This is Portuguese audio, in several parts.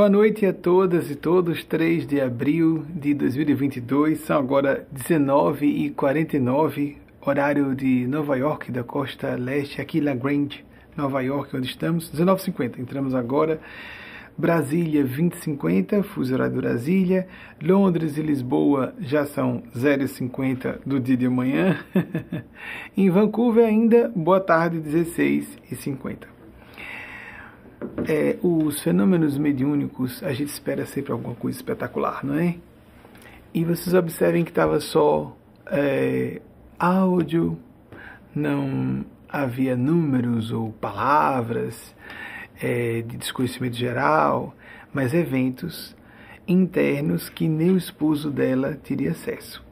Boa noite a todas e todos. 3 de abril de 2022, são agora 19h49, horário de Nova York, da costa leste, aqui La Grange, Nova York, onde estamos. 19h50, entramos agora. Brasília 20h50, fuso horário de Brasília. Londres e Lisboa já são 0h50 do dia de amanhã. em Vancouver ainda, boa tarde, 16h50 é, os fenômenos mediúnicos, a gente espera sempre alguma coisa espetacular, não é? E vocês observem que estava só é, áudio, não havia números ou palavras é, de desconhecimento geral, mas eventos internos que nem o esposo dela teria acesso.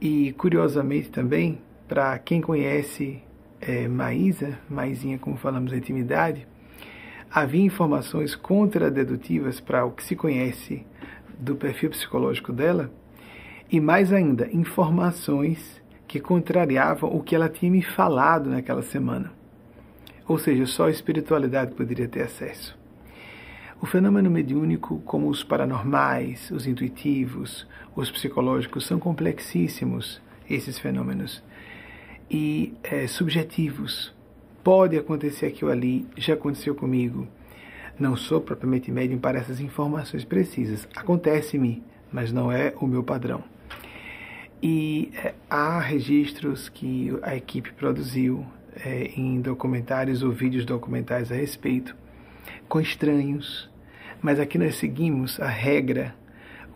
E curiosamente também, para quem conhece é, Maísa, Maisinha, como falamos, a intimidade, havia informações contradedutivas para o que se conhece do perfil psicológico dela, e mais ainda, informações que contrariavam o que ela tinha me falado naquela semana. Ou seja, só a espiritualidade poderia ter acesso. O fenômeno mediúnico, como os paranormais, os intuitivos, os psicológicos, são complexíssimos, esses fenômenos, e é, subjetivos Pode acontecer aqui ou ali, já aconteceu comigo. Não sou propriamente médium para essas informações precisas. Acontece-me, mas não é o meu padrão. E é, há registros que a equipe produziu é, em documentários ou vídeos documentais a respeito, com estranhos. Mas aqui nós seguimos a regra,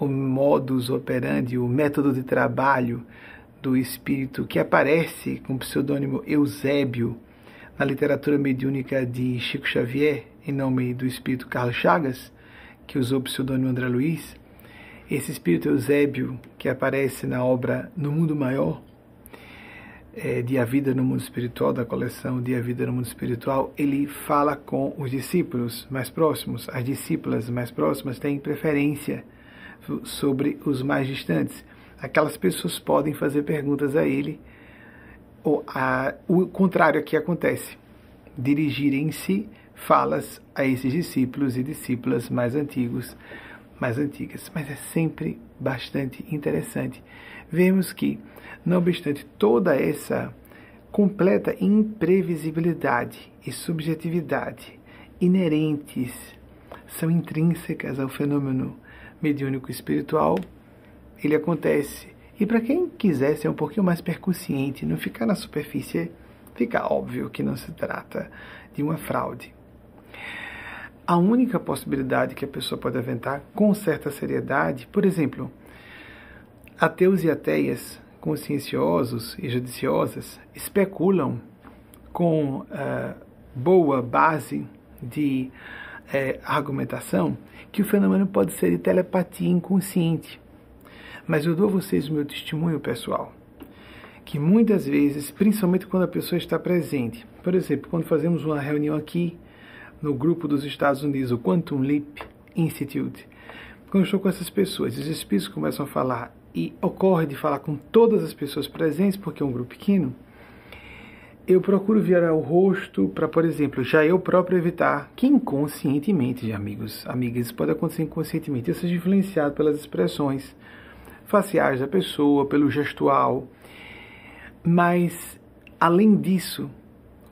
o modus operandi, o método de trabalho do espírito que aparece com o pseudônimo Eusébio na literatura mediúnica de Chico Xavier, em nome do espírito Carlos Chagas, que usou o pseudônimo André Luiz, esse espírito Eusébio, que aparece na obra No Mundo Maior, é, de A Vida no Mundo Espiritual, da coleção de A Vida no Mundo Espiritual, ele fala com os discípulos mais próximos. As discípulas mais próximas têm preferência sobre os mais distantes. Aquelas pessoas podem fazer perguntas a ele o, a, o contrário aqui acontece. Dirigirem-se falas a esses discípulos e discípulas mais antigos, mais antigas. Mas é sempre bastante interessante. Vemos que, não obstante toda essa completa imprevisibilidade e subjetividade inerentes, são intrínsecas ao fenômeno mediúnico espiritual, ele acontece e para quem quiser ser um pouquinho mais percussiente, não ficar na superfície, fica óbvio que não se trata de uma fraude. A única possibilidade que a pessoa pode aventar com certa seriedade, por exemplo, ateus e ateias conscienciosos e judiciosas especulam com uh, boa base de uh, argumentação que o fenômeno pode ser de telepatia inconsciente. Mas eu dou a vocês o meu testemunho pessoal, que muitas vezes, principalmente quando a pessoa está presente, por exemplo, quando fazemos uma reunião aqui no grupo dos Estados Unidos, o Quantum Leap Institute, quando eu estou com essas pessoas, os espíritos começam a falar e ocorre de falar com todas as pessoas presentes, porque é um grupo pequeno, eu procuro virar o rosto para, por exemplo, já eu próprio evitar que inconscientemente, amigos, amigas, pode acontecer inconscientemente, eu seja influenciado pelas expressões faciais da pessoa, pelo gestual. Mas, além disso,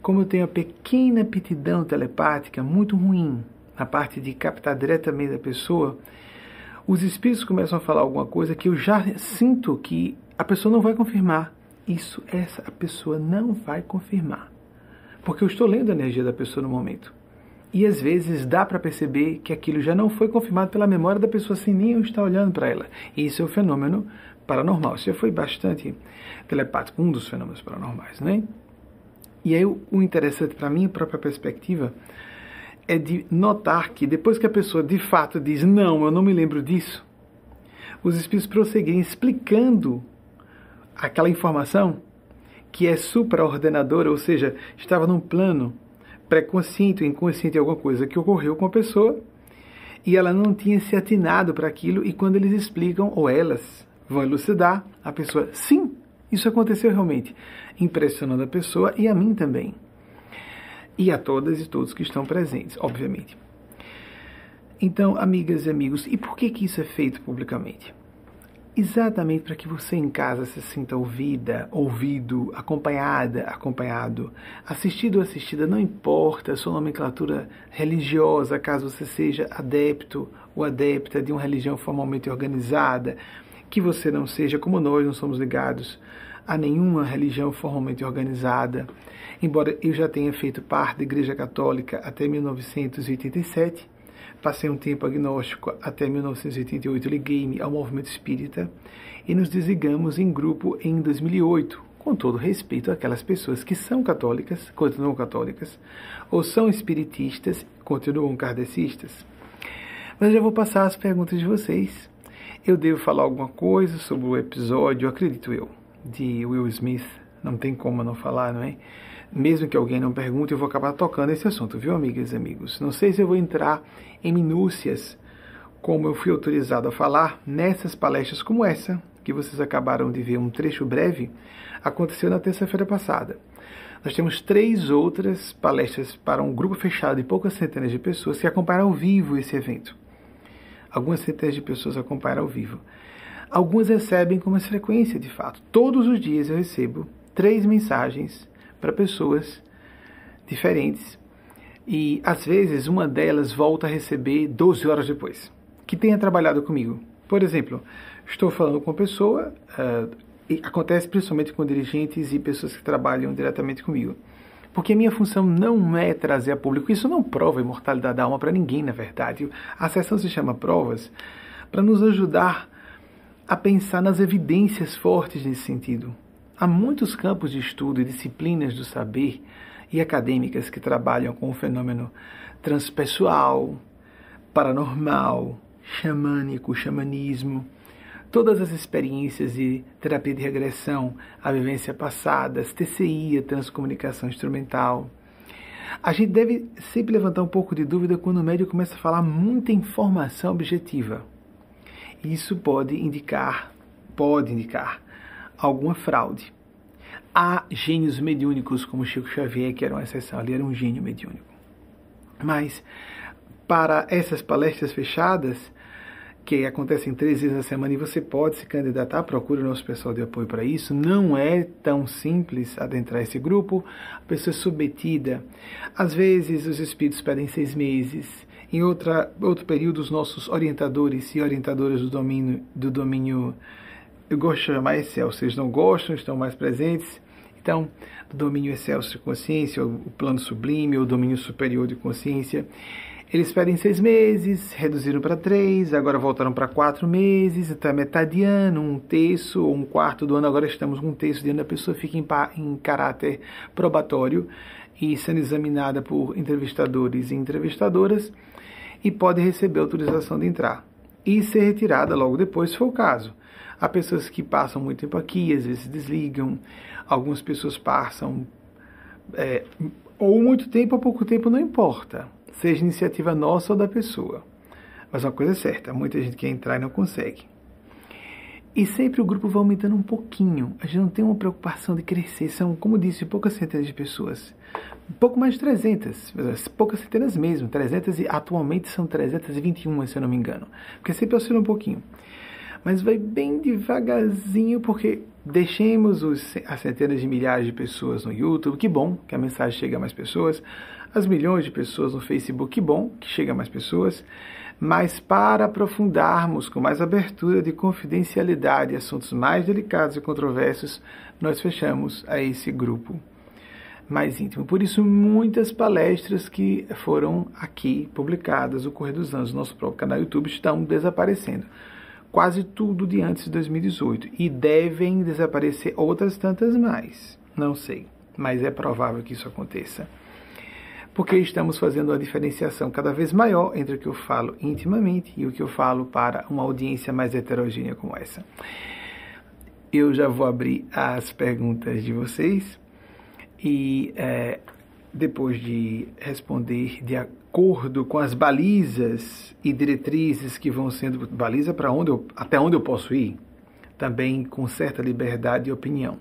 como eu tenho a pequena aptidão telepática muito ruim na parte de captar diretamente a pessoa, os espíritos começam a falar alguma coisa que eu já sinto que a pessoa não vai confirmar. Isso, essa a pessoa não vai confirmar. Porque eu estou lendo a energia da pessoa no momento. E às vezes dá para perceber que aquilo já não foi confirmado pela memória da pessoa sem nem estar olhando para ela. E isso é o fenômeno paranormal. Isso já foi bastante telepático, um dos fenômenos paranormais, né? E aí o interessante para mim, a própria perspectiva, é de notar que depois que a pessoa de fato diz não, eu não me lembro disso, os espíritos prosseguem explicando aquela informação que é supraordenadora, ou seja, estava num plano pré-consciente ou inconsciente alguma coisa que ocorreu com a pessoa e ela não tinha se atinado para aquilo, e quando eles explicam, ou elas vão elucidar, a pessoa, sim, isso aconteceu realmente, impressionando a pessoa e a mim também. E a todas e todos que estão presentes, obviamente. Então, amigas e amigos, e por que, que isso é feito publicamente? Exatamente para que você em casa se sinta ouvida, ouvido, acompanhada, acompanhado, assistido ou assistida, não importa a sua nomenclatura religiosa, caso você seja adepto ou adepta de uma religião formalmente organizada, que você não seja, como nós não somos ligados a nenhuma religião formalmente organizada, embora eu já tenha feito parte da Igreja Católica até 1987, Passei um tempo agnóstico até 1988, liguei-me ao movimento espírita e nos desligamos em grupo em 2008, com todo respeito àquelas pessoas que são católicas, continuam católicas, ou são espiritistas, continuam kardecistas. Mas já vou passar as perguntas de vocês. Eu devo falar alguma coisa sobre o episódio, acredito eu, de Will Smith. Não tem como não falar, não é? Mesmo que alguém não pergunte, eu vou acabar tocando esse assunto, viu, amigas e amigos? Não sei se eu vou entrar em minúcias, como eu fui autorizado a falar nessas palestras como essa, que vocês acabaram de ver um trecho breve, aconteceu na terça-feira passada. Nós temos três outras palestras para um grupo fechado de poucas centenas de pessoas que acompanham ao vivo esse evento. Algumas centenas de pessoas acompanham ao vivo. Algumas recebem com mais frequência, de fato. Todos os dias eu recebo três mensagens para pessoas diferentes. E às vezes uma delas volta a receber 12 horas depois, que tenha trabalhado comigo. Por exemplo, estou falando com uma pessoa, uh, e acontece principalmente com dirigentes e pessoas que trabalham diretamente comigo. Porque a minha função não é trazer a público, isso não prova a imortalidade da alma para ninguém, na verdade. A sessão se chama Provas para nos ajudar a pensar nas evidências fortes nesse sentido. Há muitos campos de estudo e disciplinas do saber e acadêmicas que trabalham com o fenômeno transpessoal, paranormal, xamânico, xamanismo, todas as experiências de terapia de regressão, a vivência passadas, TCI, a transcomunicação instrumental. A gente deve sempre levantar um pouco de dúvida quando o médico começa a falar muita informação objetiva. Isso pode indicar, pode indicar alguma fraude. Há gênios mediúnicos como Chico Xavier, que era uma exceção, ele era um gênio mediúnico. Mas, para essas palestras fechadas, que acontecem três vezes na semana e você pode se candidatar, procure o nosso pessoal de apoio para isso. Não é tão simples adentrar esse grupo. A pessoa é submetida. Às vezes os espíritos pedem seis meses. Em outra, outro período, os nossos orientadores e orientadoras do domínio, do domínio eu gosto de chamar excelso, vocês não gostam, estão mais presentes. Então, do domínio excelso de consciência, o plano sublime, o domínio superior de consciência. Eles pedem seis meses, reduziram para três, agora voltaram para quatro meses, então é metade de ano, um terço ou um quarto do ano, agora estamos com um terço de ano, a pessoa fica em, em caráter probatório e sendo examinada por entrevistadores e entrevistadoras e pode receber autorização de entrar e ser retirada logo depois, se for o caso. Há pessoas que passam muito tempo aqui, às vezes desligam, algumas pessoas passam é, ou muito tempo ou pouco tempo, não importa, seja iniciativa nossa ou da pessoa. Mas uma coisa é certa, muita gente quer entrar e não consegue. E sempre o grupo vai aumentando um pouquinho. A gente não tem uma preocupação de crescer. São, como disse, poucas centenas de pessoas. Pouco mais de 300. Poucas centenas mesmo. 300 e atualmente são 321, se eu não me engano. Porque sempre oscila um pouquinho mas vai bem devagarzinho, porque deixemos os, as centenas de milhares de pessoas no YouTube, que bom que a mensagem chega a mais pessoas, as milhões de pessoas no Facebook, que bom que chega a mais pessoas, mas para aprofundarmos com mais abertura de confidencialidade assuntos mais delicados e controversos, nós fechamos a esse grupo mais íntimo. Por isso, muitas palestras que foram aqui publicadas no correr dos anos no nosso próprio canal YouTube estão desaparecendo quase tudo de antes de 2018 e devem desaparecer outras tantas mais. Não sei, mas é provável que isso aconteça. Porque estamos fazendo uma diferenciação cada vez maior entre o que eu falo intimamente e o que eu falo para uma audiência mais heterogênea como essa. Eu já vou abrir as perguntas de vocês e é, depois de responder de acordo com as balizas e diretrizes que vão sendo baliza para onde eu, até onde eu posso ir, também com certa liberdade de opinião.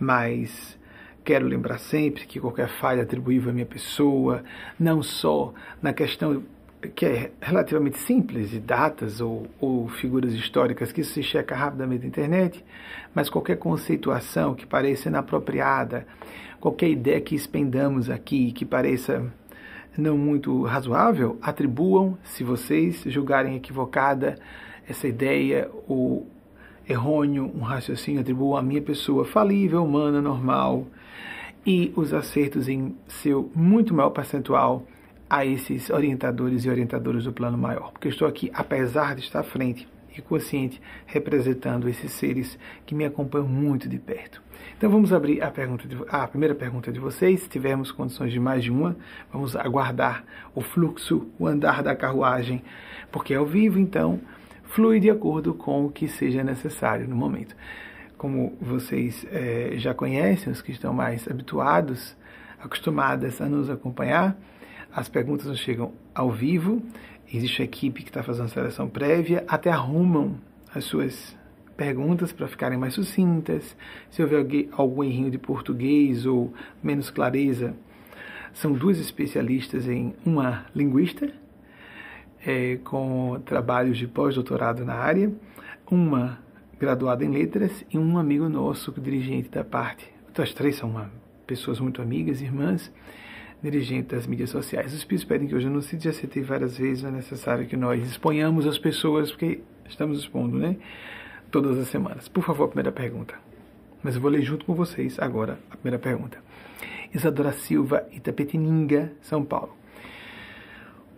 Mas quero lembrar sempre que qualquer falha atribuível à minha pessoa, não só na questão que é relativamente simples, de datas ou, ou, figuras históricas que se checa rapidamente na internet, mas qualquer conceituação que pareça inapropriada, qualquer ideia que expendamos aqui que pareça não muito razoável, atribuam, se vocês julgarem equivocada essa ideia ou errôneo, um raciocínio, atribuam à minha pessoa falível, humana, normal, e os acertos em seu muito maior percentual a esses orientadores e orientadoras do plano maior, porque estou aqui, apesar de estar à frente e consciente, representando esses seres que me acompanham muito de perto. Então vamos abrir a, pergunta de, a primeira pergunta de vocês. Se tivermos condições de mais de uma, vamos aguardar o fluxo, o andar da carruagem, porque é ao vivo, então flui de acordo com o que seja necessário no momento. Como vocês é, já conhecem, os que estão mais habituados, acostumadas a nos acompanhar, as perguntas chegam ao vivo, existe a equipe que está fazendo a seleção prévia, até arrumam as suas perguntas para ficarem mais sucintas. Se houver algum errinho de português ou menos clareza, são duas especialistas em uma linguista, é, com trabalhos de pós-doutorado na área, uma graduada em letras e um amigo nosso, dirigente da parte. As três são uma, pessoas muito amigas, irmãs, dirigente das mídias sociais. Os espíritos pedem que hoje não cite, já citei várias vezes, é necessário que nós exponhamos as pessoas, porque estamos expondo, né? Todas as semanas. Por favor, a primeira pergunta. Mas eu vou ler junto com vocês agora a primeira pergunta. Isadora Silva, Itapetininga, São Paulo.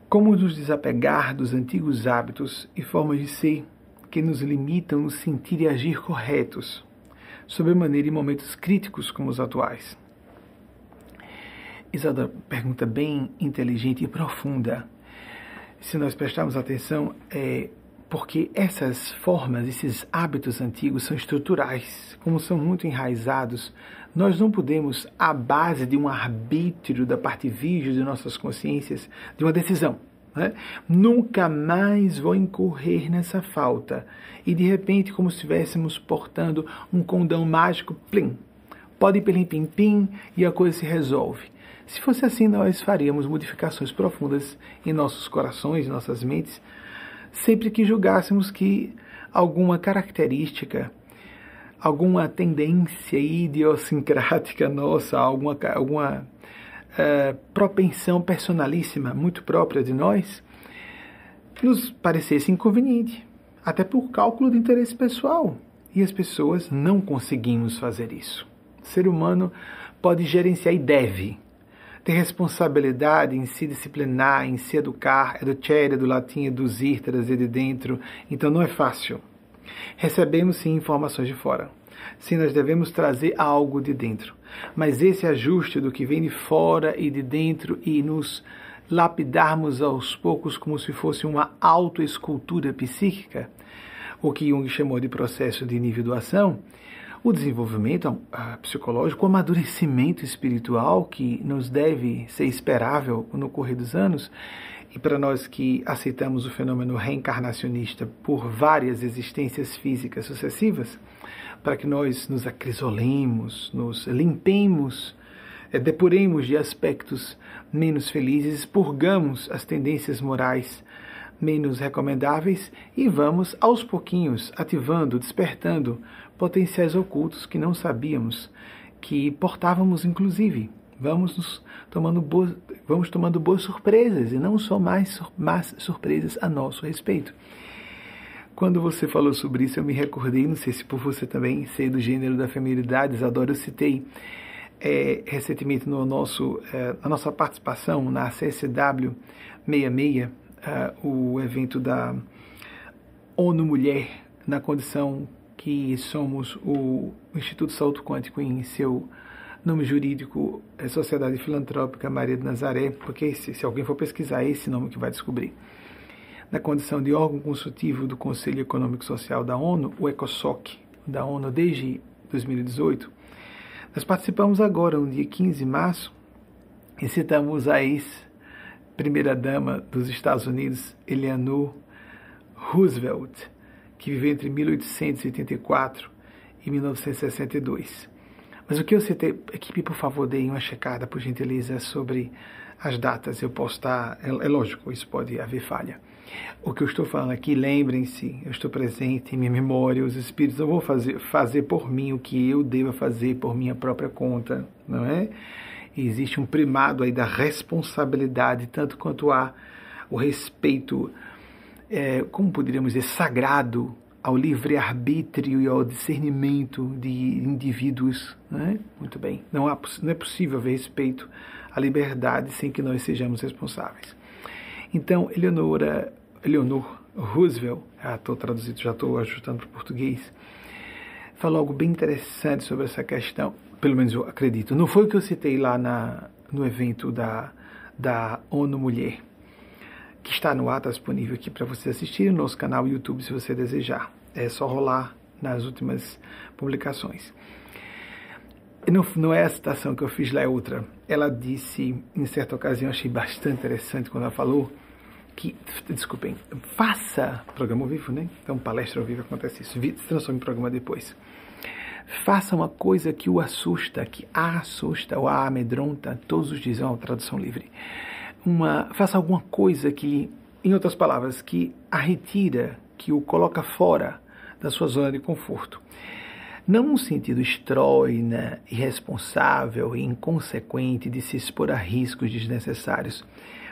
Como nos desapegar dos antigos hábitos e formas de ser que nos limitam no sentir e agir corretos, sobremaneira em momentos críticos como os atuais? Isadora pergunta bem inteligente e profunda. Se nós prestarmos atenção, é porque essas formas, esses hábitos antigos são estruturais, como são muito enraizados, nós não podemos, à base de um arbítrio da parte virgem de nossas consciências, de uma decisão. Né? Nunca mais vou incorrer nessa falta. E de repente, como se estivéssemos portando um condão mágico, plim, pode ir plim, pim, pim, e a coisa se resolve. Se fosse assim, nós faríamos modificações profundas em nossos corações, em nossas mentes, sempre que julgássemos que alguma característica, alguma tendência idiosincrática nossa, alguma, alguma uh, propensão personalíssima, muito própria de nós, nos parecesse inconveniente, até por cálculo de interesse pessoal. E as pessoas não conseguimos fazer isso. O ser humano pode gerenciar e deve ter responsabilidade em se disciplinar, em se educar, é do chere, do latim, é dos ir, trazer de dentro, então não é fácil. Recebemos sim informações de fora. Sim, nós devemos trazer algo de dentro. Mas esse ajuste do que vem de fora e de dentro e nos lapidarmos aos poucos como se fosse uma autoescultura psíquica, o que Jung chamou de processo de individuação, o desenvolvimento psicológico, o amadurecimento espiritual que nos deve ser esperável no correr dos anos, e para nós que aceitamos o fenômeno reencarnacionista por várias existências físicas sucessivas, para que nós nos acrisolemos, nos limpemos, eh, depuremos de aspectos menos felizes, purgamos as tendências morais menos recomendáveis e vamos aos pouquinhos ativando, despertando potenciais ocultos que não sabíamos que portávamos inclusive. Vamos tomando boas, vamos tomando boas surpresas e não só mais, mais surpresas a nosso respeito. Quando você falou sobre isso, eu me recordei, não sei se por você também ser do gênero da feminilidade, Adoro, eu citei é, recentemente no nosso, é, na nossa participação na CSW 66, uh, o evento da ONU Mulher na condição que somos o Instituto Salto Quântico em seu nome jurídico é Sociedade Filantrópica Maria de Nazaré, porque se, alguém for pesquisar é esse nome que vai descobrir. Na condição de órgão consultivo do Conselho Econômico Social da ONU, o ECOSOC, da ONU desde 2018, nós participamos agora, no dia 15 de março, e citamos a ex primeira-dama dos Estados Unidos, Eleanor Roosevelt, que viveu entre 1884 e 1962. Mas o que eu citei, equipe, por favor, deem uma checada, por gentileza, sobre as datas. Eu posso estar, é, é lógico, isso pode haver falha. O que eu estou falando aqui, lembrem-se, eu estou presente em minha memória, os espíritos não vão fazer, fazer por mim o que eu devo fazer por minha própria conta, não é? E existe um primado aí da responsabilidade, tanto quanto há o respeito, é, como poderíamos dizer, sagrado ao livre-arbítrio e ao discernimento de indivíduos. Né? Muito bem. Não, há, não é possível haver respeito à liberdade sem que nós sejamos responsáveis. Então, Eleonora, Eleonor Roosevelt, estou traduzindo, já estou ajustando para o português, falou algo bem interessante sobre essa questão, pelo menos eu acredito. Não foi o que eu citei lá na, no evento da, da ONU Mulher que está no ar, está disponível aqui para você assistir no nosso canal YouTube se você desejar. É só rolar nas últimas publicações. Não, não é a citação que eu fiz lá, é outra. Ela disse, em certa ocasião, achei bastante interessante quando ela falou que, desculpem, faça programa ao vivo, né? Então, palestra ao vivo acontece isso. Se transforma em programa depois. Faça uma coisa que o assusta, que a assusta ou a amedronta, todos os dias, é uma tradução livre uma, faça alguma coisa que, em outras palavras, que a retira, que o coloca fora da sua zona de conforto. Não no sentido estróina, irresponsável e inconsequente de se expor a riscos desnecessários,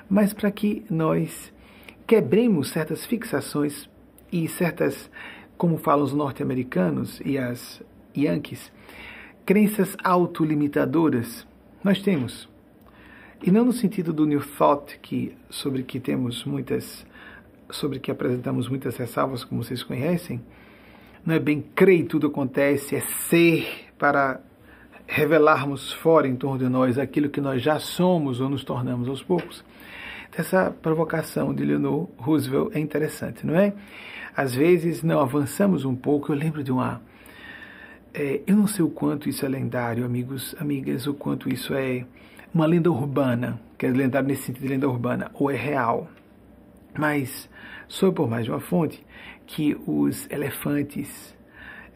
mas para que nós quebremos certas fixações e certas, como falam os norte-americanos e as Yankees, crenças autolimitadoras. Nós temos e não no sentido do New Thought, que, sobre que temos muitas, sobre que apresentamos muitas ressalvas, como vocês conhecem, não é bem crer tudo acontece, é ser para revelarmos fora em torno de nós aquilo que nós já somos ou nos tornamos aos poucos. Essa provocação de Leonor Roosevelt é interessante, não é? Às vezes não avançamos um pouco. Eu lembro de uma. É, eu não sei o quanto isso é lendário, amigos, amigas, o quanto isso é uma lenda urbana, que é lendário nesse sentido de lenda urbana, ou é real. Mas soube por mais de uma fonte que os elefantes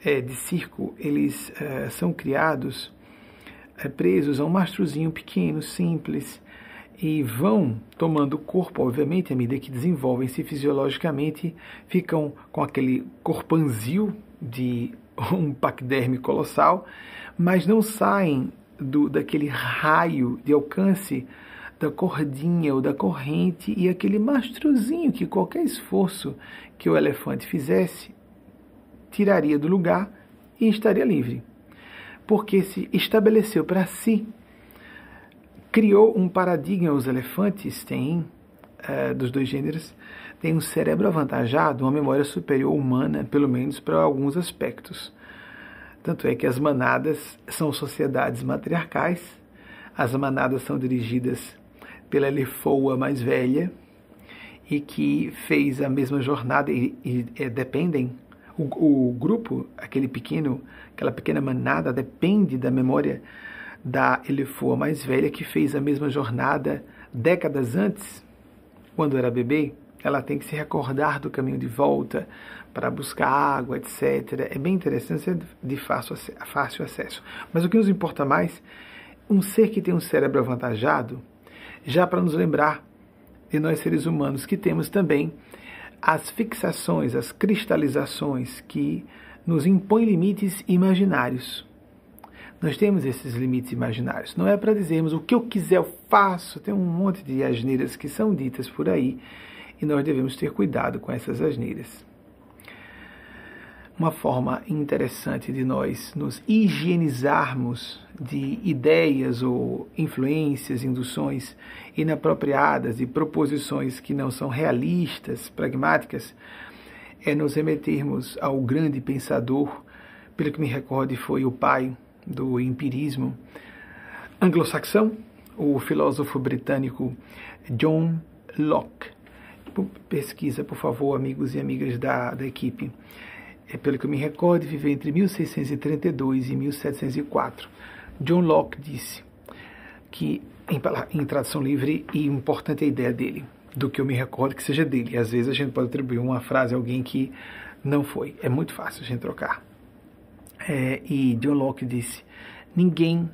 é, de circo, eles é, são criados é, presos a um mastrozinho pequeno, simples, e vão tomando corpo, obviamente, à medida que desenvolvem-se fisiologicamente, ficam com aquele corpanzil de um paquiderme colossal, mas não saem do, daquele raio de alcance da cordinha ou da corrente e aquele mastrozinho que qualquer esforço que o elefante fizesse tiraria do lugar e estaria livre. Porque se estabeleceu para si, criou um paradigma. Os elefantes têm, é, dos dois gêneros, têm um cérebro avantajado, uma memória superior humana, pelo menos para alguns aspectos. Tanto é que as manadas são sociedades matriarcais, as manadas são dirigidas pela Lefoa mais velha e que fez a mesma jornada e, e, e dependem o, o, grupo, aquele pequeno, aquela pequena manada depende da memória da Elefoa mais velha que fez a mesma jornada décadas antes, quando era bebê. Ela tem que se recordar do caminho de volta, para buscar água, etc. É bem interessante, é de fácil, fácil acesso. Mas o que nos importa mais, um ser que tem um cérebro avantajado, já para nos lembrar de nós seres humanos que temos também as fixações, as cristalizações que nos impõem limites imaginários. Nós temos esses limites imaginários. Não é para dizermos o que eu quiser eu faço. Tem um monte de asneiras que são ditas por aí e nós devemos ter cuidado com essas asneiras uma forma interessante de nós nos higienizarmos de ideias ou influências, induções inapropriadas e proposições que não são realistas, pragmáticas, é nos remetermos ao grande pensador, pelo que me recorde foi o pai do empirismo anglo-saxão, o filósofo britânico John Locke. Pesquisa, por favor, amigos e amigas da, da equipe é, pelo que eu me recordo, viveu entre 1632 e 1704. John Locke disse que, em, em tradução livre, e importante a ideia dele, do que eu me recordo que seja dele. Às vezes a gente pode atribuir uma frase a alguém que não foi. É muito fácil a gente trocar. É, e John Locke disse: Ninguém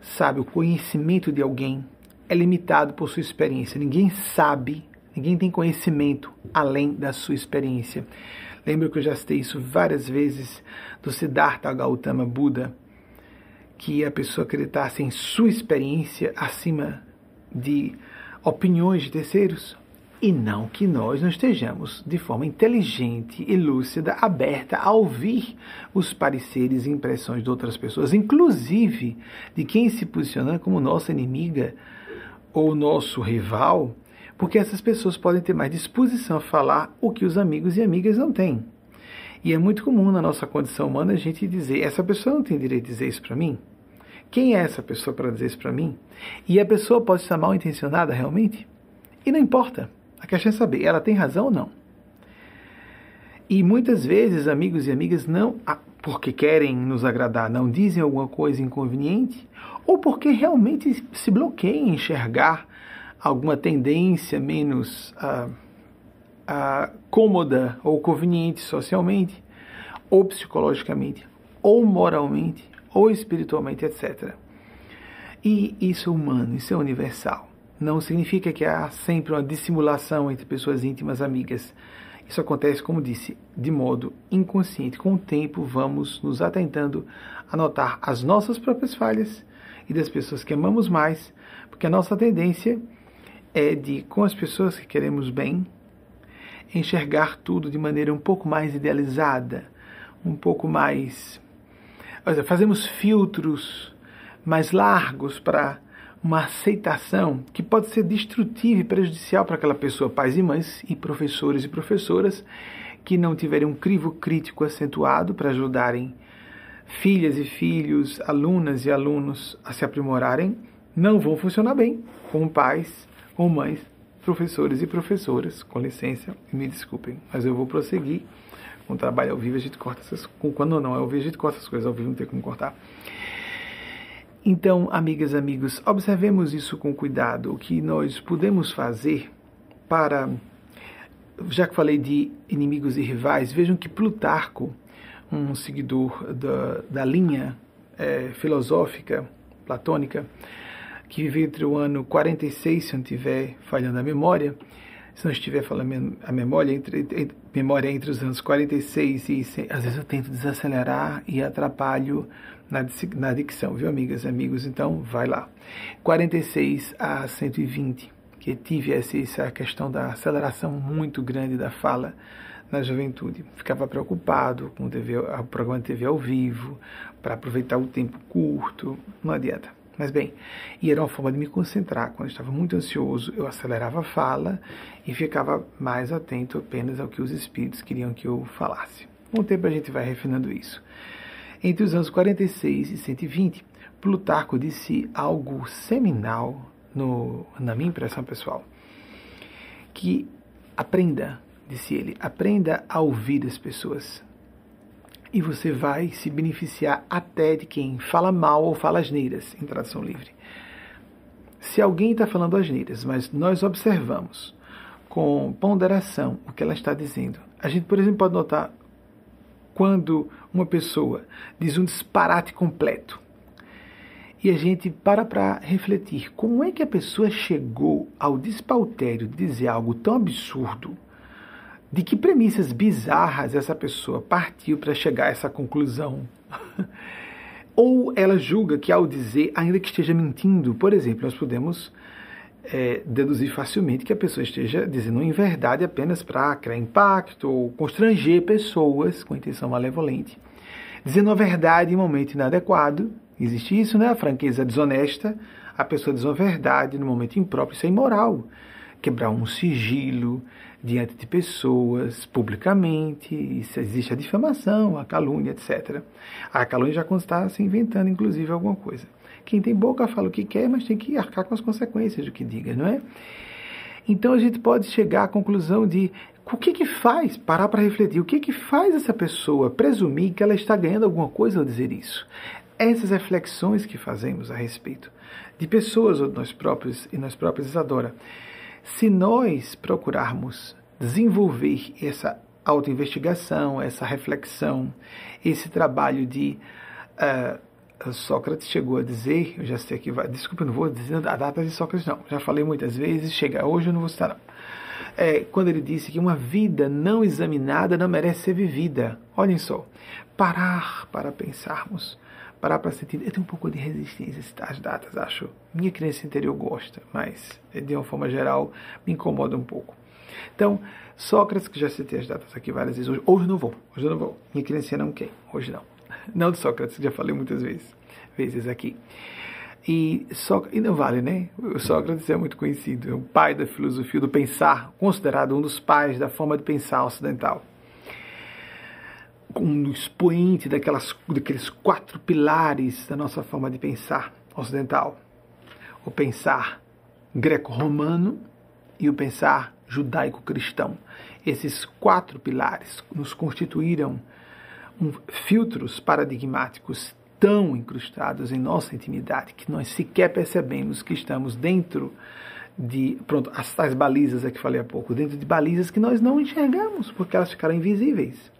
sabe o conhecimento de alguém é limitado por sua experiência. Ninguém sabe, ninguém tem conhecimento além da sua experiência. Lembro que eu já citei isso várias vezes do Siddhartha Gautama Buda, que a pessoa acreditasse em sua experiência acima de opiniões de terceiros. E não que nós não estejamos de forma inteligente e lúcida, aberta a ouvir os pareceres e impressões de outras pessoas, inclusive de quem se posiciona como nossa inimiga ou nosso rival, porque essas pessoas podem ter mais disposição a falar o que os amigos e amigas não têm. E é muito comum na nossa condição humana a gente dizer: essa pessoa não tem direito de dizer isso para mim? Quem é essa pessoa para dizer isso para mim? E a pessoa pode estar mal intencionada realmente? E não importa. A questão é saber, ela tem razão ou não. E muitas vezes amigos e amigas não, porque querem nos agradar, não dizem alguma coisa inconveniente, ou porque realmente se bloqueiam em enxergar alguma tendência menos ah, ah, cômoda ou conveniente socialmente, ou psicologicamente, ou moralmente, ou espiritualmente, etc. E isso é humano, isso é universal. Não significa que há sempre uma dissimulação entre pessoas íntimas amigas. Isso acontece, como disse, de modo inconsciente. Com o tempo, vamos nos atentando a notar as nossas próprias falhas e das pessoas que amamos mais, porque a nossa tendência é de, com as pessoas que queremos bem, enxergar tudo de maneira um pouco mais idealizada, um pouco mais. Seja, fazemos filtros mais largos para uma aceitação que pode ser destrutiva e prejudicial para aquela pessoa, pais e mães e professores e professoras que não tiverem um crivo crítico acentuado para ajudarem filhas e filhos, alunas e alunos a se aprimorarem, não vão funcionar bem com pais, com mães, professores e professoras. Com licença, me desculpem, mas eu vou prosseguir. Com o trabalho ao vivo a gente corta essas quando não é ao vivo a gente corta essas coisas ao vivo, não tem como cortar. Então, amigas, amigos, observemos isso com cuidado, o que nós podemos fazer para já que falei de inimigos e rivais, vejam que Plutarco um seguidor da, da linha é, filosófica platônica, que viveu entre o ano 46, se não estiver falhando a memória, se não estiver falando a memória, entre, entre, memória entre os anos 46 e às vezes eu tento desacelerar e atrapalho na, na dicção, viu, amigas amigos? Então, vai lá. 46 a 120, que tive essa, essa questão da aceleração muito grande da fala na juventude. Ficava preocupado com o, TV, o programa de TV ao vivo, para aproveitar o tempo curto, não adianta. Mas bem, e era uma forma de me concentrar. Quando eu estava muito ansioso, eu acelerava a fala e ficava mais atento apenas ao que os espíritos queriam que eu falasse. Com o tempo a gente vai refinando isso. Entre os anos 46 e 120, Plutarco disse algo seminal no, na minha impressão pessoal, que aprenda disse ele, aprenda a ouvir as pessoas. E você vai se beneficiar até de quem fala mal ou fala asneiras, em tradução livre. Se alguém está falando asneiras, mas nós observamos com ponderação o que ela está dizendo, a gente, por exemplo, pode notar quando uma pessoa diz um disparate completo e a gente para para refletir como é que a pessoa chegou ao despautério de dizer algo tão absurdo de que premissas bizarras essa pessoa partiu para chegar a essa conclusão? Ou ela julga que ao dizer, ainda que esteja mentindo, por exemplo, nós podemos é, deduzir facilmente que a pessoa esteja dizendo em verdade apenas para criar impacto ou constranger pessoas com intenção malevolente. Dizendo a verdade em momento inadequado, existe isso, né? A franqueza desonesta, a pessoa diz uma verdade no momento impróprio, isso é imoral. Quebrar um sigilo, diante de pessoas, publicamente, existe a difamação, a calúnia, etc. A calúnia já está se inventando, inclusive, alguma coisa. Quem tem boca fala o que quer, mas tem que arcar com as consequências do que diga, não é? Então a gente pode chegar à conclusão de o que que faz, parar para refletir, o que que faz essa pessoa presumir que ela está ganhando alguma coisa ao dizer isso? Essas reflexões que fazemos a respeito de pessoas ou de nós próprios e nós próprios, Isadora, se nós procurarmos desenvolver essa autoinvestigação, essa reflexão, esse trabalho de uh, Sócrates chegou a dizer, eu já sei que vai, desculpa, não vou dizer a data de Sócrates não, já falei muitas vezes, chega hoje eu não vou citar não. É, quando ele disse que uma vida não examinada não merece ser vivida. Olhem só, parar para pensarmos, parar para sentir. Eu tenho um pouco de resistência às datas, acho. Minha criança interior gosta, mas de uma forma geral me incomoda um pouco. Então, Sócrates, que já citei as datas aqui várias vezes, hoje, hoje não vou, hoje não vou. Minha criança não quer, hoje não. Não de Sócrates, já falei muitas vezes, vezes aqui. E, Sócrates, e não vale, né? O Sócrates é muito conhecido, é o pai da filosofia do pensar, considerado um dos pais da forma de pensar ocidental. Um expoente daquelas, daqueles quatro pilares da nossa forma de pensar ocidental: o pensar greco-romano e o pensar judaico-cristão. Esses quatro pilares nos constituíram um, filtros paradigmáticos tão incrustados em nossa intimidade que nós sequer percebemos que estamos dentro de, pronto, as tais balizas é que falei há pouco, dentro de balizas que nós não enxergamos porque elas ficaram invisíveis.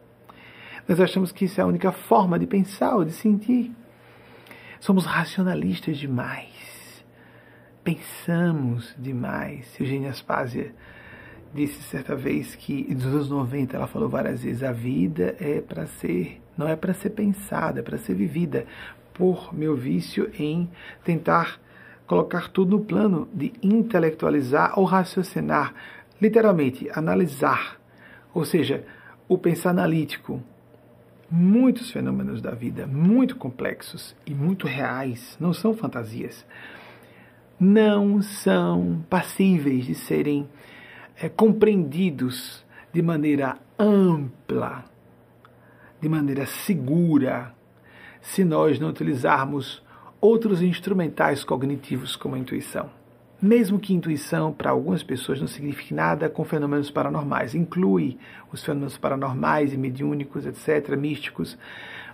Nós achamos que isso é a única forma de pensar ou de sentir. Somos racionalistas demais. Pensamos demais. Eugênia Aspásia disse certa vez que, nos anos 90, ela falou várias vezes: a vida é para ser, não é para ser pensada, é para ser vivida, por meu vício em tentar colocar tudo no plano de intelectualizar ou raciocinar, literalmente, analisar, ou seja, o pensar analítico. Muitos fenômenos da vida, muito complexos e muito reais, não são fantasias, não são passíveis de serem é, compreendidos de maneira ampla, de maneira segura, se nós não utilizarmos outros instrumentais cognitivos como a intuição. Mesmo que intuição para algumas pessoas não signifique nada com fenômenos paranormais, inclui os fenômenos paranormais e mediúnicos, etc., místicos,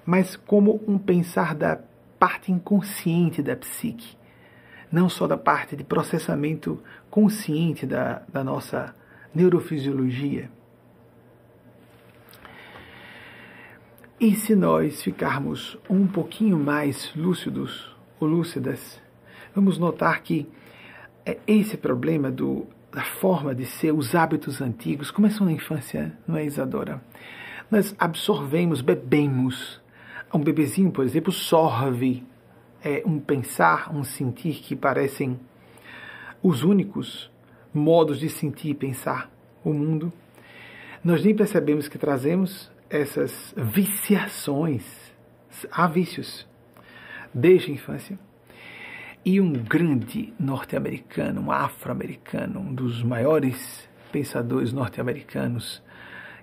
mas como um pensar da parte inconsciente da psique, não só da parte de processamento consciente da, da nossa neurofisiologia. E se nós ficarmos um pouquinho mais lúcidos ou lúcidas, vamos notar que é esse problema do, da forma de ser, os hábitos antigos, começam na infância, não é, Isadora? Nós absorvemos, bebemos. Um bebezinho, por exemplo, sorve é, um pensar, um sentir que parecem os únicos modos de sentir e pensar o mundo. Nós nem percebemos que trazemos essas viciações, há vícios, desde a infância. E um grande norte-americano, um afro-americano, um dos maiores pensadores norte-americanos,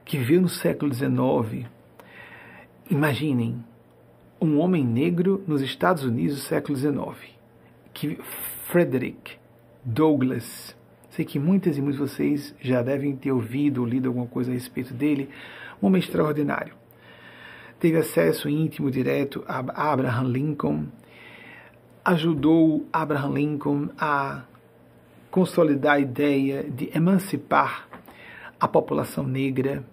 que viveu no século XIX, imaginem, um homem negro nos Estados Unidos do século XIX, que Frederick Douglass, sei que muitas e muitos de vocês já devem ter ouvido ou lido alguma coisa a respeito dele, um homem extraordinário. Teve acesso íntimo direto a Abraham Lincoln, ajudou Abraham Lincoln a consolidar a ideia de emancipar a população negra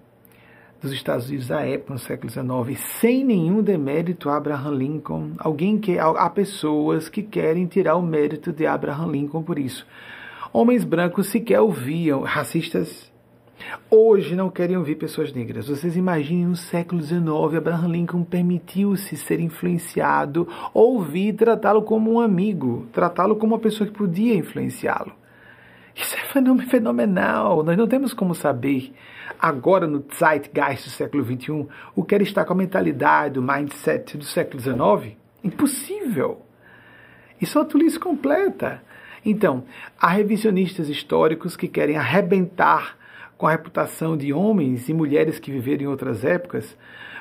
dos Estados Unidos da época, no século XIX, sem nenhum demérito a Abraham Lincoln. Alguém que há pessoas que querem tirar o mérito de Abraham Lincoln por isso. Homens brancos sequer ouviam, racistas hoje não querem ouvir pessoas negras. Vocês imaginem no século XIX, Abraham Lincoln permitiu-se ser influenciado, ouvir, tratá-lo como um amigo, tratá-lo como uma pessoa que podia influenciá-lo. Isso é fenomenal. Nós não temos como saber agora no zeitgeist do século XXI o que era estar com a mentalidade, o mindset do século XIX. Impossível. Isso é uma tolice completa. Então, há revisionistas históricos que querem arrebentar com a reputação de homens e mulheres que viveram em outras épocas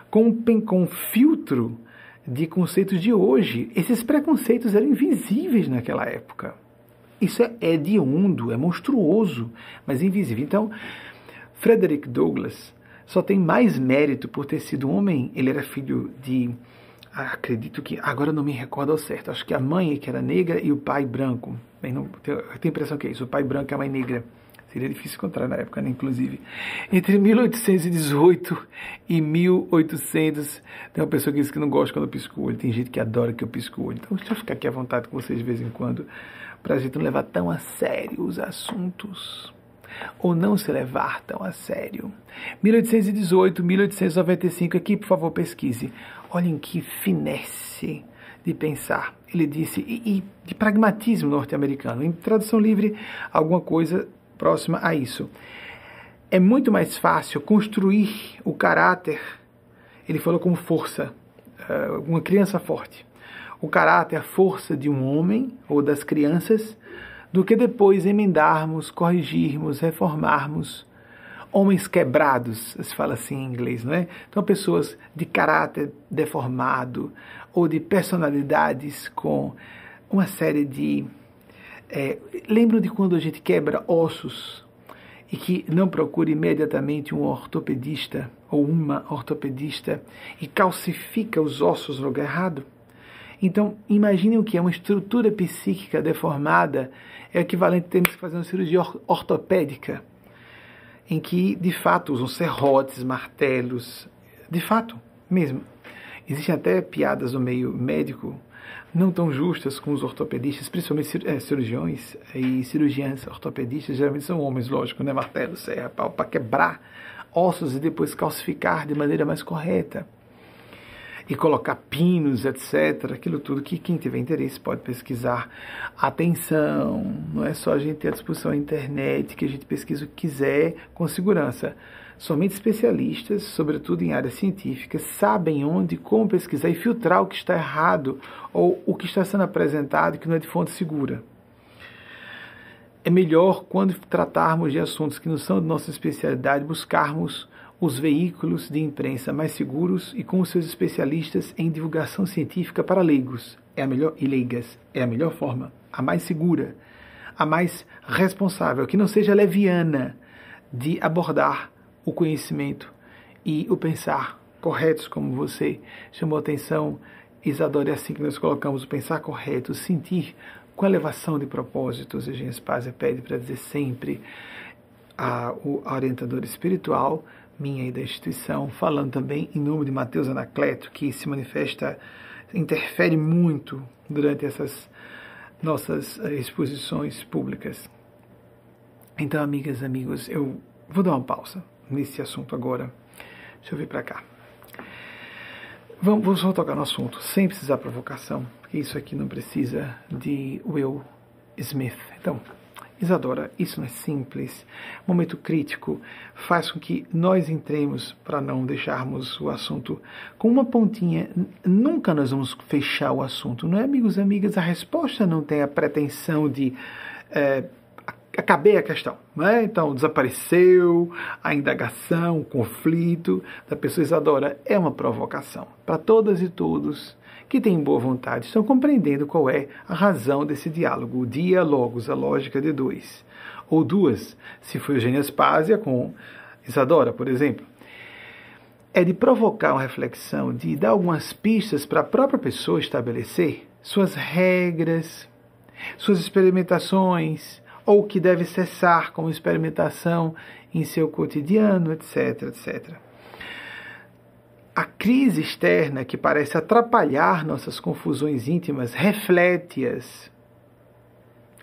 com, com um filtro de conceitos de hoje. Esses preconceitos eram invisíveis naquela época. Isso é hediondo, é monstruoso, mas invisível. Então, Frederick Douglass só tem mais mérito por ter sido homem. Ele era filho de. Acredito que. Agora não me recordo ao certo. Acho que a mãe que era negra e o pai branco. Bem, não, tenho, tenho a impressão que é isso. O pai branco e a mãe negra. Seria difícil encontrar na época, né, inclusive. Entre 1818 e 1800, tem uma pessoa que diz que não gosta quando eu pisco o olho, tem gente que adora que eu pisco o olho. Então, deixa eu ficar aqui à vontade com vocês de vez em quando, para a gente não levar tão a sério os assuntos ou não se levar tão a sério. 1818, 1895, aqui por favor pesquise. Olhem que finesse de pensar. Ele disse, e, e de pragmatismo norte-americano. Em tradução livre, alguma coisa próxima a isso. É muito mais fácil construir o caráter, ele falou como força, eh, uma criança forte. O caráter, a força de um homem ou das crianças, do que depois emendarmos, corrigirmos, reformarmos homens quebrados, se fala assim em inglês, não é? Então, pessoas de caráter deformado ou de personalidades com uma série de. É, lembro de quando a gente quebra ossos e que não procura imediatamente um ortopedista ou uma ortopedista e calcifica os ossos no lugar errado? Então, imagine o que é uma estrutura psíquica deformada, é equivalente a termos que fazer uma cirurgia ortopédica, em que, de fato, usam serrotes, martelos, de fato, mesmo. Existem até piadas no meio médico não tão justas com os ortopedistas, principalmente é, cirurgiões e cirurgiãs ortopedistas, geralmente são homens, lógico, né? Martelo, serra, pau, para quebrar ossos e depois calcificar de maneira mais correta e colocar pinos, etc. Aquilo tudo que quem tiver interesse pode pesquisar. Atenção, não é só a gente ter à disposição a internet, que a gente pesquisa o que quiser com segurança. Somente especialistas, sobretudo em áreas científicas, sabem onde, como pesquisar e filtrar o que está errado ou o que está sendo apresentado que não é de fonte segura. É melhor, quando tratarmos de assuntos que não são de nossa especialidade, buscarmos os veículos de imprensa mais seguros e com os seus especialistas em divulgação científica para leigos. É a melhor e leigas, é a melhor forma, a mais segura, a mais responsável, que não seja leviana de abordar o conhecimento e o pensar corretos, como você chamou atenção, Isadora, é assim que nós colocamos o pensar correto, o sentir com elevação de propósitos. Eugênio Spazia pede para dizer sempre a, o orientador espiritual minha e da instituição, falando também em nome de Mateus Anacleto, que se manifesta, interfere muito durante essas nossas eh, exposições públicas. Então, amigas amigos, eu vou dar uma pausa nesse assunto agora. Deixa eu vir para cá. Vamos, vamos só tocar no assunto, sem precisar provocação, porque isso aqui não precisa de Will Smith. Então, Isadora, isso não é simples. Momento crítico faz com que nós entremos para não deixarmos o assunto com uma pontinha. Nunca nós vamos fechar o assunto, não é, amigos e amigas? A resposta não tem a pretensão de é, acabei a questão. Né? Então, desapareceu a indagação, o conflito da pessoa Isadora é uma provocação para todas e todos que têm boa vontade estão compreendendo qual é a razão desse diálogo, o diálogos, a lógica de dois. Ou duas, se foi Eugênia Spásia com Isadora, por exemplo. É de provocar uma reflexão, de dar algumas pistas para a própria pessoa estabelecer suas regras, suas experimentações, ou que deve cessar como experimentação em seu cotidiano, etc, etc a crise externa que parece atrapalhar nossas confusões íntimas reflete-as,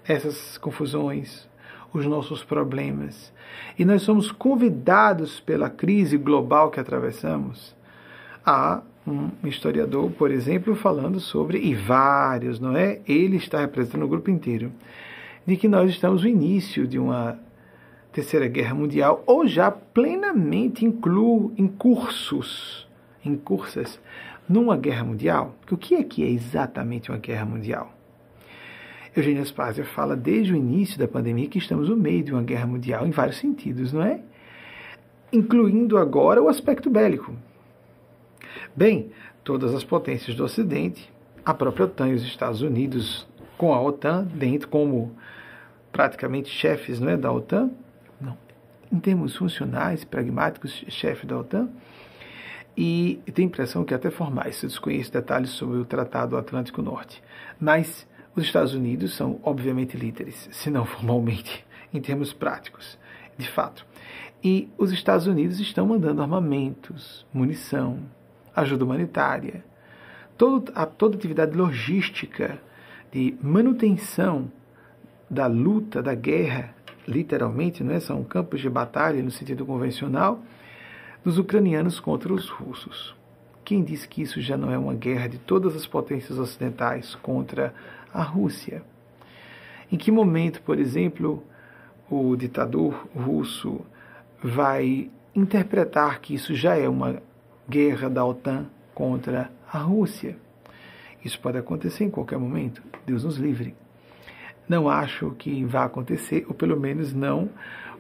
essas confusões, os nossos problemas. E nós somos convidados pela crise global que atravessamos a um historiador, por exemplo, falando sobre, e vários, não é? Ele está representando o grupo inteiro, de que nós estamos no início de uma terceira guerra mundial, ou já plenamente inclu, em cursos em cursas numa guerra mundial. O que é que é exatamente uma guerra mundial? Eugênio Spazia fala desde o início da pandemia que estamos no meio de uma guerra mundial em vários sentidos, não é? Incluindo agora o aspecto bélico. Bem, todas as potências do Ocidente, a própria OTAN e os Estados Unidos com a OTAN dentro como praticamente chefes não é, da OTAN, não, em termos funcionais, pragmáticos, chefe da OTAN, e tem impressão que até formais, se desconhece detalhes sobre o Tratado Atlântico Norte. Mas os Estados Unidos são, obviamente, líderes, se não formalmente, em termos práticos, de fato. E os Estados Unidos estão mandando armamentos, munição, ajuda humanitária, toda a toda atividade logística de manutenção da luta, da guerra, literalmente, não é? são campos de batalha no sentido convencional, dos ucranianos contra os russos. Quem diz que isso já não é uma guerra de todas as potências ocidentais contra a Rússia? Em que momento, por exemplo, o ditador russo vai interpretar que isso já é uma guerra da OTAN contra a Rússia? Isso pode acontecer em qualquer momento, Deus nos livre. Não acho que vá acontecer, ou pelo menos não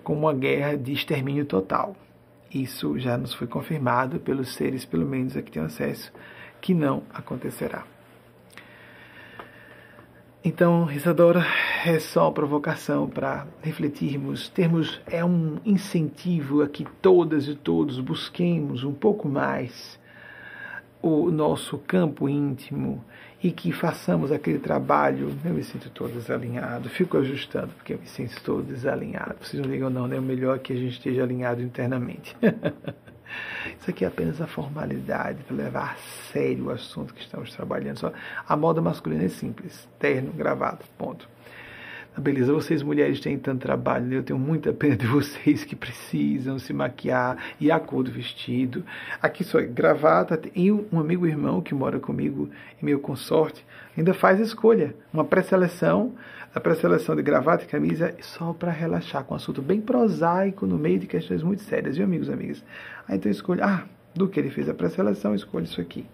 com uma guerra de extermínio total. Isso já nos foi confirmado pelos seres, pelo menos a que tenho acesso, que não acontecerá. Então, Isadora, é só uma provocação para refletirmos, termos é um incentivo a que todas e todos busquemos um pouco mais o nosso campo íntimo e que façamos aquele trabalho. Eu me sinto todo desalinhado, fico ajustando porque eu me sinto todo desalinhado. Vocês não ligam, não, né? O melhor é que a gente esteja alinhado internamente. Isso aqui é apenas a formalidade para levar a sério o assunto que estamos trabalhando. Só a moda masculina é simples: terno, gravata, ponto. Ah, beleza, vocês mulheres têm tanto trabalho, né? eu tenho muita pena de vocês que precisam se maquiar e a cor do vestido. Aqui só é gravata. E um amigo irmão que mora comigo e meu consorte ainda faz escolha, uma pré-seleção, a pré-seleção de gravata e camisa só para relaxar, com um assunto bem prosaico no meio de questões muito sérias, viu, amigos e amigas? Aí então escolha, ah, do que ele fez a pré-seleção, escolha isso aqui.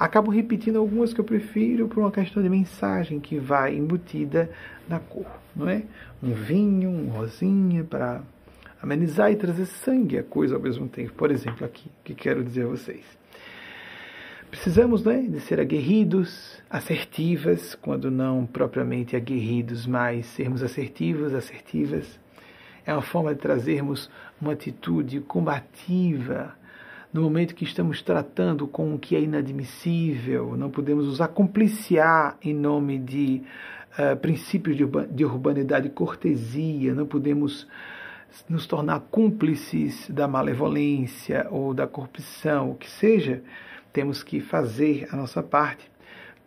Acabo repetindo algumas que eu prefiro por uma questão de mensagem que vai embutida na cor, não é? Um vinho, um rosinha para amenizar e trazer sangue a coisa ao mesmo tempo. Por exemplo, aqui, que quero dizer a vocês. Precisamos né, de ser aguerridos, assertivas, quando não propriamente aguerridos, mas sermos assertivos, assertivas. É uma forma de trazermos uma atitude combativa no momento que estamos tratando com o que é inadmissível, não podemos nos acompliciar em nome de uh, princípios de, de urbanidade e cortesia, não podemos nos tornar cúmplices da malevolência ou da corrupção, o que seja, temos que fazer a nossa parte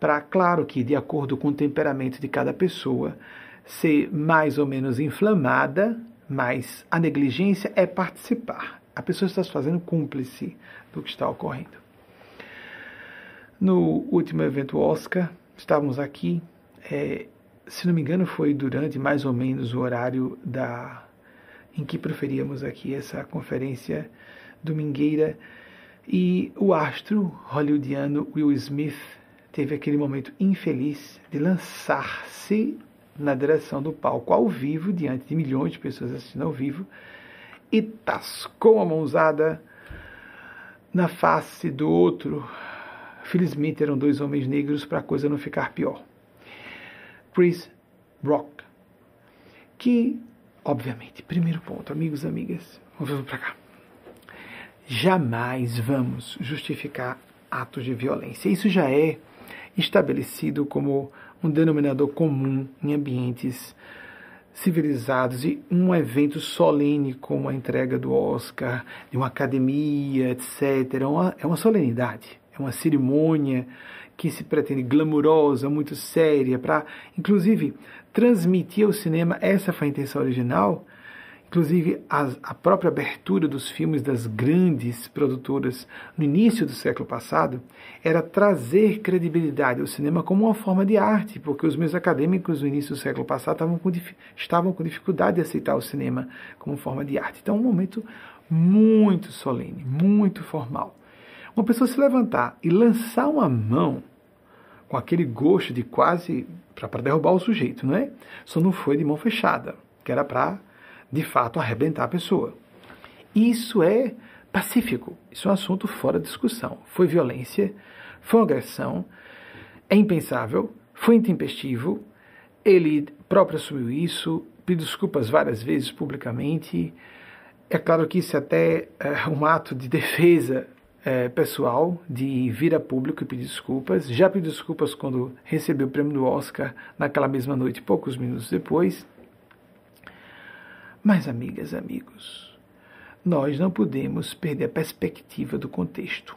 para, claro que de acordo com o temperamento de cada pessoa, ser mais ou menos inflamada, mas a negligência é participar, a pessoa está se fazendo cúmplice do que está ocorrendo. No último evento Oscar, estávamos aqui, é, se não me engano, foi durante mais ou menos o horário da em que proferíamos aqui essa conferência domingueira e o astro hollywoodiano Will Smith teve aquele momento infeliz de lançar-se na direção do palco ao vivo, diante de milhões de pessoas assistindo ao vivo, e tascou a mãozada na face do outro. Felizmente eram dois homens negros para a coisa não ficar pior. Chris Rock, que, obviamente, primeiro ponto, amigos amigas, vamos para cá. Jamais vamos justificar atos de violência. Isso já é estabelecido como um denominador comum em ambientes civilizados e um evento solene como a entrega do Oscar, de uma academia, etc. É uma, é uma solenidade, é uma cerimônia que se pretende glamurosa, muito séria, para, inclusive, transmitir ao cinema, essa foi a intenção original, Inclusive, a, a, própria abertura dos filmes das grandes produtoras no início do século passado era trazer credibilidade ao cinema como uma forma de arte, porque os meus acadêmicos no início do século passado estavam com, estavam com dificuldade de aceitar o cinema como forma de arte. Então, um momento muito solene, muito formal. Uma pessoa se levantar e lançar uma mão com aquele gosto de quase para derrubar o sujeito, não é? Só não foi de mão fechada, que era para de fato arrebentar a pessoa. Isso é pacífico, isso é um assunto fora de discussão. Foi violência, foi agressão, é impensável, foi intempestivo, ele próprio assumiu isso, pediu desculpas várias vezes publicamente. É claro que isso é até é um ato de defesa é, pessoal, de vir a público e pedir desculpas. Já pediu desculpas quando recebeu o prêmio do Oscar naquela mesma noite, poucos minutos depois. Mas, amigas, amigos, nós não podemos perder a perspectiva do contexto.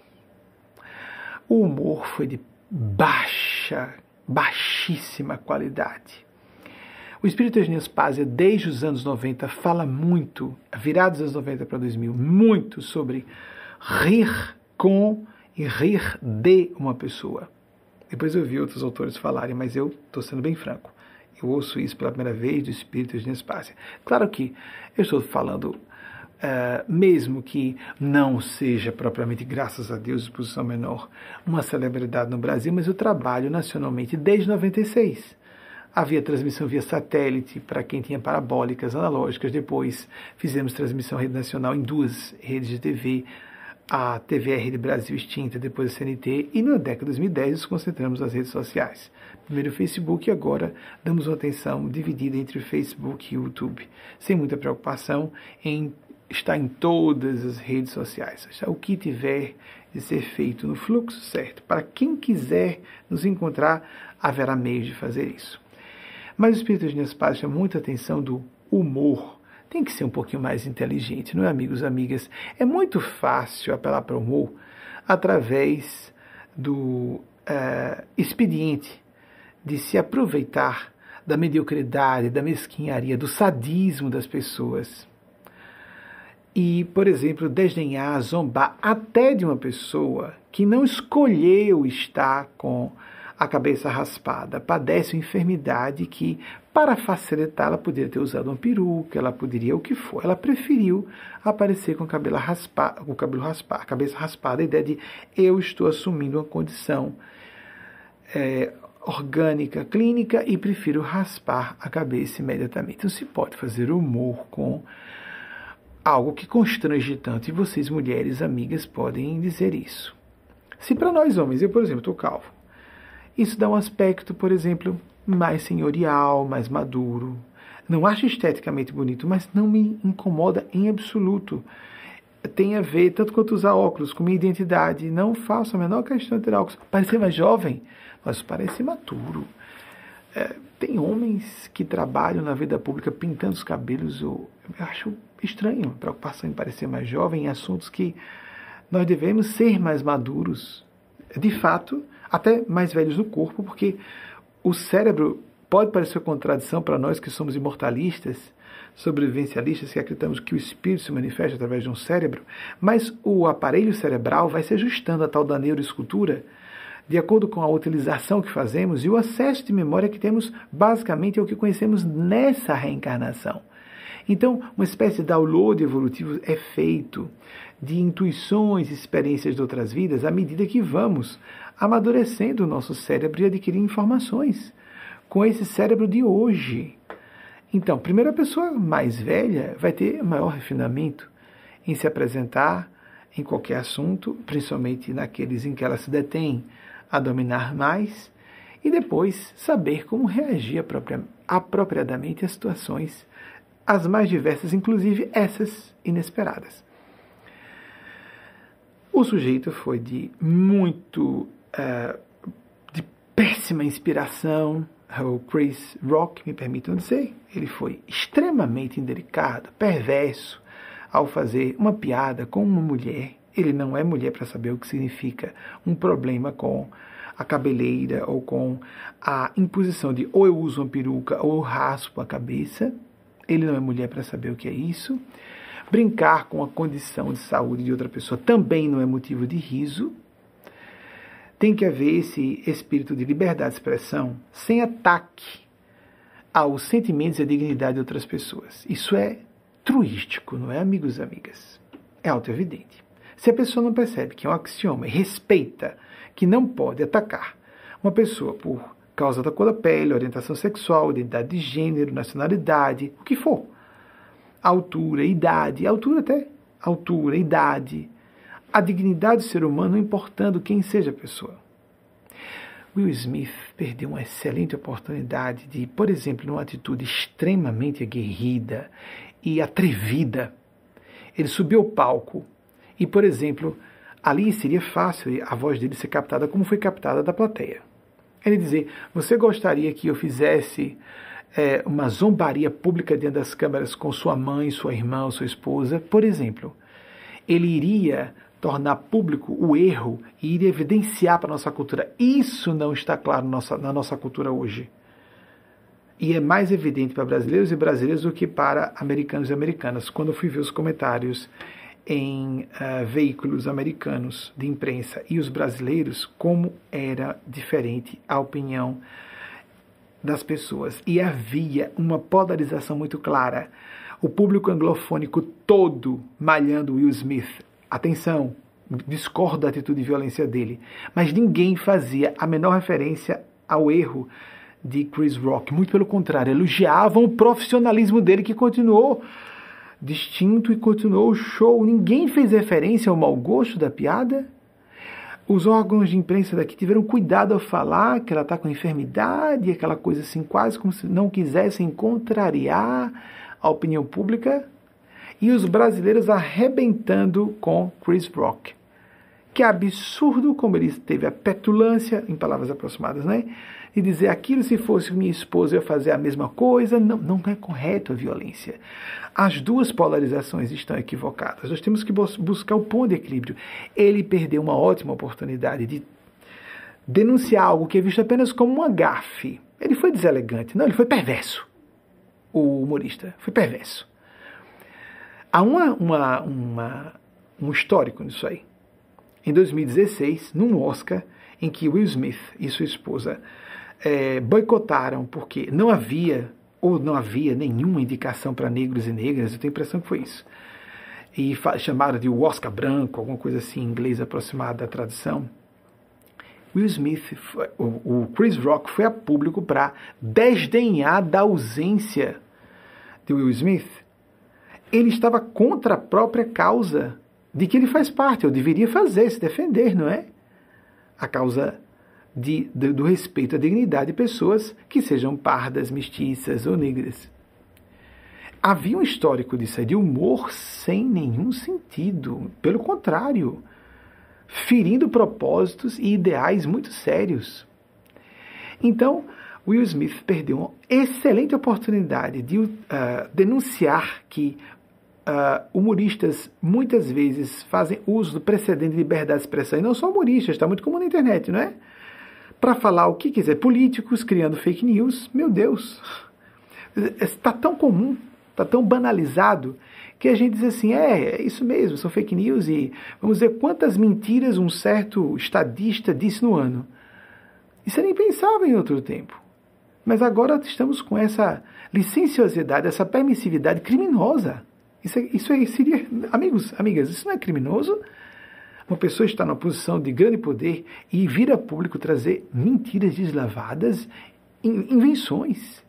O humor foi de baixa, baixíssima qualidade. O espírito Eugênio Spazia, desde os anos 90, fala muito, virados dos anos 90 para 2000, muito sobre rir com e rir de uma pessoa. Depois eu vi outros autores falarem, mas eu estou sendo bem franco. Eu ouço isso pela primeira vez do espírito de Spácia. Claro que eu estou falando, uh, mesmo que não seja propriamente, graças a Deus, exposição menor, uma celebridade no Brasil, mas eu trabalho nacionalmente desde 96. Havia transmissão via satélite para quem tinha parabólicas analógicas. Depois fizemos transmissão rede nacional em duas redes de TV, a TVR de Brasil extinta, depois a CNT, e na década de 2010 nos concentramos nas redes sociais. Primeiro o Facebook e agora damos uma atenção dividida entre Facebook e YouTube, sem muita preocupação em estar em todas as redes sociais. O que tiver de ser feito no fluxo certo. Para quem quiser nos encontrar, haverá meios de fazer isso. Mas o Espírito de Nespaz chama muita atenção do humor tem que ser um pouquinho mais inteligente, não é, amigos amigas? É muito fácil apelar para o humor através do é, expediente de se aproveitar da mediocridade, da mesquinharia, do sadismo das pessoas. E, por exemplo, desdenhar, zombar até de uma pessoa que não escolheu estar com a cabeça raspada, padece uma enfermidade que, para facilitar, ela poderia ter usado uma peruca, ela poderia o que for. Ela preferiu aparecer com o cabelo raspado, com o cabelo raspado, a cabeça raspada, a ideia de eu estou assumindo uma condição é, orgânica, clínica e prefiro raspar a cabeça imediatamente. Então se pode fazer humor com algo que constrange tanto, e vocês, mulheres, amigas, podem dizer isso. Se para nós homens, eu, por exemplo, estou calvo, isso dá um aspecto, por exemplo, mais senhorial, mais maduro. Não acho esteticamente bonito, mas não me incomoda em absoluto. Tem a ver, tanto quanto usar óculos, com minha identidade. Não faço a menor questão de ter óculos. Parecer mais jovem, mas parece maturo. É, tem homens que trabalham na vida pública pintando os cabelos. Eu, eu acho estranho a preocupação em parecer mais jovem em assuntos que nós devemos ser mais maduros. De fato, até mais velhos no corpo, porque o cérebro pode parecer contradição para nós que somos imortalistas, sobrevivencialistas, que acreditamos que o espírito se manifesta através de um cérebro, mas o aparelho cerebral vai se ajustando a tal da neuroescultura de acordo com a utilização que fazemos e o acesso de memória que temos basicamente é o que conhecemos nessa reencarnação. Então, uma espécie de download evolutivo é feito de intuições e experiências de outras vidas à medida que vamos amadurecendo o nosso cérebro e adquirindo informações com esse cérebro de hoje. Então, primeiro, a pessoa mais velha vai ter maior refinamento em se apresentar em qualquer assunto, principalmente naqueles em que ela se detém a dominar mais, e depois saber como reagir apropriadamente às situações, as mais diversas, inclusive essas inesperadas. O sujeito foi de muito uh, de péssima inspiração, o Chris Rock, me permitam dizer, ele foi extremamente indelicado, perverso, ao fazer uma piada com uma mulher. Ele não é mulher para saber o que significa um problema com a cabeleira ou com a imposição de ou eu uso uma peruca ou eu raspo a cabeça. Ele não é mulher para saber o que é isso. Brincar com a condição de saúde de outra pessoa também não é motivo de riso. Tem que haver esse espírito de liberdade de expressão sem ataque aos sentimentos e à dignidade de outras pessoas. Isso é truístico, não é, amigos e amigas? É auto-evidente. Se a pessoa não percebe que é um axioma e respeita que não pode atacar uma pessoa por causa da cor da pele, orientação sexual, identidade de gênero, nacionalidade, o que for, altura, idade, altura até, altura, idade, a dignidade do ser humano, não importando quem seja a pessoa. Will Smith perdeu uma excelente oportunidade de, por exemplo, numa atitude extremamente aguerrida e atrevida, ele subiu ao palco e, por exemplo, ali seria fácil a voz dele ser captada como foi captada da plateia. Ele dizer: Você gostaria que eu fizesse é, uma zombaria pública diante das câmeras com sua mãe, sua irmã, sua esposa, por exemplo, ele iria tornar público o erro e iria evidenciar para a nossa cultura. Isso não está claro nossa, na nossa cultura hoje. E é mais evidente para brasileiros e brasileiras do que para americanos e americanas. Quando eu fui ver os comentários em uh, veículos americanos de imprensa e os brasileiros, como era diferente a opinião das pessoas. E havia uma polarização muito clara. O público anglofônico todo malhando Will Smith. Atenção, discordo da atitude de violência dele. Mas ninguém fazia a menor referência ao erro de Chris Rock. Muito pelo contrário, elogiavam o profissionalismo dele que continuou distinto e continuou o show. Ninguém fez referência ao mau gosto da piada. Os órgãos de imprensa daqui tiveram cuidado ao falar que ela está com enfermidade, aquela coisa assim, quase como se não quisessem contrariar a opinião pública. E os brasileiros arrebentando com Chris Rock. Que absurdo como ele teve a petulância, em palavras aproximadas, né? E dizer aquilo se fosse minha esposa eu fazer a mesma coisa. Não, não é correto a violência. As duas polarizações estão equivocadas. Nós temos que buscar o ponto de equilíbrio. Ele perdeu uma ótima oportunidade de denunciar algo que é visto apenas como uma gafe. Ele foi deselegante, não, ele foi perverso. O humorista foi perverso. Há uma, uma, uma, um histórico nisso aí. Em 2016, num Oscar, em que Will Smith e sua esposa é, boicotaram porque não havia ou não havia nenhuma indicação para negros e negras, eu tenho a impressão que foi isso. E chamaram de Oscar branco, alguma coisa assim em inglês aproximada da tradução. Will Smith, o Chris Rock foi a público para desdenhar da ausência de Will Smith. Ele estava contra a própria causa de que ele faz parte, ou deveria fazer, se defender, não é? A causa de, de, do respeito à dignidade de pessoas que sejam pardas, mestiças ou negras. Havia um histórico disso, de humor sem nenhum sentido. Pelo contrário, ferindo propósitos e ideais muito sérios. Então, Will Smith perdeu uma excelente oportunidade de uh, denunciar que uh, humoristas muitas vezes fazem uso do precedente de liberdade de expressão, e não só humoristas, está muito comum na internet, não é? Para falar o que quiser. Políticos criando fake news, meu Deus, está tão comum, está tão banalizado, que a gente diz assim: é, é isso mesmo, são fake news e vamos ver quantas mentiras um certo estadista disse no ano. Isso eu nem pensava em outro tempo. Mas agora estamos com essa licenciosidade, essa permissividade criminosa. Isso, é, isso é, seria, amigos, amigas, isso não é criminoso? Uma pessoa está numa posição de grande poder e vir a público trazer mentiras deslavadas, invenções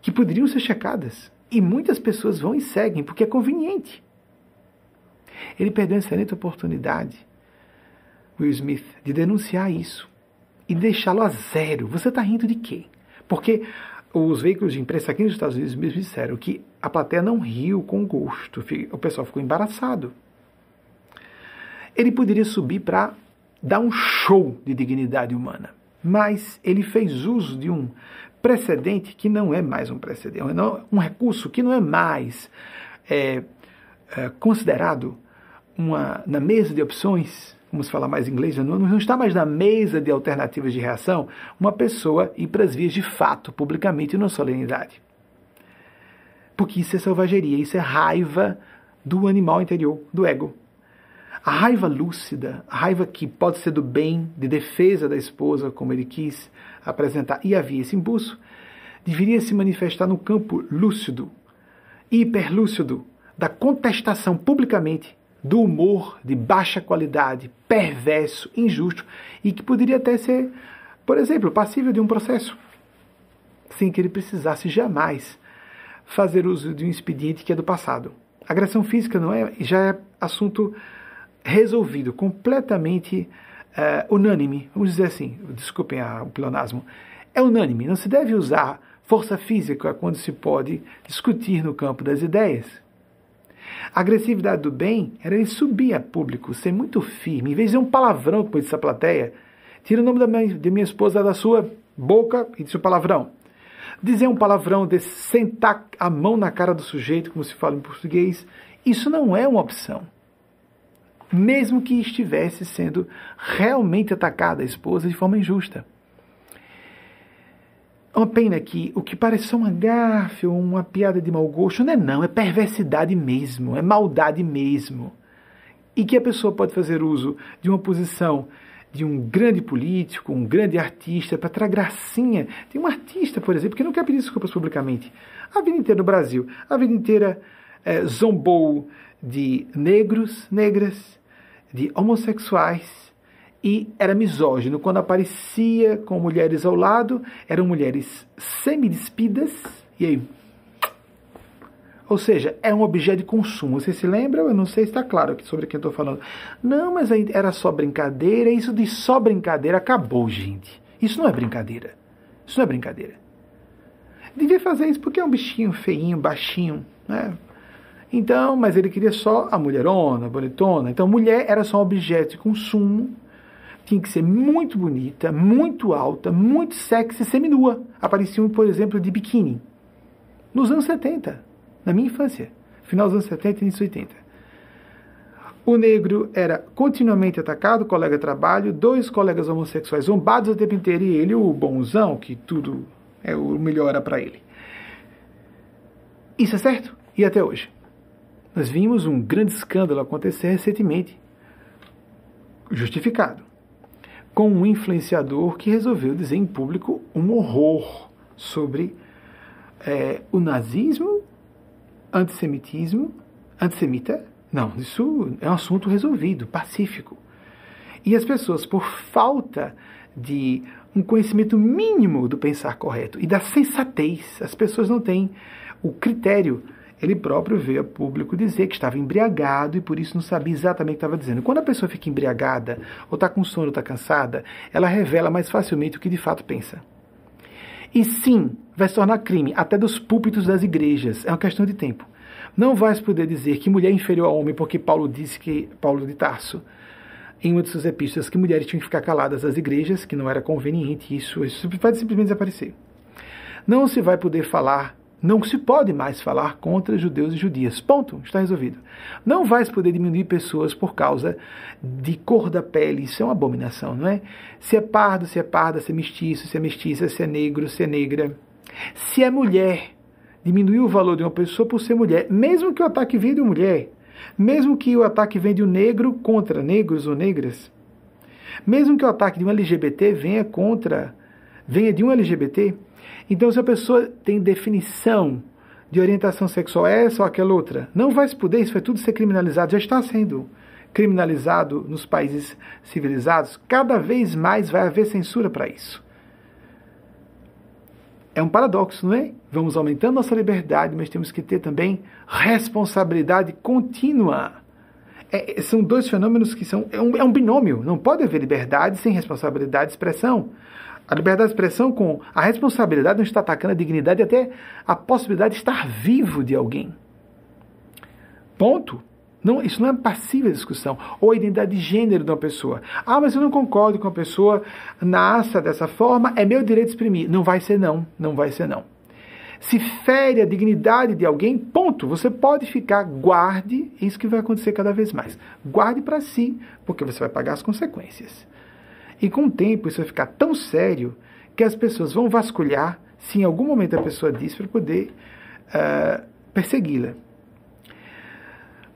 que poderiam ser checadas. E muitas pessoas vão e seguem porque é conveniente. Ele perdeu uma excelente oportunidade, Will Smith, de denunciar isso e deixá-lo a zero. Você está rindo de quê? Porque os veículos de imprensa aqui nos Estados Unidos mesmo disseram que a plateia não riu com gosto, o pessoal ficou embaraçado ele poderia subir para dar um show de dignidade humana. Mas ele fez uso de um precedente que não é mais um precedente, um recurso que não é mais é, é, considerado uma, na mesa de opções, vamos falar mais inglês, não, não está mais na mesa de alternativas de reação, uma pessoa ir para as vias de fato, publicamente, na solenidade. Porque isso é selvageria, isso é raiva do animal interior, do ego. A raiva lúcida, a raiva que pode ser do bem, de defesa da esposa, como ele quis apresentar, e havia esse impulso, deveria se manifestar no campo lúcido, hiperlúcido, da contestação publicamente do humor de baixa qualidade, perverso, injusto e que poderia até ser, por exemplo, passível de um processo, sem que ele precisasse jamais fazer uso de um expediente que é do passado. Agressão física não é, já é assunto resolvido, completamente uh, unânime, vamos dizer assim, desculpem a, o pleonasmo, é unânime, não se deve usar força física quando se pode discutir no campo das ideias. A agressividade do bem era ele subir a público, ser muito firme, em vez de um palavrão, como disse a plateia, tira o nome da minha, de minha esposa da sua boca e disse o palavrão. dizer um palavrão, de sentar a mão na cara do sujeito, como se fala em português, isso não é uma opção. Mesmo que estivesse sendo realmente atacada a esposa de forma injusta. Uma pena que o que parece uma gafe ou uma piada de mau gosto não é não, é perversidade mesmo, é maldade mesmo. E que a pessoa pode fazer uso de uma posição de um grande político, um grande artista, para trazer gracinha. Tem um artista, por exemplo, que não quer pedir desculpas publicamente. A vida inteira no Brasil, a vida inteira é, zombou de negros, negras, de homossexuais e era misógino. Quando aparecia com mulheres ao lado, eram mulheres semi-despidas, e aí? Ou seja, é um objeto de consumo. Você se lembra? Eu não sei se está claro sobre quem estou falando. Não, mas aí era só brincadeira. Isso de só brincadeira acabou, gente. Isso não é brincadeira. Isso não é brincadeira. Devia fazer isso porque é um bichinho feinho, baixinho, né? Então, mas ele queria só a mulherona, bonitona. Então, mulher era só um objeto de consumo. Tinha que ser muito bonita, muito alta, muito sexy, seminua. Apareciam, por exemplo, de biquíni. Nos anos 70, na minha infância. Final dos anos 70 e início 80. O negro era continuamente atacado, colega de trabalho, dois colegas homossexuais zombados o tempo inteiro e ele, o bonzão, que tudo é o melhor era para ele. Isso é certo? E até hoje? Nós vimos um grande escândalo acontecer recentemente, justificado, com um influenciador que resolveu dizer em público um horror sobre é, o nazismo, antissemitismo, antissemita. Não, isso é um assunto resolvido, pacífico. E as pessoas, por falta de um conhecimento mínimo do pensar correto e da sensatez, as pessoas não têm o critério ele próprio veio a público dizer que estava embriagado e por isso não sabia exatamente o que estava dizendo. Quando a pessoa fica embriagada, ou está com sono, ou está cansada, ela revela mais facilmente o que de fato pensa. E sim, vai se tornar crime, até dos púlpitos das igrejas. É uma questão de tempo. Não vais poder dizer que mulher é inferior ao homem, porque Paulo disse que, Paulo de Tarso, em uma de suas epístolas, que mulheres tinham que ficar caladas das igrejas, que não era conveniente, isso, isso vai simplesmente desaparecer. Não se vai poder falar não se pode mais falar contra judeus e judias. Ponto. Está resolvido. Não vai se poder diminuir pessoas por causa de cor da pele. Isso é uma abominação, não é? Se é pardo, se é parda, se é mestiço, se é mestiça, se é negro, se é negra. Se é mulher, diminuir o valor de uma pessoa por ser mulher, mesmo que o ataque venha de uma mulher, mesmo que o ataque venha de um negro contra negros ou negras, mesmo que o ataque de um LGBT venha contra, venha de um LGBT, então, se a pessoa tem definição de orientação sexual essa ou aquela outra, não vai se poder, isso vai tudo ser criminalizado, já está sendo criminalizado nos países civilizados, cada vez mais vai haver censura para isso. É um paradoxo, não é? Vamos aumentando nossa liberdade, mas temos que ter também responsabilidade contínua. É, são dois fenômenos que são. É um, é um binômio. Não pode haver liberdade sem responsabilidade de expressão. A liberdade de expressão com a responsabilidade não está atacando a dignidade até a possibilidade de estar vivo de alguém. Ponto. Não, isso não é passível discussão. Ou a identidade de gênero de uma pessoa. Ah, mas eu não concordo com a pessoa nasça dessa forma, é meu direito de exprimir. Não vai ser não, não vai ser não. Se fere a dignidade de alguém, ponto. Você pode ficar, guarde, isso que vai acontecer cada vez mais. Guarde para si, porque você vai pagar as consequências. E com o tempo isso vai ficar tão sério que as pessoas vão vasculhar se em algum momento a pessoa diz para poder uh, persegui-la.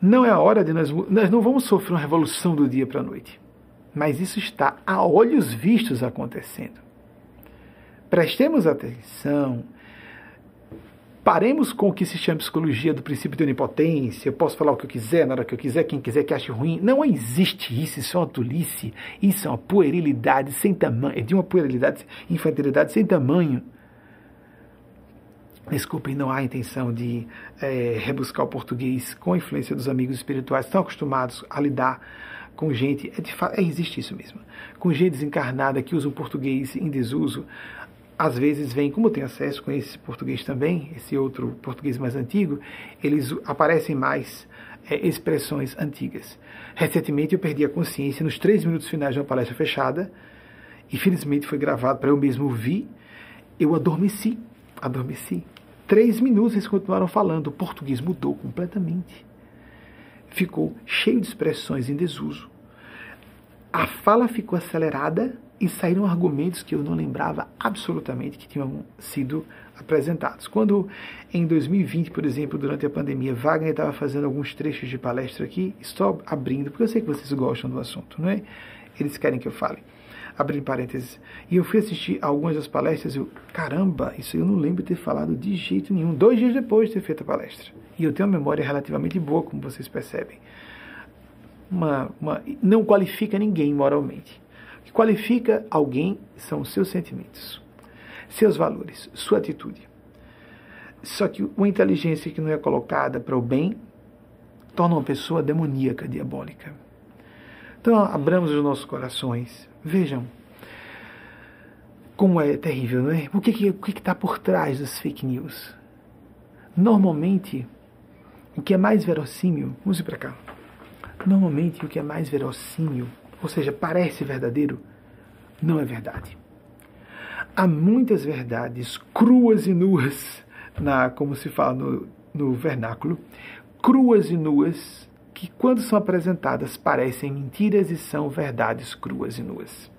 Não é a hora de nós. Nós não vamos sofrer uma revolução do dia para a noite. Mas isso está a olhos vistos acontecendo. Prestemos atenção Paremos com o que se chama psicologia do princípio de onipotência. Eu posso falar o que eu quiser, na hora que eu quiser, quem quiser que ache ruim. Não existe isso, isso é uma tolice. Isso é uma puerilidade sem tamanho. É de uma puerilidade, infantilidade sem tamanho. Desculpem, não há intenção de é, rebuscar o português com a influência dos amigos espirituais, estão acostumados a lidar com gente, é de é, existe isso mesmo, com gente desencarnada que usa o português em desuso, às vezes vem, como tenho acesso com esse português também, esse outro português mais antigo, eles aparecem mais é, expressões antigas. Recentemente eu perdi a consciência nos três minutos finais de uma palestra fechada, e felizmente foi gravado para eu mesmo ouvir. Eu adormeci adormeci. Três minutos eles continuaram falando. O português mudou completamente. Ficou cheio de expressões em desuso. A fala ficou acelerada e saíram argumentos que eu não lembrava absolutamente que tinham sido apresentados. Quando em 2020, por exemplo, durante a pandemia, Wagner estava fazendo alguns trechos de palestra aqui, estou abrindo, porque eu sei que vocês gostam do assunto, não é? Eles querem que eu fale. Abrindo parênteses. E eu fui assistir algumas das palestras e eu, caramba, isso eu não lembro de ter falado de jeito nenhum. Dois dias depois de ter feito a palestra. E eu tenho uma memória relativamente boa, como vocês percebem. Uma, uma, não qualifica ninguém moralmente. Que qualifica alguém são seus sentimentos, seus valores, sua atitude. Só que uma inteligência que não é colocada para o bem torna uma pessoa demoníaca, diabólica. Então, abramos os nossos corações. Vejam como é terrível, não é? O que está que, que tá por trás das fake news? Normalmente, o que é mais verossímil, ir para cá. Normalmente, o que é mais verossímil, ou seja, parece verdadeiro, não é verdade. Há muitas verdades cruas e nuas, na, como se fala no, no vernáculo, cruas e nuas que, quando são apresentadas, parecem mentiras e são verdades cruas e nuas.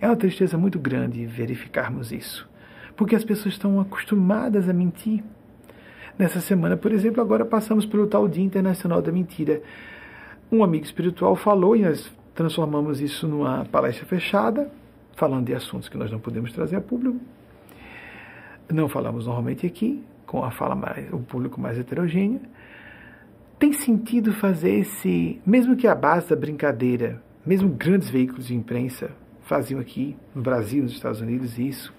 É uma tristeza muito grande verificarmos isso, porque as pessoas estão acostumadas a mentir. Nessa semana, por exemplo, agora passamos pelo tal Dia Internacional da Mentira. Um amigo espiritual falou e nós transformamos isso numa palestra fechada, falando de assuntos que nós não podemos trazer a público. Não falamos normalmente aqui, com a fala mais, o público mais heterogêneo tem sentido fazer esse, mesmo que a base da brincadeira, mesmo grandes veículos de imprensa faziam aqui no Brasil, nos Estados Unidos isso.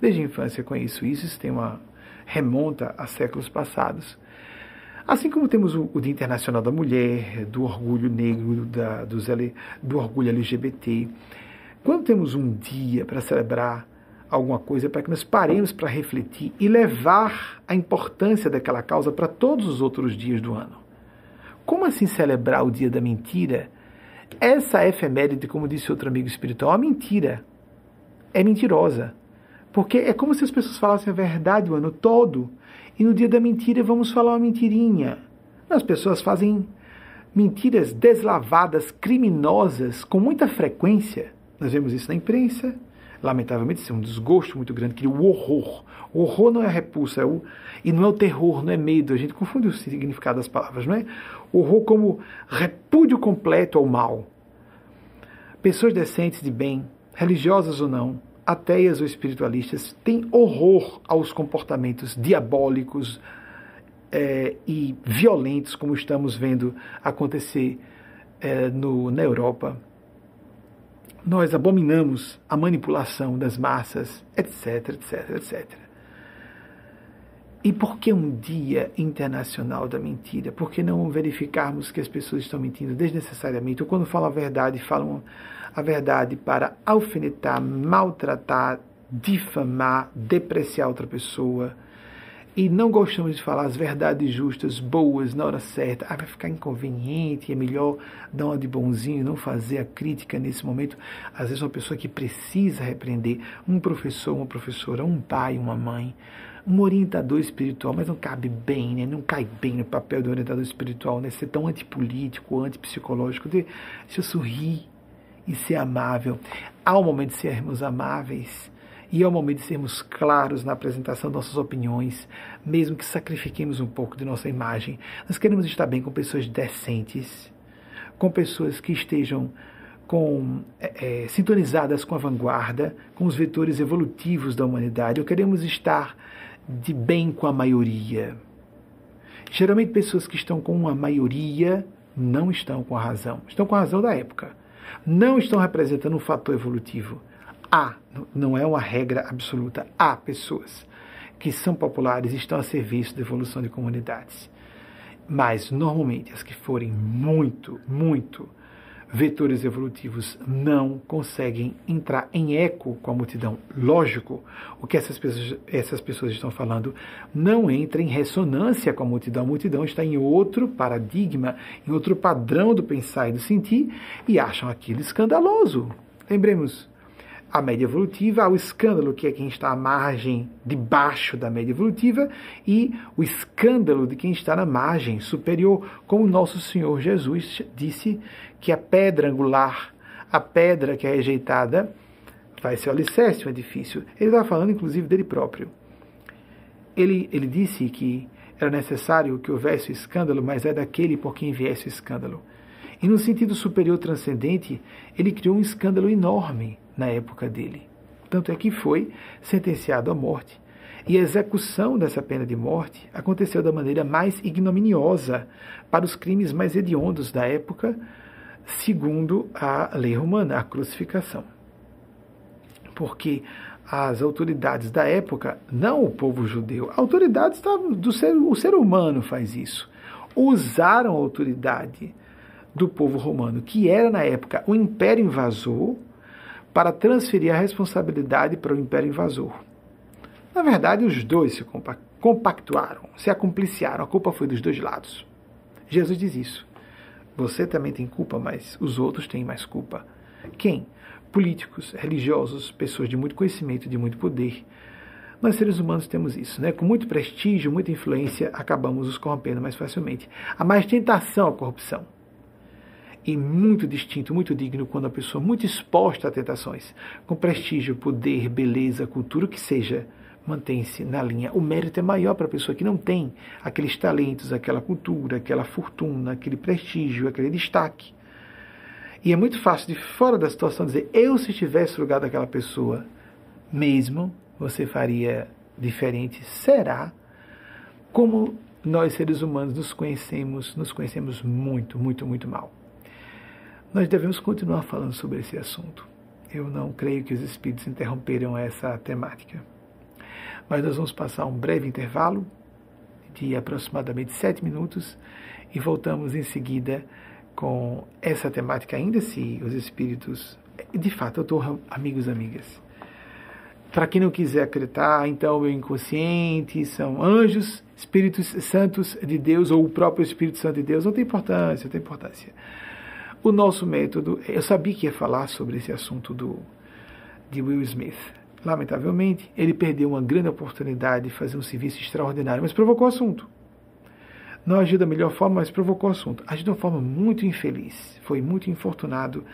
Desde a infância conheço isso, isso tem uma remonta a séculos passados. Assim como temos o, o Dia Internacional da Mulher, do orgulho negro, da, dos L, do orgulho LGBT, quando temos um dia para celebrar alguma coisa, para que nós paremos para refletir e levar a importância daquela causa para todos os outros dias do ano. Como assim celebrar o dia da mentira? Essa efeméride, como disse outro amigo espiritual, é uma mentira. É mentirosa. Porque é como se as pessoas falassem a verdade o ano todo e no dia da mentira vamos falar uma mentirinha. As pessoas fazem mentiras deslavadas, criminosas, com muita frequência. Nós vemos isso na imprensa, lamentavelmente, isso é um desgosto muito grande, que o horror. O horror não é repulsa, é o, e não é o terror, não é medo. A gente confunde o significado das palavras, não é? Horror como repúdio completo ao mal. Pessoas decentes de bem, religiosas ou não, ateias ou espiritualistas, têm horror aos comportamentos diabólicos é, e violentos, como estamos vendo acontecer é, no, na Europa nós abominamos a manipulação das massas, etc, etc, etc. E por que um dia internacional da mentira? Por que não verificarmos que as pessoas estão mentindo desnecessariamente? Ou quando falam a verdade, falam a verdade para alfinetar, maltratar, difamar, depreciar outra pessoa, e não gostamos de falar as verdades justas, boas, na hora certa. Ah, vai ficar inconveniente, é melhor dar uma de bonzinho, não fazer a crítica nesse momento. Às vezes, uma pessoa que precisa repreender, um professor, uma professora, um pai, uma mãe, um orientador espiritual, mas não cabe bem, né? não cai bem no papel do orientador espiritual, né? ser tão antipolítico, antipsicológico. Deixa eu sorrir e ser amável. Há um momento de sermos amáveis e é o momento de sermos claros na apresentação de nossas opiniões, mesmo que sacrifiquemos um pouco de nossa imagem. Nós queremos estar bem com pessoas decentes, com pessoas que estejam com, é, é, sintonizadas com a vanguarda, com os vetores evolutivos da humanidade. Ou queremos estar de bem com a maioria. Geralmente, pessoas que estão com a maioria não estão com a razão, estão com a razão da época. Não estão representando um fator evolutivo há, não é uma regra absoluta, há pessoas que são populares e estão a serviço da evolução de comunidades. Mas, normalmente, as que forem muito, muito vetores evolutivos não conseguem entrar em eco com a multidão. Lógico, o que essas pessoas, essas pessoas estão falando não entra em ressonância com a multidão. A multidão está em outro paradigma, em outro padrão do pensar e do sentir e acham aquilo escandaloso. Lembremos, a média evolutiva, há o escândalo, que é quem está à margem debaixo da média evolutiva, e o escândalo de quem está na margem superior, como nosso Senhor Jesus disse que a pedra angular, a pedra que é rejeitada, vai ser o alicerce, o edifício. Ele estava falando, inclusive, dele próprio. Ele, ele disse que era necessário que houvesse o escândalo, mas é daquele por quem viesse o escândalo. E no sentido superior transcendente, ele criou um escândalo enorme na época dele. Tanto é que foi sentenciado à morte. E a execução dessa pena de morte aconteceu da maneira mais ignominiosa para os crimes mais hediondos da época, segundo a lei romana, a crucificação. Porque as autoridades da época, não o povo judeu, autoridades do ser, o ser humano faz isso, usaram a autoridade do povo romano, que era na época o império invasor, para transferir a responsabilidade para o império invasor. Na verdade, os dois se compactuaram, se acompliciaram, a culpa foi dos dois lados. Jesus diz isso. Você também tem culpa, mas os outros têm mais culpa. Quem? Políticos, religiosos, pessoas de muito conhecimento, de muito poder. Nós seres humanos temos isso, né? Com muito prestígio, muita influência, acabamos os corrompendo mais facilmente. Há mais tentação à corrupção e muito distinto, muito digno quando a pessoa muito exposta a tentações, com prestígio, poder, beleza, cultura, o que seja, mantém-se na linha. O mérito é maior para a pessoa que não tem aqueles talentos, aquela cultura, aquela fortuna, aquele prestígio, aquele destaque. E é muito fácil, de fora da situação, dizer: eu, se estivesse no lugar daquela pessoa, mesmo você faria diferente. Será? Como nós, seres humanos, nos conhecemos, nos conhecemos muito, muito, muito mal. Nós devemos continuar falando sobre esse assunto. Eu não creio que os espíritos interromperam essa temática. Mas nós vamos passar um breve intervalo de aproximadamente sete minutos e voltamos em seguida com essa temática, ainda se os espíritos. De fato, eu estou, amigos amigas. Para quem não quiser acreditar, então o inconsciente são anjos, espíritos santos de Deus ou o próprio Espírito Santo de Deus, não tem importância, não tem importância. O nosso método, eu sabia que ia falar sobre esse assunto do, de Will Smith. Lamentavelmente, ele perdeu uma grande oportunidade de fazer um serviço extraordinário, mas provocou assunto. Não agiu da melhor forma, mas provocou assunto. Agiu de uma forma muito infeliz. Foi muito infortunado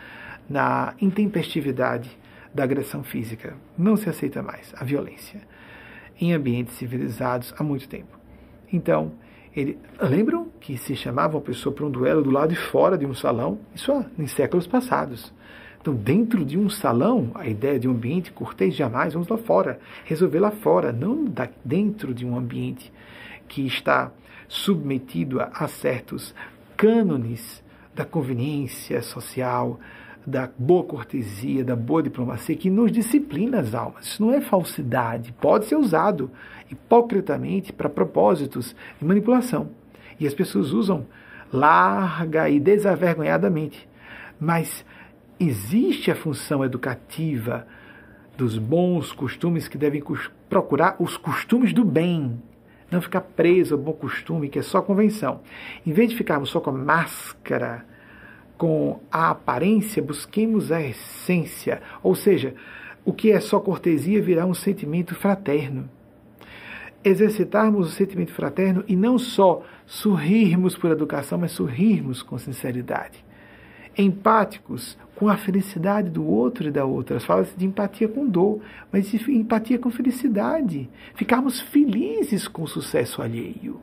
na intempestividade da agressão física. Não se aceita mais a violência em ambientes civilizados há muito tempo. Então, ele, lembram que se chamava uma pessoa para um duelo do lado de fora de um salão? Isso em séculos passados. Então, dentro de um salão, a ideia de um ambiente cortês jamais, vamos lá fora, resolver lá fora, não da, dentro de um ambiente que está submetido a, a certos cânones da conveniência social, da boa cortesia, da boa diplomacia, que nos disciplina as almas. Isso não é falsidade, pode ser usado hipocritamente para propósitos de manipulação. E as pessoas usam larga e desavergonhadamente. Mas existe a função educativa dos bons costumes que devem procurar os costumes do bem, não ficar preso ao bom costume, que é só convenção. Em vez de ficarmos só com a máscara, com a aparência, busquemos a essência. Ou seja, o que é só cortesia virá um sentimento fraterno. Exercitarmos o sentimento fraterno e não só sorrirmos por educação, mas sorrirmos com sinceridade. Empáticos com a felicidade do outro e da outra. Fala-se de empatia com dor, mas de empatia com felicidade. Ficarmos felizes com o sucesso alheio.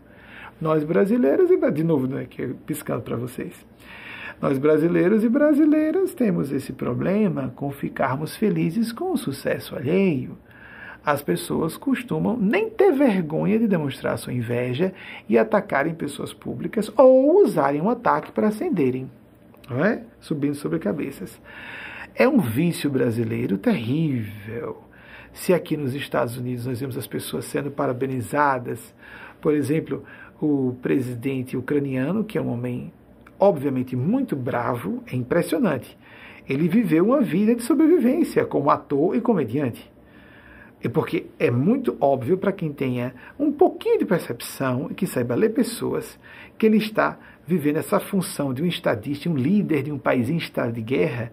Nós brasileiros, e de novo, não é que piscando para vocês. Nós brasileiros e brasileiras temos esse problema com ficarmos felizes com o sucesso alheio. As pessoas costumam nem ter vergonha de demonstrar sua inveja e atacarem pessoas públicas ou usarem um ataque para ascenderem não é? Subindo sobre cabeças. É um vício brasileiro terrível. Se aqui nos Estados Unidos nós vemos as pessoas sendo parabenizadas, por exemplo, o presidente ucraniano, que é um homem obviamente muito bravo, é impressionante. Ele viveu uma vida de sobrevivência como ator e comediante. É porque é muito óbvio para quem tenha um pouquinho de percepção e que saiba ler pessoas que ele está vivendo essa função de um estadista, um líder de um país em estado de guerra,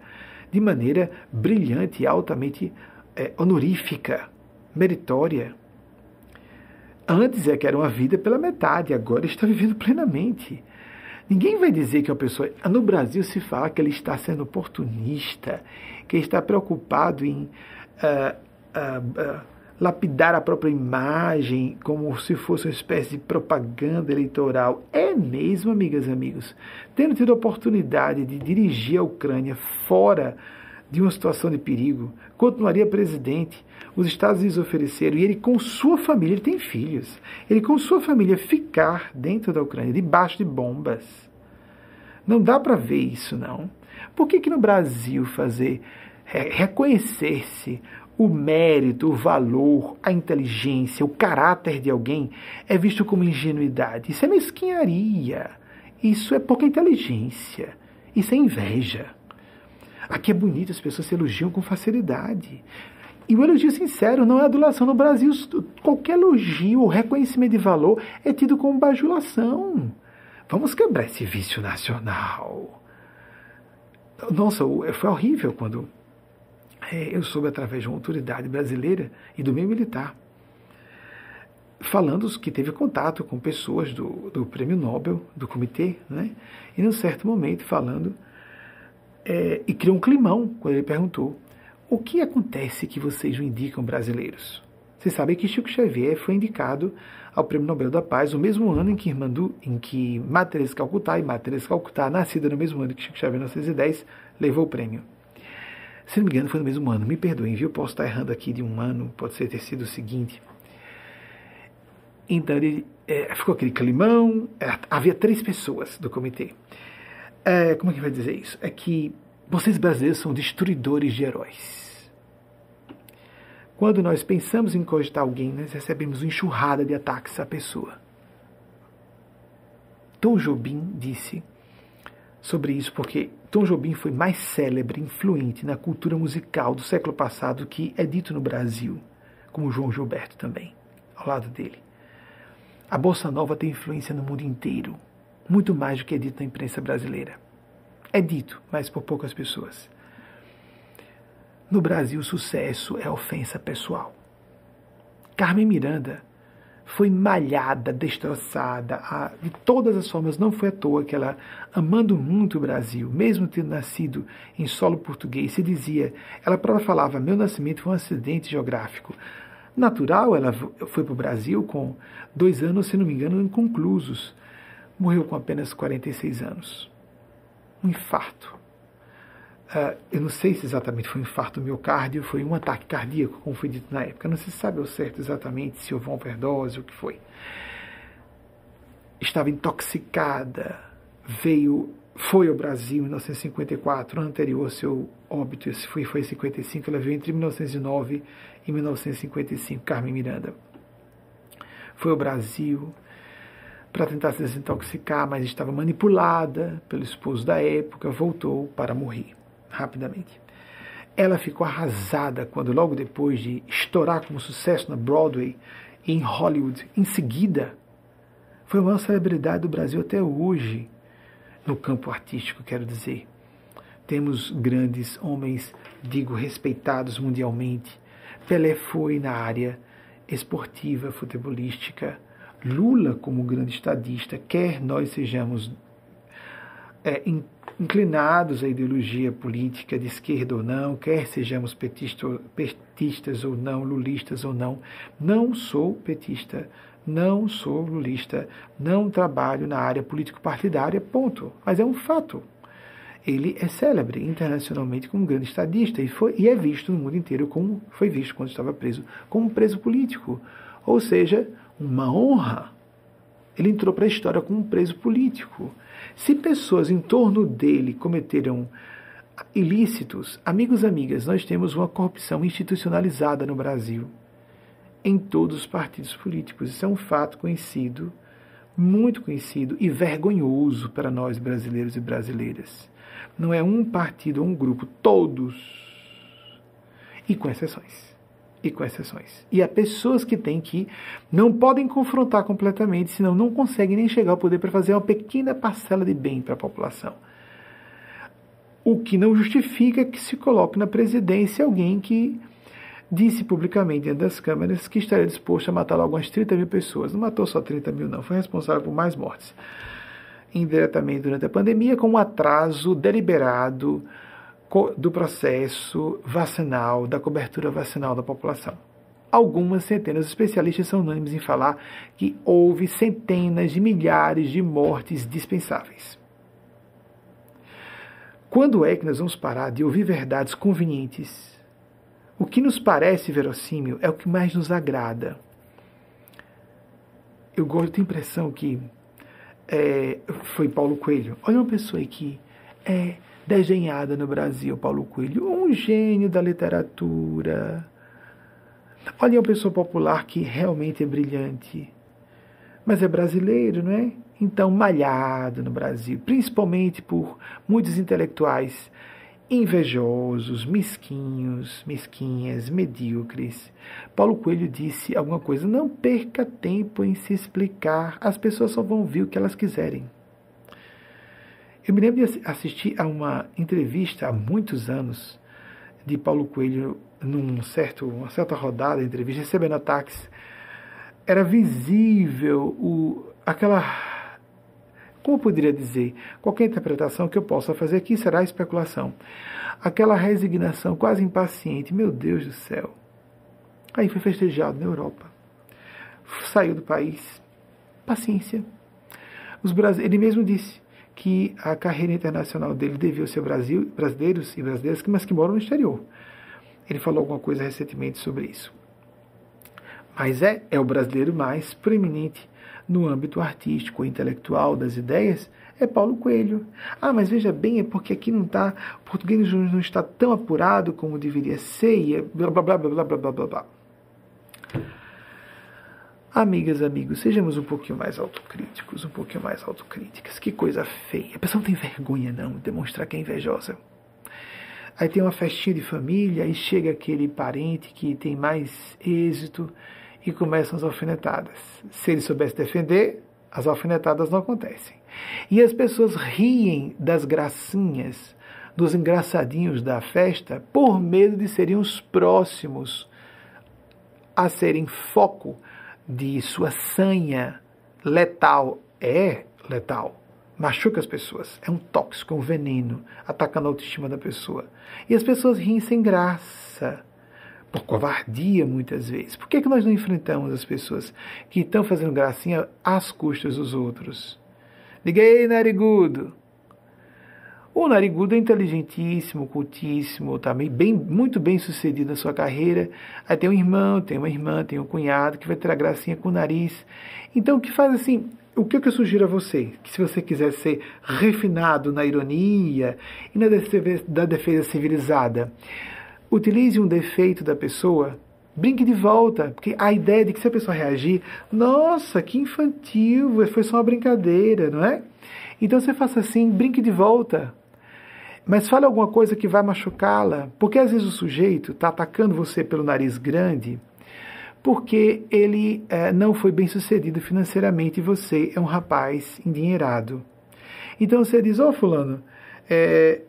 de maneira brilhante e altamente é, honorífica, meritória. Antes é que era uma vida pela metade, agora está vivendo plenamente. Ninguém vai dizer que a pessoa. No Brasil se fala que ele está sendo oportunista, que está preocupado em uh, lapidar a própria imagem como se fosse uma espécie de propaganda eleitoral. É mesmo, amigas e amigos. Tendo tido a oportunidade de dirigir a Ucrânia fora de uma situação de perigo, continuaria presidente. Os Estados Unidos ofereceram, e ele com sua família, ele tem filhos, ele com sua família ficar dentro da Ucrânia, debaixo de bombas. Não dá para ver isso, não. Por que, que no Brasil fazer, reconhecer-se o mérito, o valor, a inteligência, o caráter de alguém é visto como ingenuidade? Isso é mesquinharia. Isso é pouca inteligência. Isso é inveja. Aqui é bonito, as pessoas se elogiam com facilidade. E o elogio sincero não é adulação. No Brasil, qualquer elogio ou reconhecimento de valor é tido como bajulação. Vamos quebrar esse vício nacional. Nossa, foi horrível quando eu soube através de uma autoridade brasileira e do meio militar, falando que teve contato com pessoas do, do prêmio Nobel, do comitê, né? e num certo momento falando, é, e criou um climão quando ele perguntou: o que acontece que vocês não indicam brasileiros? Vocês sabem que Chico Xavier foi indicado ao Prêmio Nobel da Paz no mesmo ano em que, Irmandu, em que Matheus Calcutá, e Matheus Calcutá, nascida no mesmo ano que Chico Xavier, em 1910, levou o prêmio. Se não me engano, foi no mesmo ano. Me perdoem, viu? Posso estar errando aqui de um ano, pode ser ter sido o seguinte. Então, ele, é, ficou aquele climão, é, havia três pessoas do comitê. É, como é que vai dizer isso? É que vocês brasileiros são destruidores de heróis. Quando nós pensamos em cogitar alguém, nós recebemos uma enxurrada de ataques à pessoa. Tom Jobim disse sobre isso porque Tom Jobim foi mais célebre, influente na cultura musical do século passado que é dito no Brasil, como João Gilberto também, ao lado dele. A bossa nova tem influência no mundo inteiro, muito mais do que é dito na imprensa brasileira. É dito, mas por poucas pessoas. No Brasil, sucesso é ofensa pessoal. Carmen Miranda foi malhada, destroçada, a, de todas as formas. Não foi à toa que ela, amando muito o Brasil, mesmo tendo nascido em solo português, se dizia, ela própria falava, meu nascimento foi um acidente geográfico. Natural, ela foi para o Brasil com dois anos, se não me engano, inconclusos. Morreu com apenas 46 anos. Um infarto. Uh, eu não sei se exatamente foi um infarto miocárdio, foi um ataque cardíaco, como foi dito na época. Não se sabe ao certo exatamente se houve uma overdose, o que foi. Estava intoxicada, veio, foi ao Brasil em 1954, ano anterior ao seu óbito, esse foi, foi em 55, ela veio entre 1909 e 1955, Carmen Miranda. Foi ao Brasil para tentar se desintoxicar, mas estava manipulada pelo esposo da época, voltou para morrer rapidamente. Ela ficou arrasada quando, logo depois de estourar como sucesso na Broadway e em Hollywood, em seguida, foi a maior celebridade do Brasil até hoje, no campo artístico, quero dizer. Temos grandes homens, digo, respeitados mundialmente. Pelé foi na área esportiva, futebolística. Lula, como grande estadista, quer nós sejamos é, inclinados à ideologia política de esquerda ou não, quer sejamos petistas ou não, lulistas ou não. Não sou petista, não sou lulista, não trabalho na área político-partidária, ponto. Mas é um fato. Ele é célebre internacionalmente como um grande estadista e, foi, e é visto no mundo inteiro como foi visto quando estava preso, como preso político. Ou seja, uma honra. Ele entrou para a história como um preso político. Se pessoas em torno dele cometeram ilícitos, amigos e amigas, nós temos uma corrupção institucionalizada no Brasil, em todos os partidos políticos. Isso é um fato conhecido, muito conhecido e vergonhoso para nós brasileiros e brasileiras. Não é um partido ou um grupo, todos, e com exceções e com exceções. E há pessoas que têm que não podem confrontar completamente, senão não conseguem nem chegar ao poder para fazer uma pequena parcela de bem para a população. O que não justifica que se coloque na presidência alguém que disse publicamente diante das câmeras que estaria disposto a matar logo umas 30 mil pessoas. Não matou só 30 mil, não. Foi responsável por mais mortes. Indiretamente durante a pandemia, com um atraso deliberado do processo vacinal, da cobertura vacinal da população. Algumas centenas de especialistas são unânimes em falar que houve centenas de milhares de mortes dispensáveis. Quando é que nós vamos parar de ouvir verdades convenientes o que nos parece verossímil é o que mais nos agrada. Eu gosto da impressão que é, foi Paulo Coelho. Olha uma pessoa que é desenhada no Brasil, Paulo Coelho, um gênio da literatura. Olha uma pessoa popular que realmente é brilhante, mas é brasileiro, não é? Então, malhado no Brasil, principalmente por muitos intelectuais invejosos, mesquinhos, mesquinhas, medíocres. Paulo Coelho disse alguma coisa: não perca tempo em se explicar, as pessoas só vão ver o que elas quiserem. Eu me lembro de assistir a uma entrevista há muitos anos de Paulo Coelho num certo, uma certa rodada de entrevista, recebendo ataques. Era visível o, aquela como poderia dizer? Qualquer interpretação que eu possa fazer aqui será especulação. Aquela resignação quase impaciente, meu Deus do céu. Aí foi festejado na Europa. Saiu do país. Paciência. Os Ele mesmo disse que a carreira internacional dele devia ser Brasil, brasileiros e brasileiras, mas que moram no exterior. Ele falou alguma coisa recentemente sobre isso. Mas é, é o brasileiro mais preeminente no âmbito artístico intelectual das ideias é Paulo Coelho. Ah, mas veja bem, é porque aqui não está, o português não está tão apurado como deveria ser e é blá blá blá blá blá blá blá. blá. Amigas, amigos, sejamos um pouquinho mais autocríticos, um pouquinho mais autocríticas. Que coisa feia. A pessoa não tem vergonha, não, de demonstrar que é invejosa. Aí tem uma festinha de família, aí chega aquele parente que tem mais êxito, e começam as alfinetadas. Se ele soubesse defender, as alfinetadas não acontecem. E as pessoas riem das gracinhas, dos engraçadinhos da festa, por medo de serem os próximos a serem foco de sua sanha letal. É letal. Machuca as pessoas. É um tóxico, é um veneno, atacando a autoestima da pessoa. E as pessoas riem sem graça por covardia muitas vezes. Por que, que nós não enfrentamos as pessoas que estão fazendo gracinha às custas dos outros? Liguei, narigudo. O narigudo é inteligentíssimo, cultíssimo, também bem, muito bem sucedido na sua carreira. Aí tem um irmão, tem uma irmã, tem um cunhado que vai ter a gracinha com o nariz. Então, o que faz assim? O que eu sugiro a você? Que se você quiser ser refinado na ironia e na defesa, da defesa civilizada, utilize um defeito da pessoa, brinque de volta, porque a ideia de que se a pessoa reagir, nossa, que infantil, foi só uma brincadeira, não é? Então você faça assim, brinque de volta. Mas fale alguma coisa que vai machucá-la, porque às vezes o sujeito está atacando você pelo nariz grande, porque ele é, não foi bem sucedido financeiramente e você é um rapaz endinheirado. Então você diz, ô oh, fulano, uh,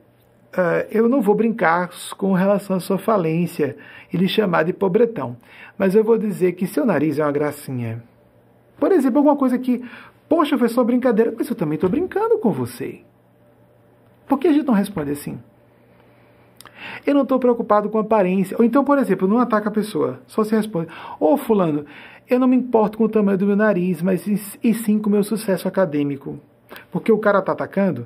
eu não vou brincar com relação à sua falência e lhe chamar de pobretão, mas eu vou dizer que seu nariz é uma gracinha. Por exemplo, alguma coisa que, poxa, foi só brincadeira, mas eu também estou brincando com você. Por que a gente não responde assim? Eu não estou preocupado com aparência. Ou então, por exemplo, não ataca a pessoa, só se responde: Ô, oh, Fulano, eu não me importo com o tamanho do meu nariz, mas e sim com o meu sucesso acadêmico. Porque o cara está atacando,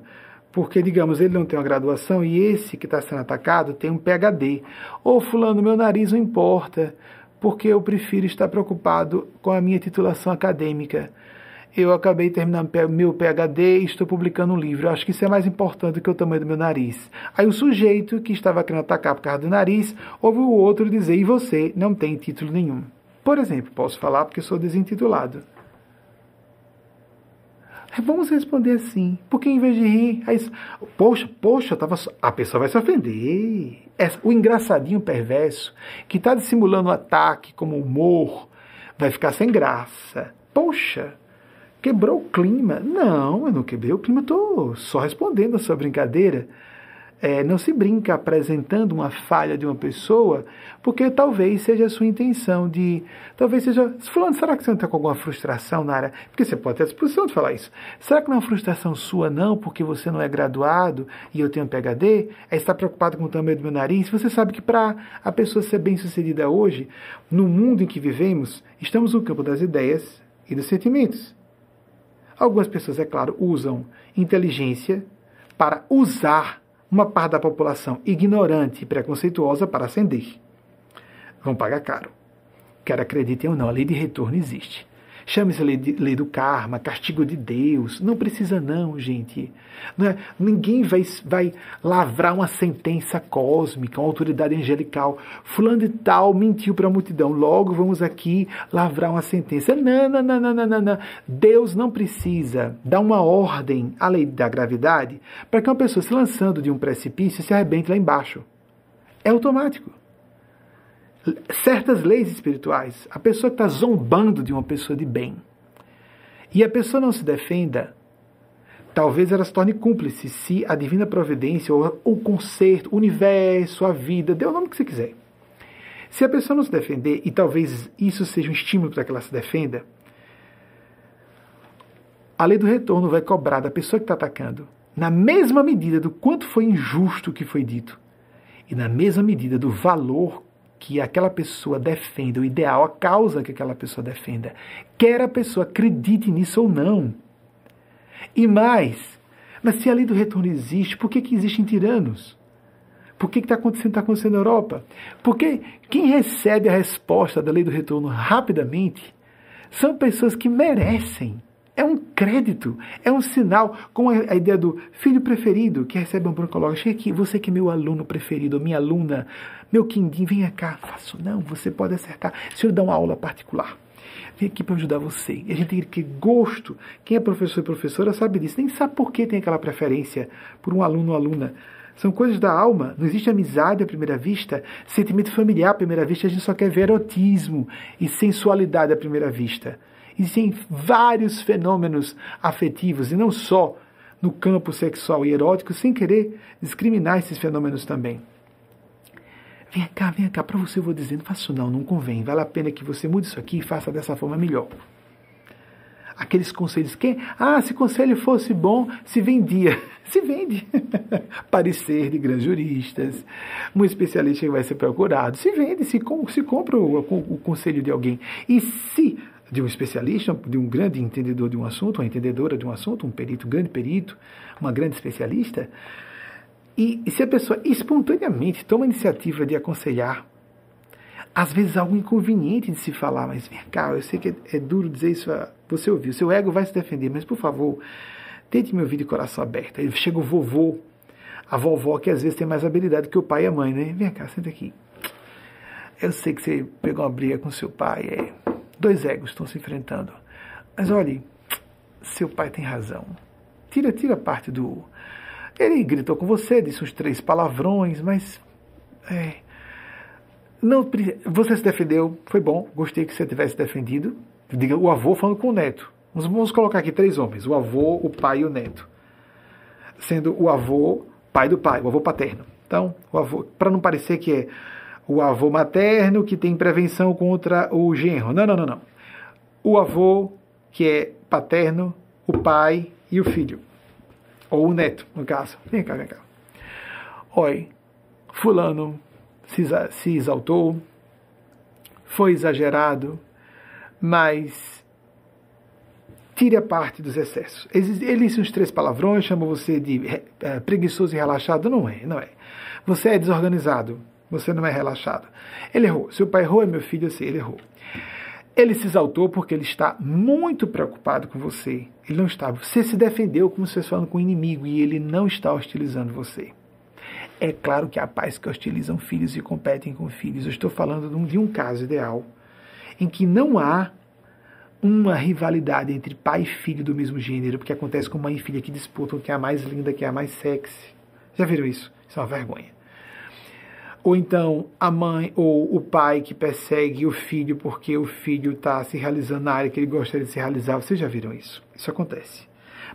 porque, digamos, ele não tem uma graduação e esse que está sendo atacado tem um PhD. Ou, fulano, meu nariz não importa, porque eu prefiro estar preocupado com a minha titulação acadêmica. Eu acabei terminando meu PhD e estou publicando um livro. Eu acho que isso é mais importante do que o tamanho do meu nariz. Aí o sujeito que estava querendo atacar por causa do nariz, ouve o outro dizer, e você não tem título nenhum. Por exemplo, posso falar porque sou desintitulado. Vamos responder assim. Porque em vez de rir, aí, poxa, poxa, tava, a pessoa vai se ofender. É, o engraçadinho perverso, que está dissimulando o ataque como humor, vai ficar sem graça. Poxa, quebrou o clima. Não, eu não quebrei o clima, estou só respondendo a sua brincadeira. é, não se brinca apresentando uma falha de uma pessoa, porque talvez seja a sua intenção de. Talvez seja. Fulano, será que você não está com alguma frustração na área? Porque você pode ter a disposição de falar isso. Será que não é uma frustração sua, não, porque você não é graduado e eu tenho um PHD? É estar preocupado com o tamanho do meu nariz? Você sabe que para a pessoa ser bem sucedida hoje, no mundo em que vivemos, estamos no campo das ideias e dos sentimentos. Algumas pessoas, é claro, usam inteligência para usar uma parte da população ignorante e preconceituosa para ascender. Vão pagar caro. Quer acreditem ou não, a lei de retorno existe. Chame-se lei, lei, do karma, castigo de Deus. Não precisa não, gente. Não é, ninguém vai, vai lavrar uma sentença cósmica, uma autoridade angelical. Fulano de tal mentiu para a multidão. Logo vamos aqui lavrar uma sentença. Não, não, não, não, não, não. Deus não precisa dar uma ordem à lei da gravidade para que uma pessoa se lançando de um precipício se arrebente lá embaixo. É automático certas leis espirituais. A pessoa que está zombando de uma pessoa de bem e a pessoa não se defenda, talvez ela se torne cúmplice se a divina providência ou o conserto, o universo, a vida, dê o nome que você quiser. Se a pessoa não se defender, e talvez isso seja um estímulo para que ela se defenda, a lei do retorno vai cobrar da pessoa que está atacando, na mesma medida do quanto foi injusto o que foi dito, e na mesma medida do valor que aquela pessoa defenda, o ideal, a causa que aquela pessoa defenda, quer a pessoa acredite nisso ou não. E mais, mas se a lei do retorno existe, por que, que existem tiranos? Por que está acontecendo, tá acontecendo na Europa? Porque quem recebe a resposta da lei do retorno rapidamente são pessoas que merecem é um crédito, é um sinal, com a, ideia do filho preferido que recebe um broncólogo. Chega aqui, você que é meu aluno preferido, minha aluna, meu quindim, venha cá. Faço não, você pode acertar. Se eu dar uma aula particular, vem aqui para ajudar você. E a gente tem que ter gosto. Quem é professor e professora sabe disso. Nem sabe por que tem aquela preferência por um aluno ou aluna. São coisas da alma. Não existe amizade à primeira vista, sentimento familiar à primeira vista. A gente só quer ver erotismo e sensualidade à primeira vista. Existem vários fenômenos afetivos, e não só no campo sexual e erótico, sem querer discriminar esses fenômenos também. Vem cá, vem cá, para você eu vou dizendo, faça isso não, não convém, vale a pena que você mude isso aqui e faça dessa forma melhor. Aqueles conselhos, quem? Ah, se conselho fosse bom, se vendia. Se vende. Parecer de grandes juristas, um especialista que vai ser procurado, se vende, se, se compra o, o, o conselho de alguém. E se de um especialista, de um grande entendedor de um assunto, uma entendedora de um assunto, um perito, um grande perito, uma grande especialista. E, se a pessoa espontaneamente toma a iniciativa de aconselhar, às vezes algo inconveniente de se falar, mas vem cá, eu sei que é, é duro dizer isso, você ouviu, seu ego vai se defender, mas por favor, tente me ouvir de coração aberto. Aí chega o vovô, a vovó, que às vezes tem mais habilidade que o pai e a mãe, né? Vem cá, senta aqui. Eu sei que você pegou uma briga com seu pai, é Dois egos estão se enfrentando. Mas olhe, seu pai tem razão. Tira, tira parte do. Ele gritou com você, disse uns três palavrões, mas. É, não, você se defendeu, foi bom, gostei que você tivesse defendido. Diga o avô falando com o neto. Vamos, vamos colocar aqui três homens: o avô, o pai e o neto. Sendo o avô pai do pai, o avô paterno. Então, o avô, para não parecer que é o avô materno que tem prevenção contra o genro. Não, não, não, não. O avô que é paterno, o pai e o filho. Ou o neto, no caso. Vem cá, vem cá. Oi, fulano se, se exaltou, foi exagerado, mas tire a parte dos excessos. Ele disse uns três palavrões, chama você de é, preguiçoso e relaxado. Não é, não é. Você é desorganizado, você não é relaxado. Ele errou. Seu pai errou, é meu filho, eu sei, ele errou. Ele se exaltou porque ele está muito preocupado com você. Ele não está. Você se defendeu como se fosse falando com o inimigo e ele não está hostilizando você. É claro que há pais que hostilizam filhos e competem com filhos. Eu estou falando de um, de um caso ideal em que não há uma rivalidade entre pai e filho do mesmo gênero, porque acontece com mãe e filha que disputam quem é a mais linda, quem é a mais sexy. Já viram isso? Isso é uma vergonha. Ou então a mãe ou o pai que persegue o filho porque o filho está se realizando na área que ele gostaria de se realizar. Vocês já viram isso? Isso acontece.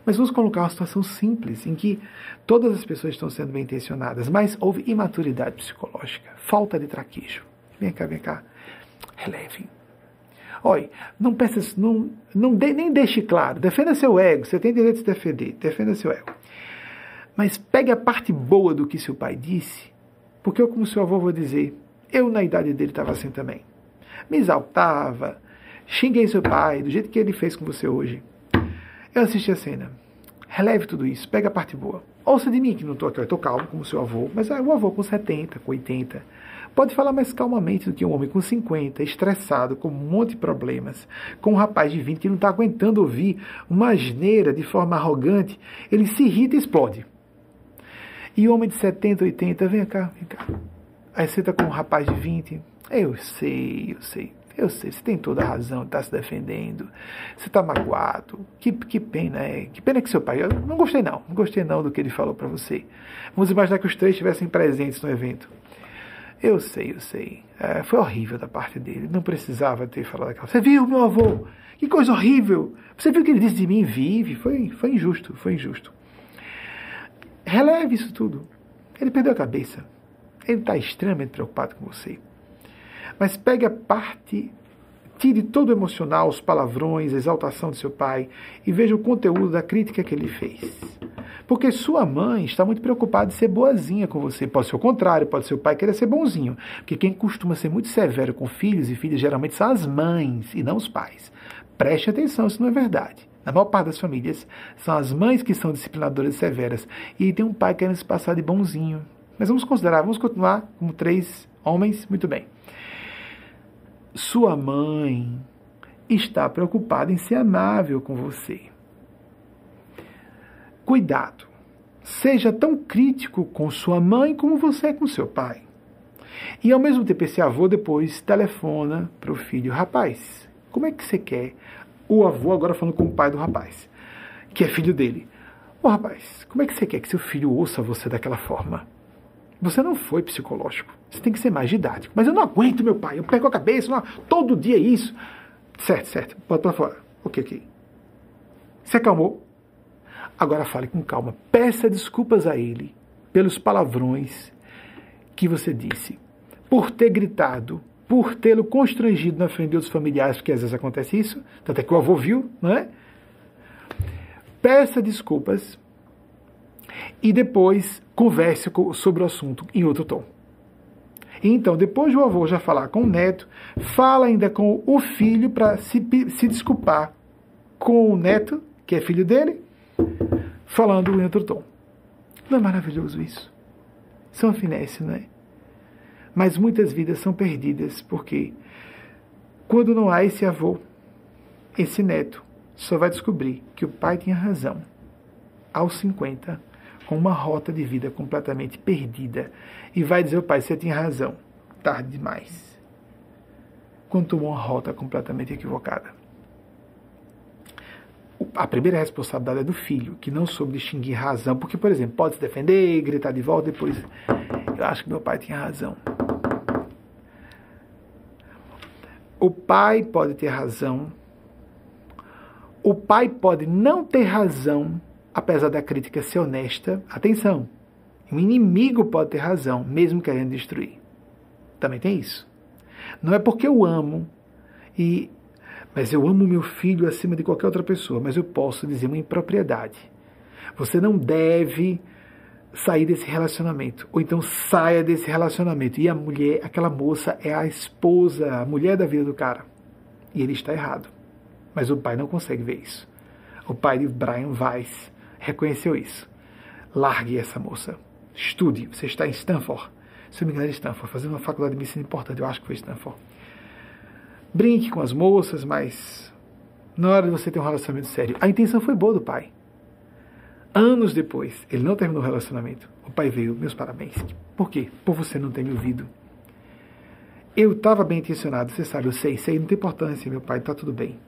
Mas vamos colocar uma situação simples, em que todas as pessoas estão sendo bem intencionadas, mas houve imaturidade psicológica, falta de traquejo. Vem cá, vem cá. Releve. Olha, não peça, não, não de, nem deixe claro. Defenda seu ego. Você tem direito de se defender. Defenda seu ego. Mas pegue a parte boa do que seu pai disse, porque eu, como seu avô, vou dizer, eu na idade dele estava assim também. Me exaltava, xinguei seu pai do jeito que ele fez com você hoje. Eu assisti a cena. Releve tudo isso, pega a parte boa. Ouça de mim que não estou aqui, estou calmo como seu avô, mas é um avô com 70, com 80. Pode falar mais calmamente do que um homem com 50, estressado, com um monte de problemas, com um rapaz de 20 que não está aguentando ouvir uma asneira de forma arrogante, ele se irrita e explode. E homem de 70, 80, vem cá, vem cá. Aí está com um rapaz de 20, eu sei, eu sei. Eu sei, você tem toda a razão, está se defendendo, você está magoado. Que, que pena, é. Que pena que seu pai. Eu não gostei, não. Não gostei, não, do que ele falou para você. Vamos imaginar que os três estivessem presentes no evento. Eu sei, eu sei. É, foi horrível da parte dele. Não precisava ter falado aquela. Você viu, meu avô? Que coisa horrível! Você viu o que ele disse de mim? Vive. Foi, foi injusto, foi injusto. Releve isso tudo. Ele perdeu a cabeça. Ele está extremamente preocupado com você. Mas pegue a parte, tire todo o emocional, os palavrões, a exaltação de seu pai e veja o conteúdo da crítica que ele fez. Porque sua mãe está muito preocupada em ser boazinha com você. Pode ser o contrário, pode ser o pai querer ser bonzinho. Porque quem costuma ser muito severo com filhos e filhas geralmente são as mães e não os pais. Preste atenção, isso não é verdade. Na maior parte das famílias, são as mães que são disciplinadoras severas. E aí tem um pai querendo se passar de bonzinho. Mas vamos considerar, vamos continuar como três homens, muito bem. Sua mãe está preocupada em ser amável com você. Cuidado. Seja tão crítico com sua mãe como você é com seu pai. E ao mesmo tempo, esse avô depois telefona para o filho: Rapaz, como é que você quer? O avô agora falando com o pai do rapaz, que é filho dele. Ô rapaz, como é que você quer que seu filho ouça você daquela forma? Você não foi psicológico. Você tem que ser mais didático. Mas eu não aguento, meu pai. Eu pego a cabeça. Não, todo dia é isso. Certo, certo. Bota pra fora. Ok, ok. Se acalmou? Agora fale com calma. Peça desculpas a ele pelos palavrões que você disse. Por ter gritado. Por tê-lo constrangido na frente de outros familiares, porque às vezes acontece isso. Tanto é que o avô viu, não é? Peça desculpas e depois converse sobre o assunto em outro tom. Então, depois do avô já falar com o neto, fala ainda com o filho para se, se desculpar com o neto, que é filho dele, falando em outro tom. Não é maravilhoso isso? São finesse, não é? Mas muitas vidas são perdidas porque quando não há esse avô, esse neto só vai descobrir que o pai tinha razão aos 50 com uma rota de vida completamente perdida e vai dizer ao pai: você tinha razão, tarde demais. Quando tomou uma rota completamente equivocada. A primeira responsabilidade é do filho, que não soube distinguir razão, porque, por exemplo, pode se defender, gritar de volta, depois eu acho que meu pai tinha razão. O pai pode ter razão, o pai pode não ter razão apesar da crítica ser honesta, atenção, o inimigo pode ter razão, mesmo querendo destruir. Também tem isso. Não é porque eu amo e mas eu amo meu filho acima de qualquer outra pessoa, mas eu posso dizer uma impropriedade. Você não deve sair desse relacionamento, ou então saia desse relacionamento. E a mulher, aquela moça é a esposa, a mulher da vida do cara. E ele está errado. Mas o pai não consegue ver isso. O pai de Brian Weiss reconheceu isso. Largue essa moça. Estude. Você está em Stanford. Se eu me engano, é Stanford. Fazendo uma faculdade de medicina importante. Eu acho que foi Stanford. Brinque com as moças, mas na hora de você ter um relacionamento sério. A intenção foi boa do pai. Anos depois, ele não terminou o relacionamento. O pai veio, meus parabéns. Por quê? Por você não ter me ouvido. Eu estava bem intencionado, você sabe, eu sei, sei, não tem importância, meu pai, está tudo bem.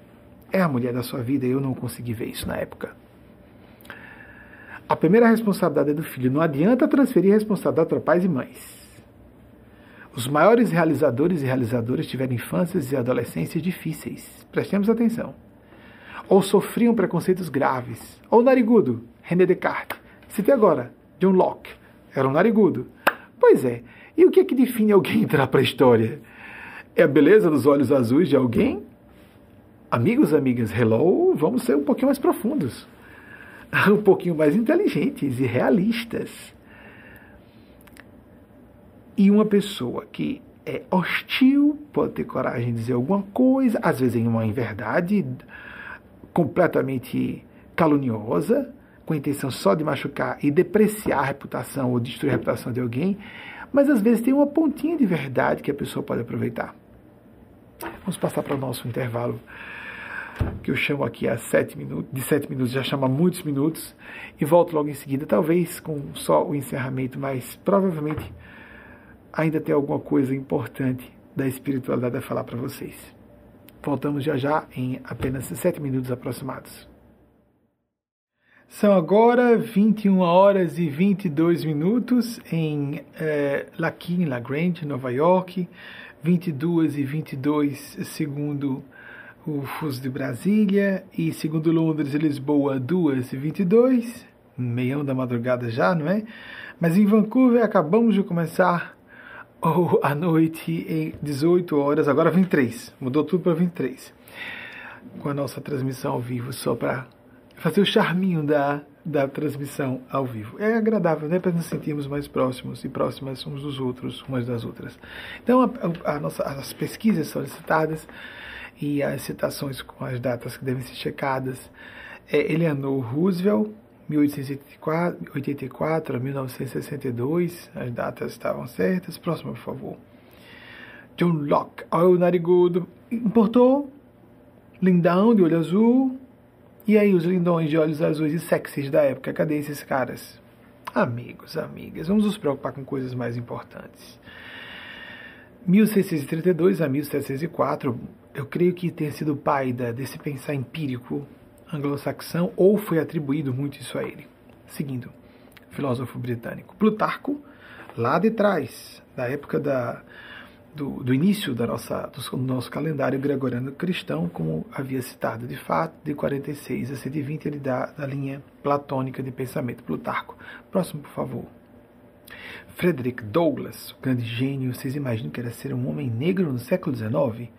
É a mulher da sua vida e eu não consegui ver isso na época. A primeira responsabilidade é do filho. Não adianta transferir a responsabilidade para pais e mães. Os maiores realizadores e realizadoras tiveram infâncias e adolescências difíceis. Prestemos atenção. ou sofriam preconceitos graves. Ou narigudo, René Descartes. Citei agora, John Locke, era um narigudo. Pois é, e o que é que define alguém entrar para a história? É a beleza dos olhos azuis de alguém? Amigos, amigas, hello, vamos ser um pouquinho mais profundos, um pouquinho mais inteligentes e realistas. E uma pessoa que é hostil pode ter coragem de dizer alguma coisa, às vezes em uma inverdade completamente caluniosa, com a intenção só de machucar e depreciar a reputação ou destruir a reputação de alguém, mas às vezes tem uma pontinha de verdade que a pessoa pode aproveitar. Vamos passar para o nosso intervalo que eu chamo aqui a sete minutos, de sete minutos, já chama muitos minutos, e volto logo em seguida, talvez com só o encerramento, mas provavelmente ainda tem alguma coisa importante da espiritualidade a falar para vocês. Voltamos já já em apenas sete minutos aproximados. São agora 21 horas e 22 minutos em eh, Laquin, La Grande, Nova York, 22 e 22 segundo o fuso de Brasília. E segundo Londres e Lisboa 2 e 22, meião da madrugada já, não é? Mas em Vancouver acabamos de começar ou à noite em 18 horas, agora 23, mudou tudo para 23, com a nossa transmissão ao vivo, só para fazer o charminho da, da transmissão ao vivo. É agradável, né? Para nos sentirmos mais próximos e próximas uns dos outros, umas das outras. Então, a, a nossa, as pesquisas solicitadas e as citações com as datas que devem ser checadas é Eleanor Roosevelt, 1884 a 1962, as datas estavam certas. Próximo, por favor. John Locke, olha o narigudo, importou, lindão de olho azul, e aí os lindões de olhos azuis e sexys da época, cadê esses caras? Amigos, amigas, vamos nos preocupar com coisas mais importantes. 1632 a 1704, eu creio que tenha sido pai da, desse pensar empírico anglo-saxão, ou foi atribuído muito isso a ele. Seguindo, filósofo britânico. Plutarco, lá de trás, da época da, do, do início da nossa, do nosso calendário gregoriano cristão, como havia citado, de fato, de 46 a 120, ele dá da linha platônica de pensamento. Plutarco. Próximo, por favor. Frederick Douglass, o grande gênio, vocês imaginam que era ser um homem negro no século XIX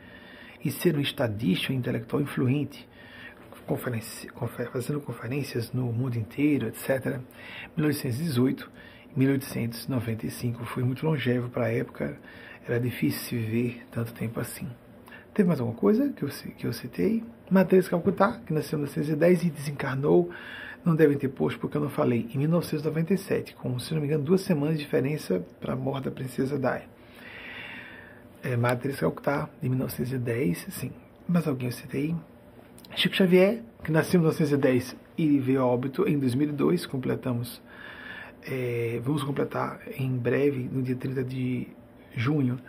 e ser um estadista, um intelectual influente, conferência, confer, fazendo conferências no mundo inteiro, etc. 1818 1895 foi muito longevo para a época, era difícil viver tanto tempo assim. Teve mais alguma coisa que eu, que eu citei? Matheus Calcutá, que nasceu em 1910 e desencarnou, não devem ter posto porque eu não falei, em 1997, com, se não me engano, duas semanas de diferença para a morte da princesa Dai. É, Madre Calcutá, de 1910, sim. Mas alguém eu citei? Chico Xavier, que nasceu em 1910 e veio a óbito em 2002, completamos, é, vamos completar em breve, no dia 30 de junho,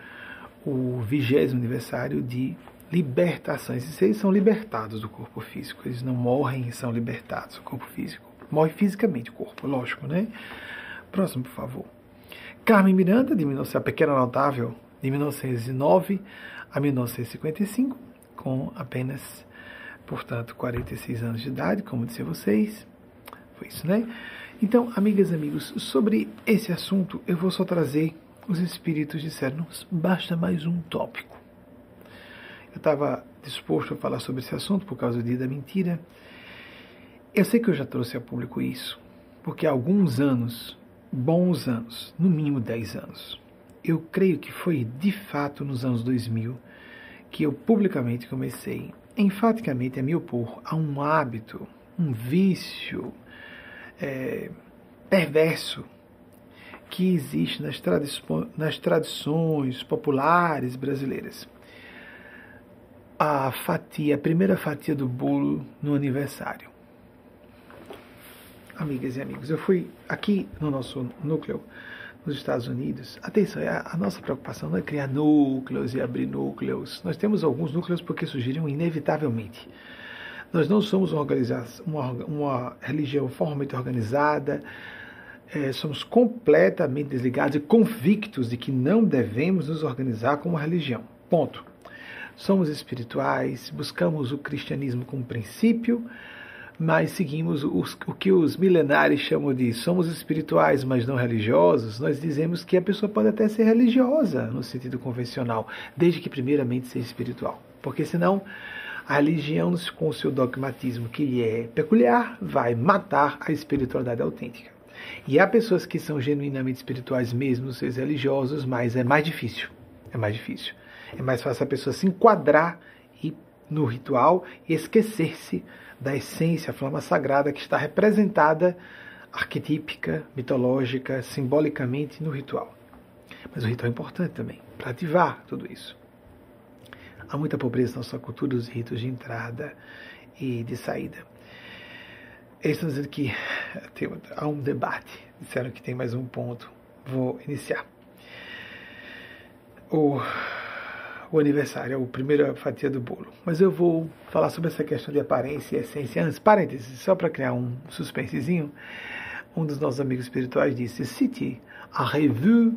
o vigésimo aniversário de libertação. Esses seres são libertados do corpo físico, eles não morrem e são libertados do corpo físico. Morre fisicamente o corpo, lógico, né? Próximo, por favor. Carmen Miranda, de 19, a Pequena Notável, de 1909 a 1955, com apenas portanto, 46 anos de idade, como disse a vocês. Foi isso, né? Então, amigas e amigos, sobre esse assunto eu vou só trazer os espíritos disseram, basta mais um tópico. Eu estava disposto a falar sobre esse assunto por causa do dia da mentira. Eu sei que eu já trouxe a público isso, porque há alguns anos, bons anos, no mínimo 10 anos, eu creio que foi de fato nos anos 2000 que eu publicamente comecei enfaticamente a me opor a um hábito, um vício é, perverso que existe nas, tradi nas tradições populares brasileiras. A fatia, a primeira fatia do bolo no aniversário. Amigas e amigos, eu fui aqui no nosso núcleo nos Estados Unidos, atenção, é a, nossa preocupação não é criar núcleos e abrir núcleos. Nós temos alguns núcleos porque surgiram inevitavelmente. Nós não somos uma, uma, uma religião formalmente organizada, é, somos completamente desligados e convictos de que não devemos nos organizar como religião. Ponto. somos espirituais, buscamos o cristianismo como princípio, mas seguimos os, o que os milenares chamam de somos espirituais, mas não religiosos, nós dizemos que a pessoa pode até ser religiosa no sentido convencional, desde que primeiramente seja espiritual. Porque senão a religião, com seu dogmatismo que lhe é peculiar, vai matar a espiritualidade autêntica. E há pessoas que são genuinamente espirituais mesmo, seus religiosos, mas é mais difícil. É mais difícil. É mais fácil a pessoa se enquadrar no ritual e esquecer-se da essência, a flama sagrada que está representada arquetípica, mitológica, simbolicamente no ritual. Mas o ritual é importante também para ativar tudo isso. Há muita pobreza na nossa cultura dos ritos de entrada e de saída. Eles dizendo que tem, há um debate. Disseram que tem mais um ponto. Vou iniciar. O, o aniversário, a primeira fatia do bolo. Mas eu vou falar sobre essa questão de aparência e essência. Antes, parênteses, só para criar um suspensezinho. Um dos nossos amigos espirituais disse: cite a revue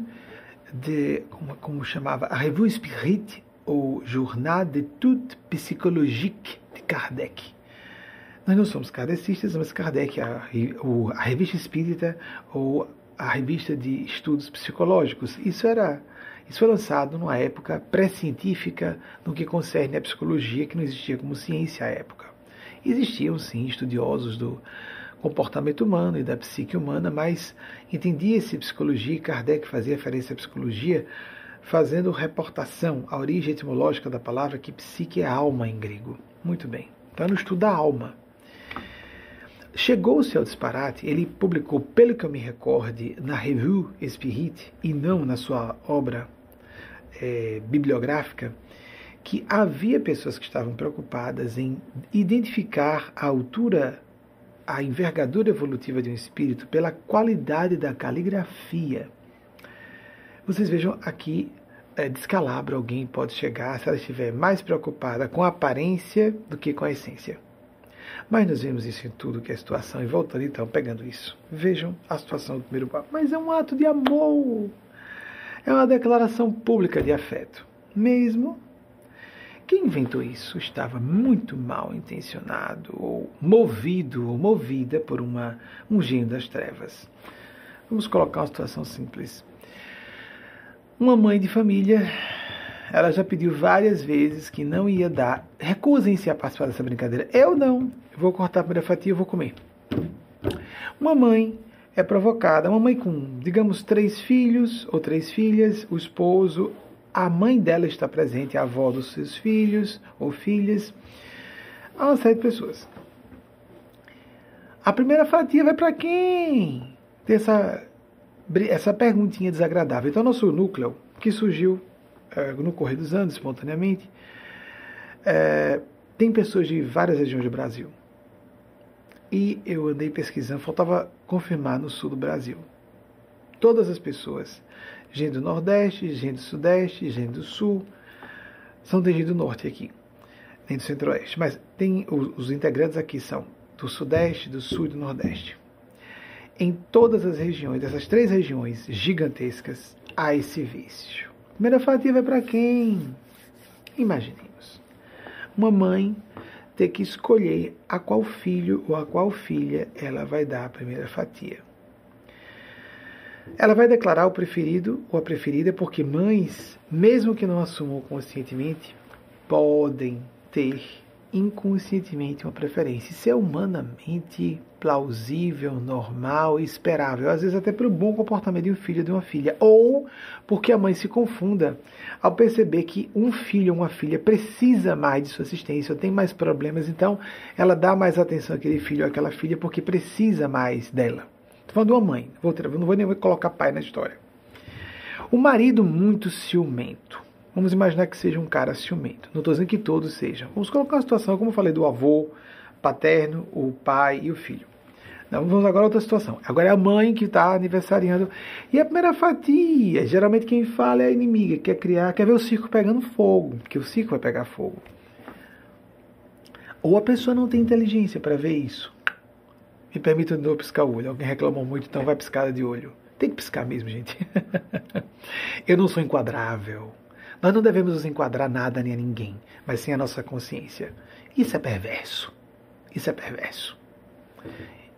de. Como, como chamava? A revue Spirit, ou Journal de toute psychologique de Kardec. Nós não somos kardecistas, mas Kardec, a, a revista espírita ou a revista de estudos psicológicos, isso era isso foi lançado numa época pré-científica no que concerne a psicologia, que não existia como ciência à época. Existiam, sim, estudiosos do comportamento humano e da psique humana, mas entendia-se psicologia e Kardec fazia referência à psicologia fazendo reportação à origem etimológica da palavra, que psique é alma em grego. Muito bem. Então, no estudo da alma. Chegou-se ao disparate, ele publicou, pelo que eu me recorde, na Revue Spirit e não na sua obra é, bibliográfica, que havia pessoas que estavam preocupadas em identificar a altura, a envergadura evolutiva de um espírito pela qualidade da caligrafia. Vocês vejam aqui, é, descalabro alguém pode chegar se ela estiver mais preocupada com a aparência do que com a essência. Mas nós vemos isso em tudo que é situação. E voltando então, pegando isso. Vejam a situação do primeiro papo. Mas é um ato de amor. É uma declaração pública de afeto. Mesmo quem inventou isso estava muito mal intencionado, ou movido, ou movida por uma, um gênio das trevas. Vamos colocar uma situação simples. Uma mãe de família ela já pediu várias vezes que não ia dar. Recusem-se a participar dessa brincadeira. Eu não. Vou cortar a primeira fatia e vou comer. Uma mãe é provocada. Uma mãe com, digamos, três filhos ou três filhas, o esposo, a mãe dela está presente, a avó dos seus filhos ou filhas. Há uma série de pessoas. A primeira fatia vai para quem? Tem essa, essa perguntinha desagradável. Então, nosso núcleo, que surgiu no correr dos anos, espontaneamente, é, tem pessoas de várias regiões do Brasil. E eu andei pesquisando, faltava confirmar no sul do Brasil. Todas as pessoas, gente do Nordeste, gente do Sudeste, gente do Sul, são de gente do Norte aqui, nem do Centro-Oeste. Mas tem os, os integrantes aqui são do Sudeste, do Sul e do Nordeste. Em todas as regiões, dessas três regiões gigantescas, há esse vício. Primeira fatia vai para quem? Imaginemos. Uma mãe ter que escolher a qual filho ou a qual filha ela vai dar a primeira fatia. Ela vai declarar o preferido ou a preferida porque mães, mesmo que não assumam conscientemente, podem ter inconscientemente uma preferência. Isso é humanamente plausível, normal e esperável, às vezes até pelo bom comportamento de um filho ou de uma filha, ou porque a mãe se confunda ao perceber que um filho ou uma filha precisa mais de sua assistência, ou tem mais problemas, então ela dá mais atenção àquele filho ou àquela filha porque precisa mais dela. Estou falando de uma mãe, não vou nem colocar pai na história. O marido muito ciumento Vamos imaginar que seja um cara ciumento. Não estou dizendo que todos sejam. Vamos colocar uma situação, como eu falei, do avô paterno, o pai e o filho. Não, vamos agora a outra situação. Agora é a mãe que está aniversariando. E a primeira fatia, geralmente quem fala é a inimiga, quer criar, quer ver o circo pegando fogo, porque o circo vai pegar fogo. Ou a pessoa não tem inteligência para ver isso. Me permita de novo piscar o olho. Alguém reclamou muito, então vai piscada de olho. Tem que piscar mesmo, gente. eu não sou enquadrável. Nós não devemos nos enquadrar nada nem a ninguém, mas sim a nossa consciência. Isso é perverso. Isso é perverso.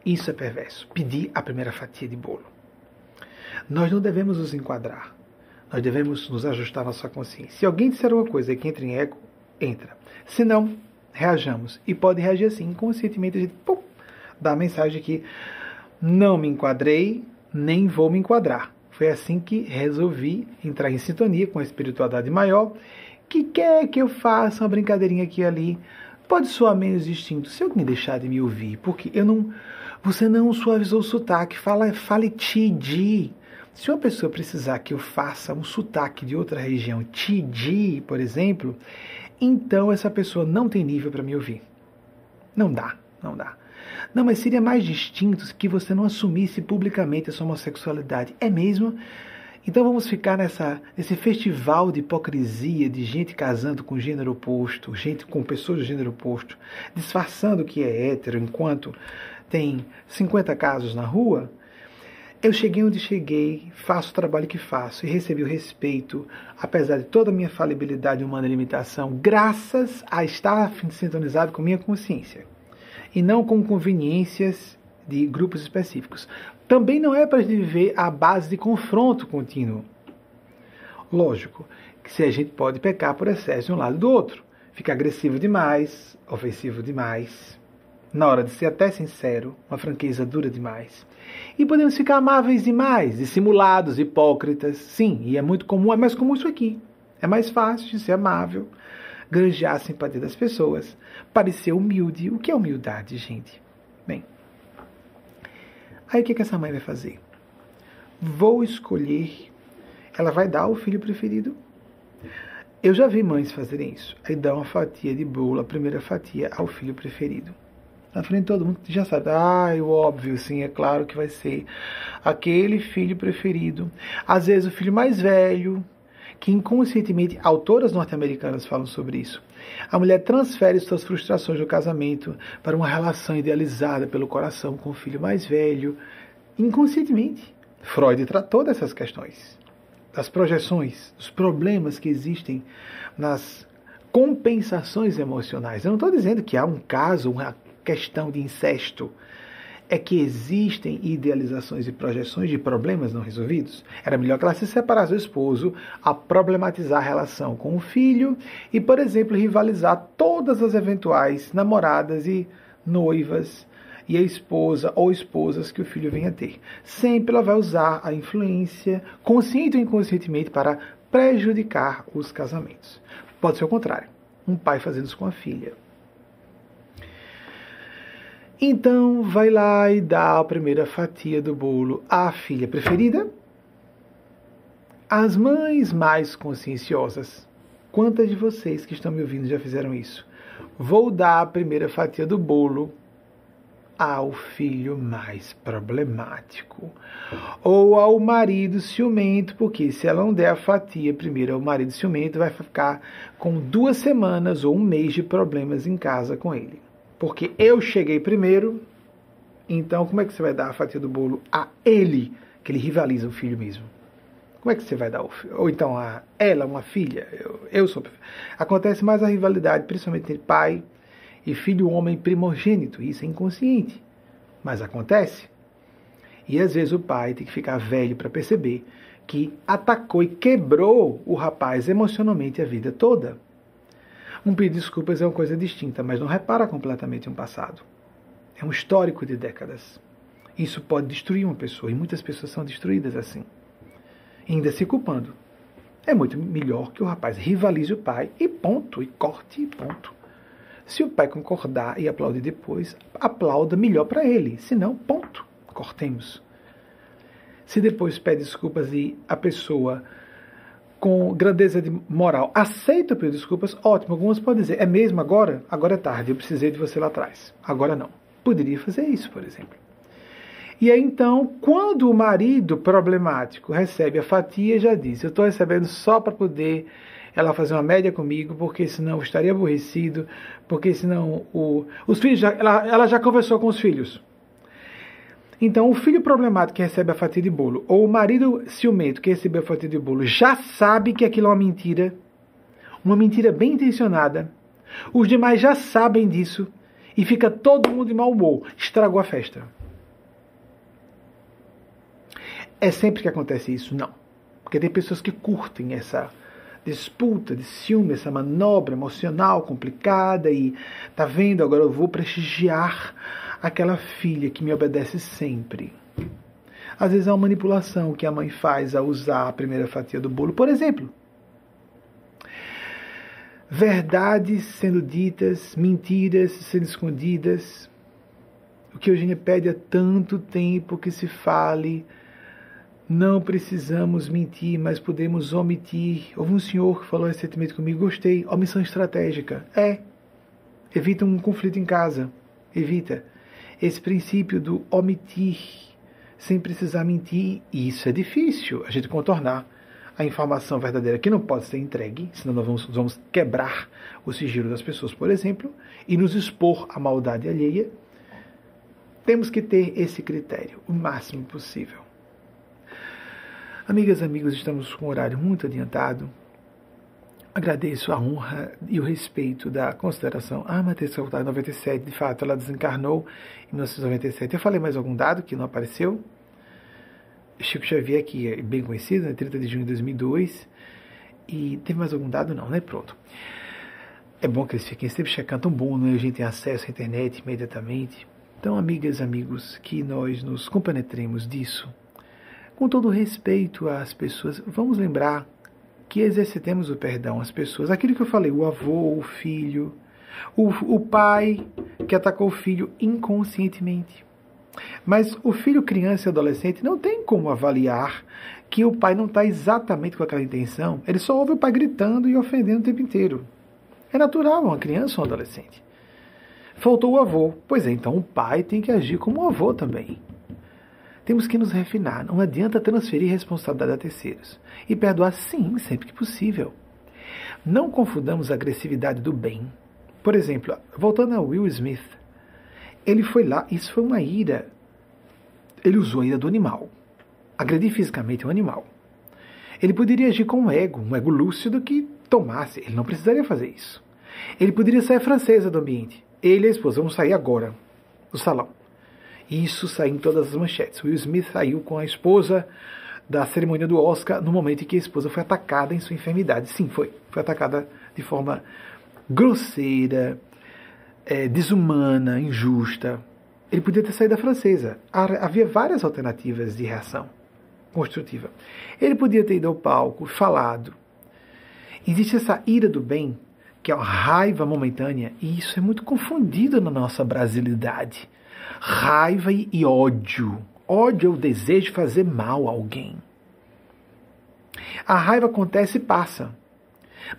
Isso é perverso. Pedir a primeira fatia de bolo. Nós não devemos nos enquadrar. Nós devemos nos ajustar à nossa consciência. Se alguém disser uma coisa que entra em ego, entra. Se não, reajamos. E pode reagir assim, inconscientemente a gente pum, dá a mensagem que não me enquadrei, nem vou me enquadrar. Foi assim que resolvi entrar em sintonia com a espiritualidade maior, que quer que eu faça uma brincadeirinha aqui e ali. Pode soar menos distinto se alguém deixar de me ouvir, porque eu não. Você não suavizou o sotaque, fala, fale ti, di. Se uma pessoa precisar que eu faça um sotaque de outra região, ti, di, por exemplo, então essa pessoa não tem nível para me ouvir. Não dá, não dá. Não, mas seria mais distinto que você não assumisse publicamente a sua homossexualidade. É mesmo? Então vamos ficar nessa, nesse festival de hipocrisia de gente casando com gênero oposto, gente com pessoas do gênero oposto, disfarçando que é hétero enquanto tem 50 casos na rua. Eu cheguei onde cheguei, faço o trabalho que faço e recebi o respeito, apesar de toda a minha falibilidade humana e limitação, graças a estar sintonizado com minha consciência e não com conveniências de grupos específicos. Também não é para viver à base de confronto contínuo. Lógico que se a gente pode pecar por excesso de um lado e do outro, ficar agressivo demais, ofensivo demais, na hora de ser até sincero, uma franqueza dura demais. E podemos ficar amáveis demais, dissimulados, hipócritas. Sim, e é muito comum, é mais comum isso aqui. É mais fácil de ser amável, granjear a simpatia das pessoas, parecer humilde. O que é humildade, gente? Bem, aí o que, que essa mãe vai fazer? Vou escolher. Ela vai dar o filho preferido. Eu já vi mães fazerem isso. Aí dá uma fatia de bolo, a primeira fatia, ao filho preferido. Na frente de todo mundo já sabe. Ah, o óbvio, sim, é claro que vai ser aquele filho preferido. Às vezes o filho mais velho, que inconscientemente autoras norte-americanas falam sobre isso. A mulher transfere suas frustrações do casamento para uma relação idealizada pelo coração com o filho mais velho, inconscientemente. Freud tratou dessas questões, das projeções, dos problemas que existem nas compensações emocionais. Eu não estou dizendo que há um caso, uma questão de incesto é que existem idealizações e projeções de problemas não resolvidos. Era melhor que ela se separasse do esposo, a problematizar a relação com o filho e, por exemplo, rivalizar todas as eventuais namoradas e noivas e a esposa ou esposas que o filho venha a ter. Sempre ela vai usar a influência, consciente ou inconscientemente, para prejudicar os casamentos. Pode ser o contrário. Um pai fazendo isso com a filha então vai lá e dá a primeira fatia do bolo à filha preferida. As mães mais conscienciosas, quantas de vocês que estão me ouvindo já fizeram isso? Vou dar a primeira fatia do bolo ao filho mais problemático. Ou ao marido ciumento, porque se ela não der a fatia primeiro ao marido ciumento, vai ficar com duas semanas ou um mês de problemas em casa com ele. Porque eu cheguei primeiro, então como é que você vai dar a fatia do bolo a ele, que ele rivaliza o filho mesmo? Como é que você vai dar o filho? Ou então a ela, uma filha, eu, eu sou. Acontece mais a rivalidade, principalmente entre pai e filho homem primogênito. Isso é inconsciente, mas acontece. E às vezes o pai tem que ficar velho para perceber que atacou e quebrou o rapaz emocionalmente a vida toda. Um pedido de desculpas é uma coisa distinta, mas não repara completamente um passado. É um histórico de décadas. Isso pode destruir uma pessoa, e muitas pessoas são destruídas assim, ainda se culpando. É muito melhor que o rapaz rivalize o pai e ponto, e corte e ponto. Se o pai concordar e aplaudir depois, aplauda melhor para ele. Se não, ponto, cortemos. Se depois pede desculpas e a pessoa com grandeza de moral, aceita pedir desculpas, ótimo. Algumas podem dizer, é mesmo agora? Agora é tarde, eu precisei de você lá atrás. Agora não. Poderia fazer isso, por exemplo. E aí então, quando o marido problemático recebe a fatia, já diz: Eu estou recebendo só para poder ela fazer uma média comigo, porque senão eu estaria aborrecido, porque senão o, os filhos já, ela, ela já conversou com os filhos. Então, o filho problemático que recebe a fatia de bolo, ou o marido ciumento que recebeu a fatia de bolo, já sabe que aquilo é uma mentira, uma mentira bem intencionada. Os demais já sabem disso e fica todo mundo de mau humor. Estragou a festa. É sempre que acontece isso? Não. Porque tem pessoas que curtem essa disputa de ciúme, essa manobra emocional complicada e tá vendo, agora eu vou prestigiar aquela filha que me obedece sempre. Às vezes é uma manipulação que a mãe faz ao usar a primeira fatia do bolo, por exemplo. Verdades sendo ditas, mentiras sendo escondidas. O que Eugênia pede há tanto tempo que se fale não precisamos mentir, mas podemos omitir. Houve um senhor que falou recentemente comigo, gostei, omissão estratégica. É. Evita um conflito em casa. Evita. Esse princípio do omitir sem precisar mentir, isso é difícil a gente contornar. A informação verdadeira que não pode ser entregue, senão nós vamos, vamos quebrar o sigilo das pessoas, por exemplo, e nos expor à maldade alheia. Temos que ter esse critério o máximo possível. Amigas e amigos, estamos com um horário muito adiantado. Agradeço a honra e o respeito da consideração. Ah, Matheus Saltar, 97, de fato, ela desencarnou em 1997. Eu falei mais algum dado que não apareceu? Chico Xavier, que é bem conhecido, né? 30 de junho de 2002. E teve mais algum dado? Não, né? Pronto. É bom que eles fiquem sempre checando, tão bom, né? A gente tem acesso à internet imediatamente. Então, amigas amigos, que nós nos compenetremos disso com todo respeito às pessoas, vamos lembrar que exercitemos o perdão às pessoas. Aquilo que eu falei, o avô, o filho, o, o pai que atacou o filho inconscientemente. Mas o filho, criança e adolescente não tem como avaliar que o pai não está exatamente com aquela intenção. Ele só ouve o pai gritando e ofendendo o tempo inteiro. É natural uma criança ou um adolescente. Faltou o avô. Pois é, então o pai tem que agir como o avô também. Temos que nos refinar. Não adianta transferir responsabilidade a terceiros. E perdoar, sim, sempre que possível. Não confundamos a agressividade do bem. Por exemplo, voltando a Will Smith, ele foi lá, isso foi uma ira. Ele usou a ira do animal. Agredir fisicamente um animal. Ele poderia agir com um ego, um ego lúcido que tomasse. Ele não precisaria fazer isso. Ele poderia sair francesa do ambiente. Ele e a esposa vão sair agora do salão. Isso saiu em todas as manchetes. Will Smith saiu com a esposa da cerimônia do Oscar no momento em que a esposa foi atacada em sua enfermidade. Sim, foi. Foi atacada de forma grosseira, é, desumana, injusta. Ele podia ter saído da francesa. Havia várias alternativas de reação construtiva. Ele podia ter ido ao palco, falado. Existe essa ira do bem, que é uma raiva momentânea, e isso é muito confundido na nossa brasilidade raiva e ódio. Ódio é o desejo de fazer mal a alguém. A raiva acontece e passa.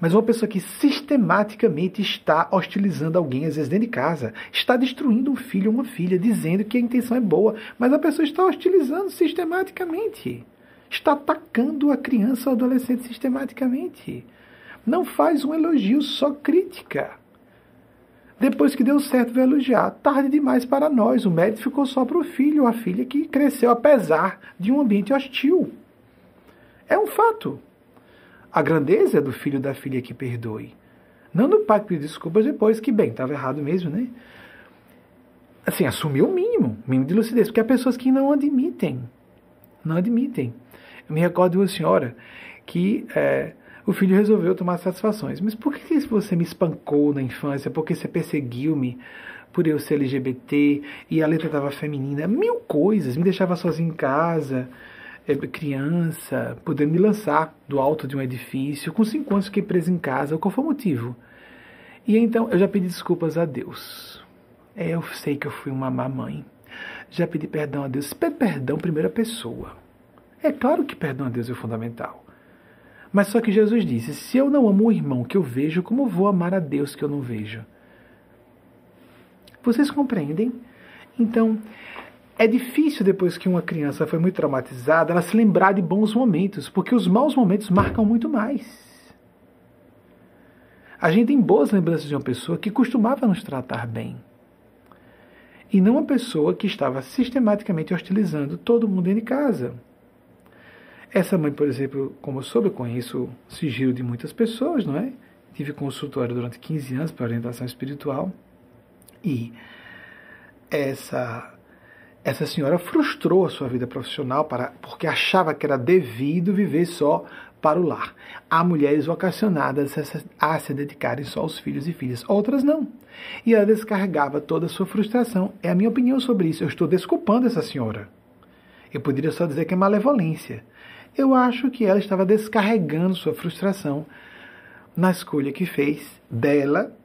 Mas uma pessoa que sistematicamente está hostilizando alguém, às vezes dentro de casa, está destruindo um filho ou uma filha, dizendo que a intenção é boa, mas a pessoa está hostilizando sistematicamente. Está atacando a criança ou adolescente sistematicamente. Não faz um elogio, só crítica. Depois que deu certo, veio elogiar. Tarde demais para nós. O mérito ficou só para o filho ou a filha que cresceu apesar de um ambiente hostil. É um fato. A grandeza é do filho da filha que perdoe. Não do pai que pediu desculpas depois, que bem, estava errado mesmo, né? Assim, assumiu o mínimo, mínimo de lucidez, porque há pessoas que não admitem. Não admitem. Eu me recordo de uma senhora que é, o filho resolveu tomar satisfações. Mas por que você me espancou na infância? Por que você perseguiu-me por eu ser LGBT e a letra estava feminina? Mil coisas. Me deixava sozinho em casa, é, criança, podendo me lançar do alto de um edifício. Com cinco anos fiquei preso em casa. Qual foi o motivo? E então eu já pedi desculpas a Deus. É, eu sei que eu fui uma má mãe. Já pedi perdão a Deus. Pede perdão primeira pessoa. É claro que perdão a Deus é fundamental. Mas só que Jesus disse: se eu não amo o irmão que eu vejo, como vou amar a Deus que eu não vejo? Vocês compreendem? Então, é difícil depois que uma criança foi muito traumatizada, ela se lembrar de bons momentos, porque os maus momentos marcam muito mais. A gente tem boas lembranças de uma pessoa que costumava nos tratar bem. E não uma pessoa que estava sistematicamente hostilizando todo mundo dentro de casa. Essa mãe, por exemplo, como eu soube, eu conheço o sigilo de muitas pessoas, não é? tive consultório durante 15 anos para orientação espiritual e essa essa senhora frustrou a sua vida profissional para, porque achava que era devido viver só para o lar. Há mulheres vocacionadas a se dedicarem só aos filhos e filhas, outras não. E ela descarregava toda a sua frustração. É a minha opinião sobre isso. Eu estou desculpando essa senhora. Eu poderia só dizer que é malevolência. Eu acho que ela estava descarregando sua frustração na escolha que fez dela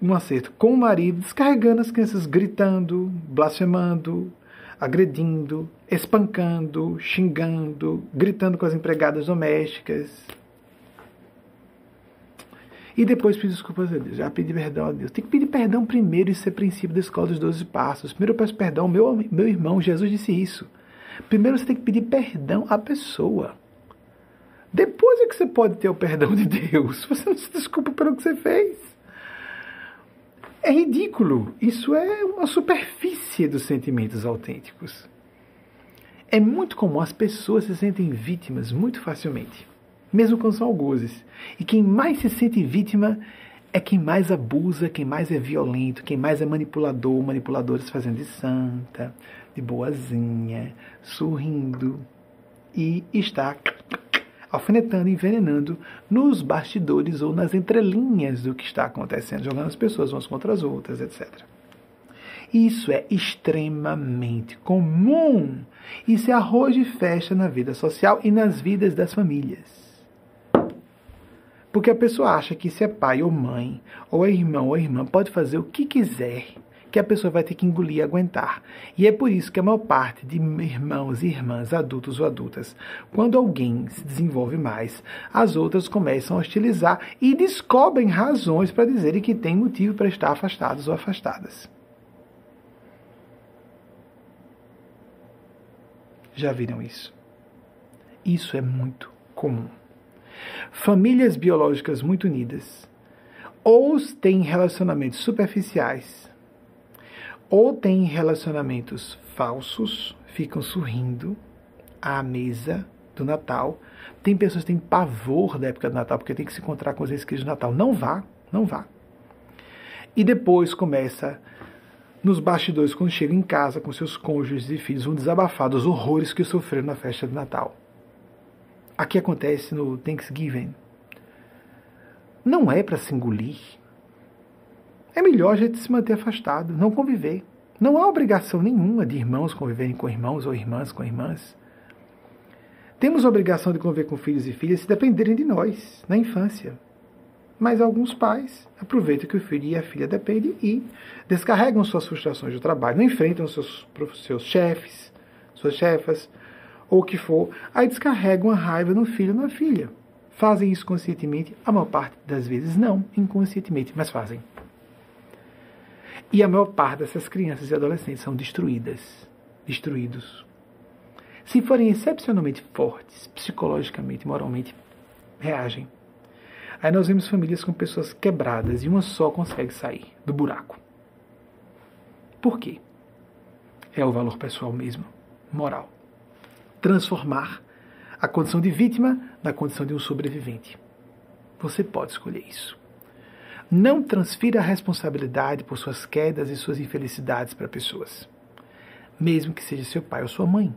um acerto com o marido, descarregando as crianças gritando, blasfemando, agredindo, espancando, xingando, gritando com as empregadas domésticas. E depois pedir desculpas a Deus. Já pedi perdão a Deus. Tem que pedir perdão primeiro, isso é princípio da escola dos 12 passos. Primeiro eu peço perdão meu, meu irmão, Jesus disse isso. Primeiro você tem que pedir perdão à pessoa. Depois é que você pode ter o perdão de Deus. Você não se desculpa pelo que você fez. É ridículo. Isso é uma superfície dos sentimentos autênticos. É muito comum as pessoas se sentem vítimas muito facilmente, mesmo quando são algozes. E quem mais se sente vítima é quem mais abusa, quem mais é violento, quem mais é manipulador, manipuladores fazendo de santa, de boazinha, sorrindo e está alfinetando, envenenando nos bastidores ou nas entrelinhas do que está acontecendo, jogando as pessoas umas contra as outras, etc. Isso é extremamente comum. Isso é arroz de festa na vida social e nas vidas das famílias. Porque a pessoa acha que se é pai ou mãe, ou é irmão ou irmã, pode fazer o que quiser que a pessoa vai ter que engolir e aguentar. E é por isso que a maior parte de irmãos e irmãs, adultos ou adultas, quando alguém se desenvolve mais, as outras começam a hostilizar e descobrem razões para dizerem que tem motivo para estar afastados ou afastadas. Já viram isso? Isso é muito comum. Famílias biológicas muito unidas ou têm relacionamentos superficiais ou têm relacionamentos falsos, ficam sorrindo à mesa do Natal. Tem pessoas que têm pavor da época do Natal porque tem que se encontrar com os escritos do Natal. Não vá, não vá. E depois começa nos bastidores, quando chegam em casa com seus cônjuges e filhos, vão desabafar dos horrores que sofreram na festa de Natal. Aqui acontece no Thanksgiving. Não é para se engolir, é melhor a gente se manter afastado, não conviver. Não há obrigação nenhuma de irmãos conviverem com irmãos ou irmãs com irmãs. Temos obrigação de conviver com filhos e filhas se dependerem de nós, na infância. Mas alguns pais aproveitam que o filho e a filha dependem e descarregam suas frustrações do trabalho, não enfrentam seus, seus chefes, suas chefas, ou o que for, aí descarregam a raiva no filho ou na filha. Fazem isso conscientemente? A maior parte das vezes não, inconscientemente, mas fazem. E a maior parte dessas crianças e adolescentes são destruídas, destruídos. Se forem excepcionalmente fortes, psicologicamente, moralmente, reagem. Aí nós vemos famílias com pessoas quebradas e uma só consegue sair do buraco. Por quê? É o valor pessoal mesmo, moral. Transformar a condição de vítima na condição de um sobrevivente. Você pode escolher isso. Não transfira a responsabilidade por suas quedas e suas infelicidades para pessoas, mesmo que seja seu pai ou sua mãe,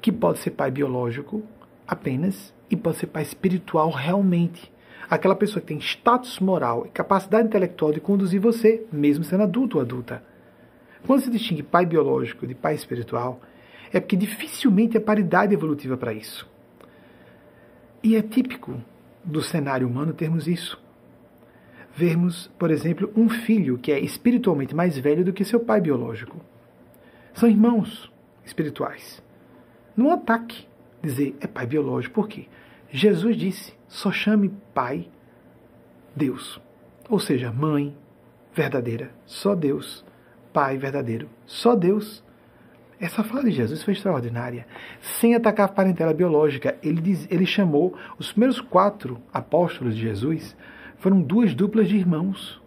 que pode ser pai biológico apenas e pode ser pai espiritual realmente. Aquela pessoa que tem status moral e capacidade intelectual de conduzir você, mesmo sendo adulto ou adulta. Quando se distingue pai biológico de pai espiritual, é porque dificilmente há paridade evolutiva para isso. E é típico do cenário humano termos isso vermos, por exemplo, um filho que é espiritualmente mais velho do que seu pai biológico. São irmãos espirituais. Num ataque, dizer é pai biológico. Por quê? Jesus disse: só chame pai Deus. Ou seja, mãe verdadeira, só Deus. Pai verdadeiro, só Deus. Essa fala de Jesus foi extraordinária. Sem atacar a parentela biológica, ele, diz, ele chamou os primeiros quatro apóstolos de Jesus foram duas duplas de irmãos.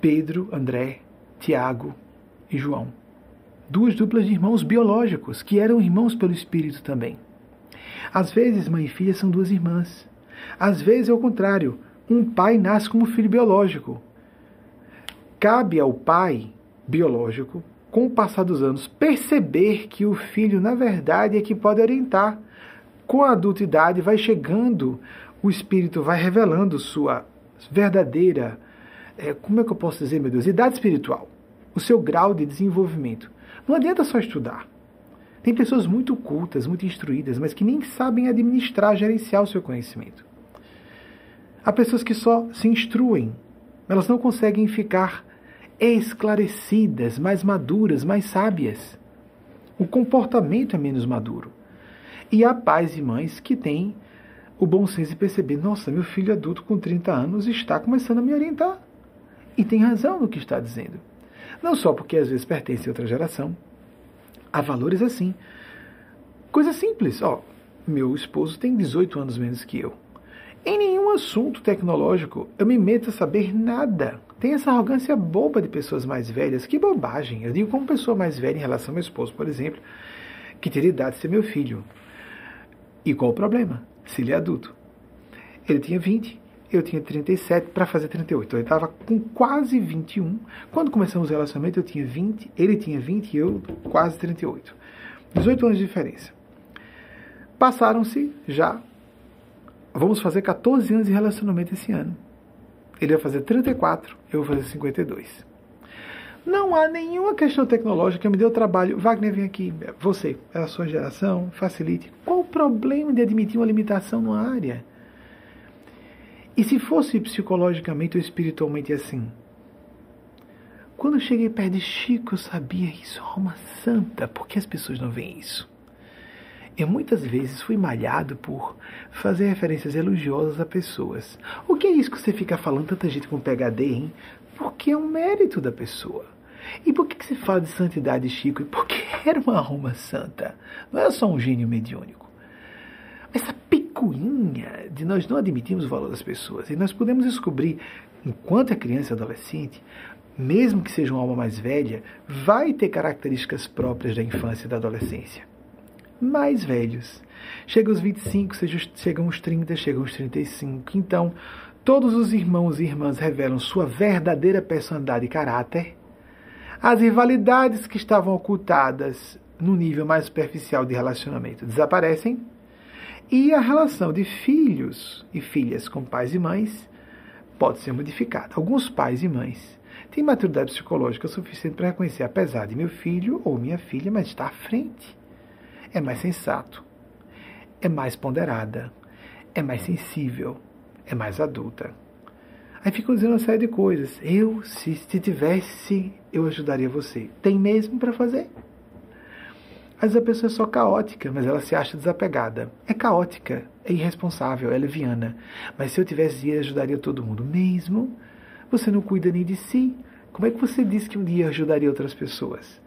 Pedro, André, Tiago e João. Duas duplas de irmãos biológicos, que eram irmãos pelo Espírito também. Às vezes, mãe e filha são duas irmãs. Às vezes é o contrário. Um pai nasce como filho biológico. Cabe ao pai biológico, com o passar dos anos, perceber que o filho, na verdade, é que pode orientar. Com a adultidade, vai chegando, o espírito vai revelando sua verdadeira, é, como é que eu posso dizer, meu Deus, idade espiritual, o seu grau de desenvolvimento. Não adianta só estudar. Tem pessoas muito cultas, muito instruídas, mas que nem sabem administrar, gerenciar o seu conhecimento. Há pessoas que só se instruem, elas não conseguem ficar esclarecidas, mais maduras, mais sábias. O comportamento é menos maduro. E há pais e mães que têm o bom senso de perceber: nossa, meu filho adulto com 30 anos está começando a me orientar. E tem razão no que está dizendo. Não só porque às vezes pertence a outra geração, há valores assim. Coisa simples, ó. Meu esposo tem 18 anos menos que eu. Em nenhum assunto tecnológico eu me meto a saber nada. Tem essa arrogância boba de pessoas mais velhas. Que bobagem. Eu digo como pessoa mais velha em relação ao meu esposo, por exemplo, que teria idade de ser meu filho. E qual o problema? Se ele é adulto. Ele tinha 20, eu tinha 37 para fazer 38. Então ele estava com quase 21. Quando começamos o relacionamento, eu tinha 20, ele tinha 20 e eu quase 38. 18 anos de diferença. Passaram-se já Vamos fazer 14 anos de relacionamento esse ano. Ele vai fazer 34, eu vou fazer 52. Não há nenhuma questão tecnológica que me deu trabalho. Wagner, vem aqui. Você, é a sua geração, facilite. Qual o problema de admitir uma limitação numa área? E se fosse psicologicamente ou espiritualmente assim? Quando cheguei perto de Chico, eu sabia isso é uma santa. Por que as pessoas não veem isso? Eu muitas vezes fui malhado por fazer referências elogiosas a pessoas. O que é isso que você fica falando tanta gente com PHD, hein? Porque é um mérito da pessoa. E por que, que você fala de santidade, Chico? Porque era uma Roma santa. Não era só um gênio mediúnico. Essa picuinha de nós não admitirmos o valor das pessoas. E nós podemos descobrir, enquanto é criança e adolescente, mesmo que seja uma alma mais velha, vai ter características próprias da infância e da adolescência mais velhos. Chegam os 25, chegam os 30, chegam os 35. Então, todos os irmãos e irmãs revelam sua verdadeira personalidade e caráter. As rivalidades que estavam ocultadas no nível mais superficial de relacionamento desaparecem. E a relação de filhos e filhas com pais e mães pode ser modificada. Alguns pais e mães têm maturidade psicológica suficiente para reconhecer, apesar de meu filho ou minha filha, mas está à frente é mais sensato, é mais ponderada, é mais sensível, é mais adulta. Aí ficam dizendo uma série de coisas. Eu, se, se tivesse, eu ajudaria você. Tem mesmo para fazer? Às vezes a pessoa é só caótica, mas ela se acha desapegada. É caótica, é irresponsável, é leviana. Mas se eu tivesse eu ajudaria todo mundo. Mesmo você não cuida nem de si. Como é que você disse que um dia ajudaria outras pessoas?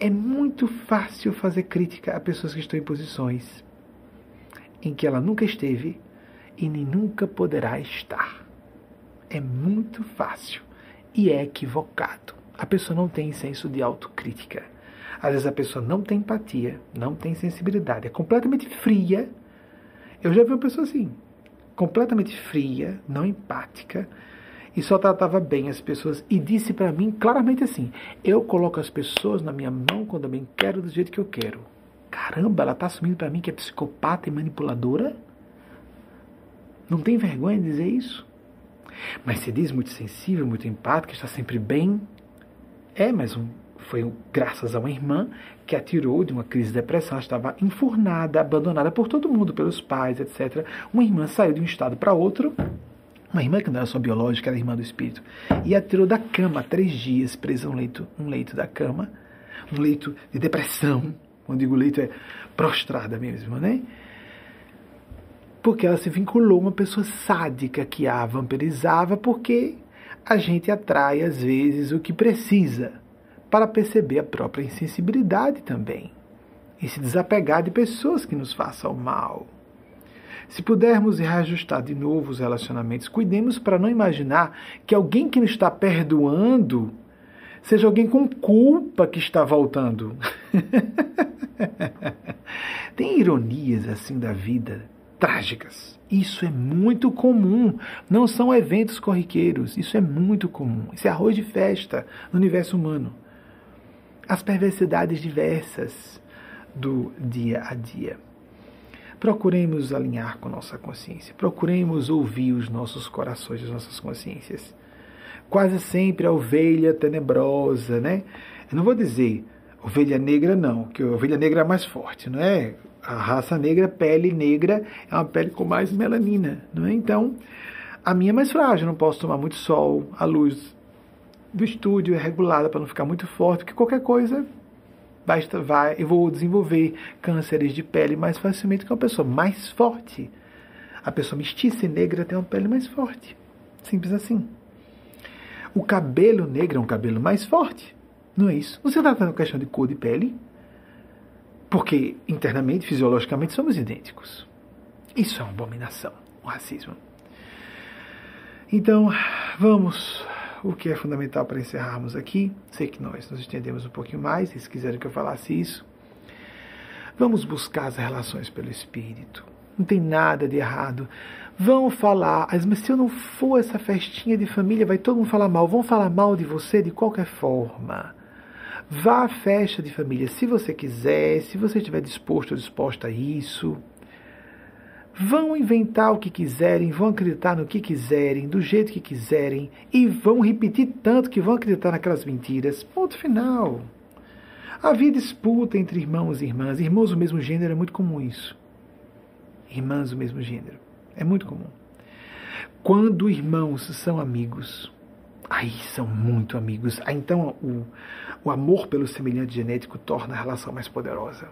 É muito fácil fazer crítica a pessoas que estão em posições em que ela nunca esteve e nem nunca poderá estar. É muito fácil e é equivocado. A pessoa não tem senso de autocrítica. Às vezes a pessoa não tem empatia, não tem sensibilidade, é completamente fria. Eu já vi uma pessoa assim, completamente fria, não empática, e só tratava bem as pessoas e disse para mim claramente assim: eu coloco as pessoas na minha mão quando eu bem quero do jeito que eu quero. Caramba, ela tá assumindo para mim que é psicopata e manipuladora? Não tem vergonha de dizer isso? Mas se diz muito sensível, muito empática, está sempre bem. É, mas um, foi graças a uma irmã que a tirou de uma crise de depressão. Ela estava enfurnada, abandonada por todo mundo, pelos pais, etc. Uma irmã saiu de um estado para outro uma irmã que não era só biológica, era irmã do espírito. E a tirou da cama três dias, presa um leito, um leito da cama, um leito de depressão. Quando digo leito é prostrada mesmo, né? Porque ela se vinculou a uma pessoa sádica que a vampirizava, porque a gente atrai às vezes o que precisa para perceber a própria insensibilidade também e se desapegar de pessoas que nos façam mal. Se pudermos reajustar de novo os relacionamentos, cuidemos para não imaginar que alguém que nos está perdoando seja alguém com culpa que está voltando. Tem ironias assim da vida, trágicas. Isso é muito comum. Não são eventos corriqueiros. Isso é muito comum. Isso é arroz de festa no universo humano. As perversidades diversas do dia a dia. Procuremos alinhar com nossa consciência. Procuremos ouvir os nossos corações, as nossas consciências. Quase sempre a ovelha tenebrosa, né? Eu não vou dizer ovelha negra, não, que a ovelha negra é mais forte, não é? A raça negra, pele negra, é uma pele com mais melanina, não é? Então, a minha é mais frágil, não posso tomar muito sol, a luz do estúdio é regulada para não ficar muito forte, porque qualquer coisa basta, vai, eu vou desenvolver cânceres de pele mais facilmente que uma pessoa mais forte. A pessoa mestiça e negra tem uma pele mais forte. Simples assim. O cabelo negro é um cabelo mais forte. Não é isso? Você está tratando questão de cor de pele? Porque internamente, fisiologicamente, somos idênticos. Isso é uma abominação, o racismo. Então, vamos. O que é fundamental para encerrarmos aqui, sei que nós nos estendemos um pouquinho mais, se quiserem que eu falasse isso. Vamos buscar as relações pelo Espírito. Não tem nada de errado vão falar, mas se eu não for essa festinha de família, vai todo mundo falar mal, vão falar mal de você de qualquer forma. Vá à festa de família se você quiser, se você estiver disposto ou disposta a isso. Vão inventar o que quiserem, vão acreditar no que quiserem, do jeito que quiserem, e vão repetir tanto que vão acreditar naquelas mentiras. Ponto final. Havia disputa entre irmãos e irmãs. Irmãos do mesmo gênero é muito comum isso. Irmãs do mesmo gênero. É muito comum. Quando irmãos são amigos, aí são muito amigos. Aí, então o, o amor pelo semelhante genético torna a relação mais poderosa.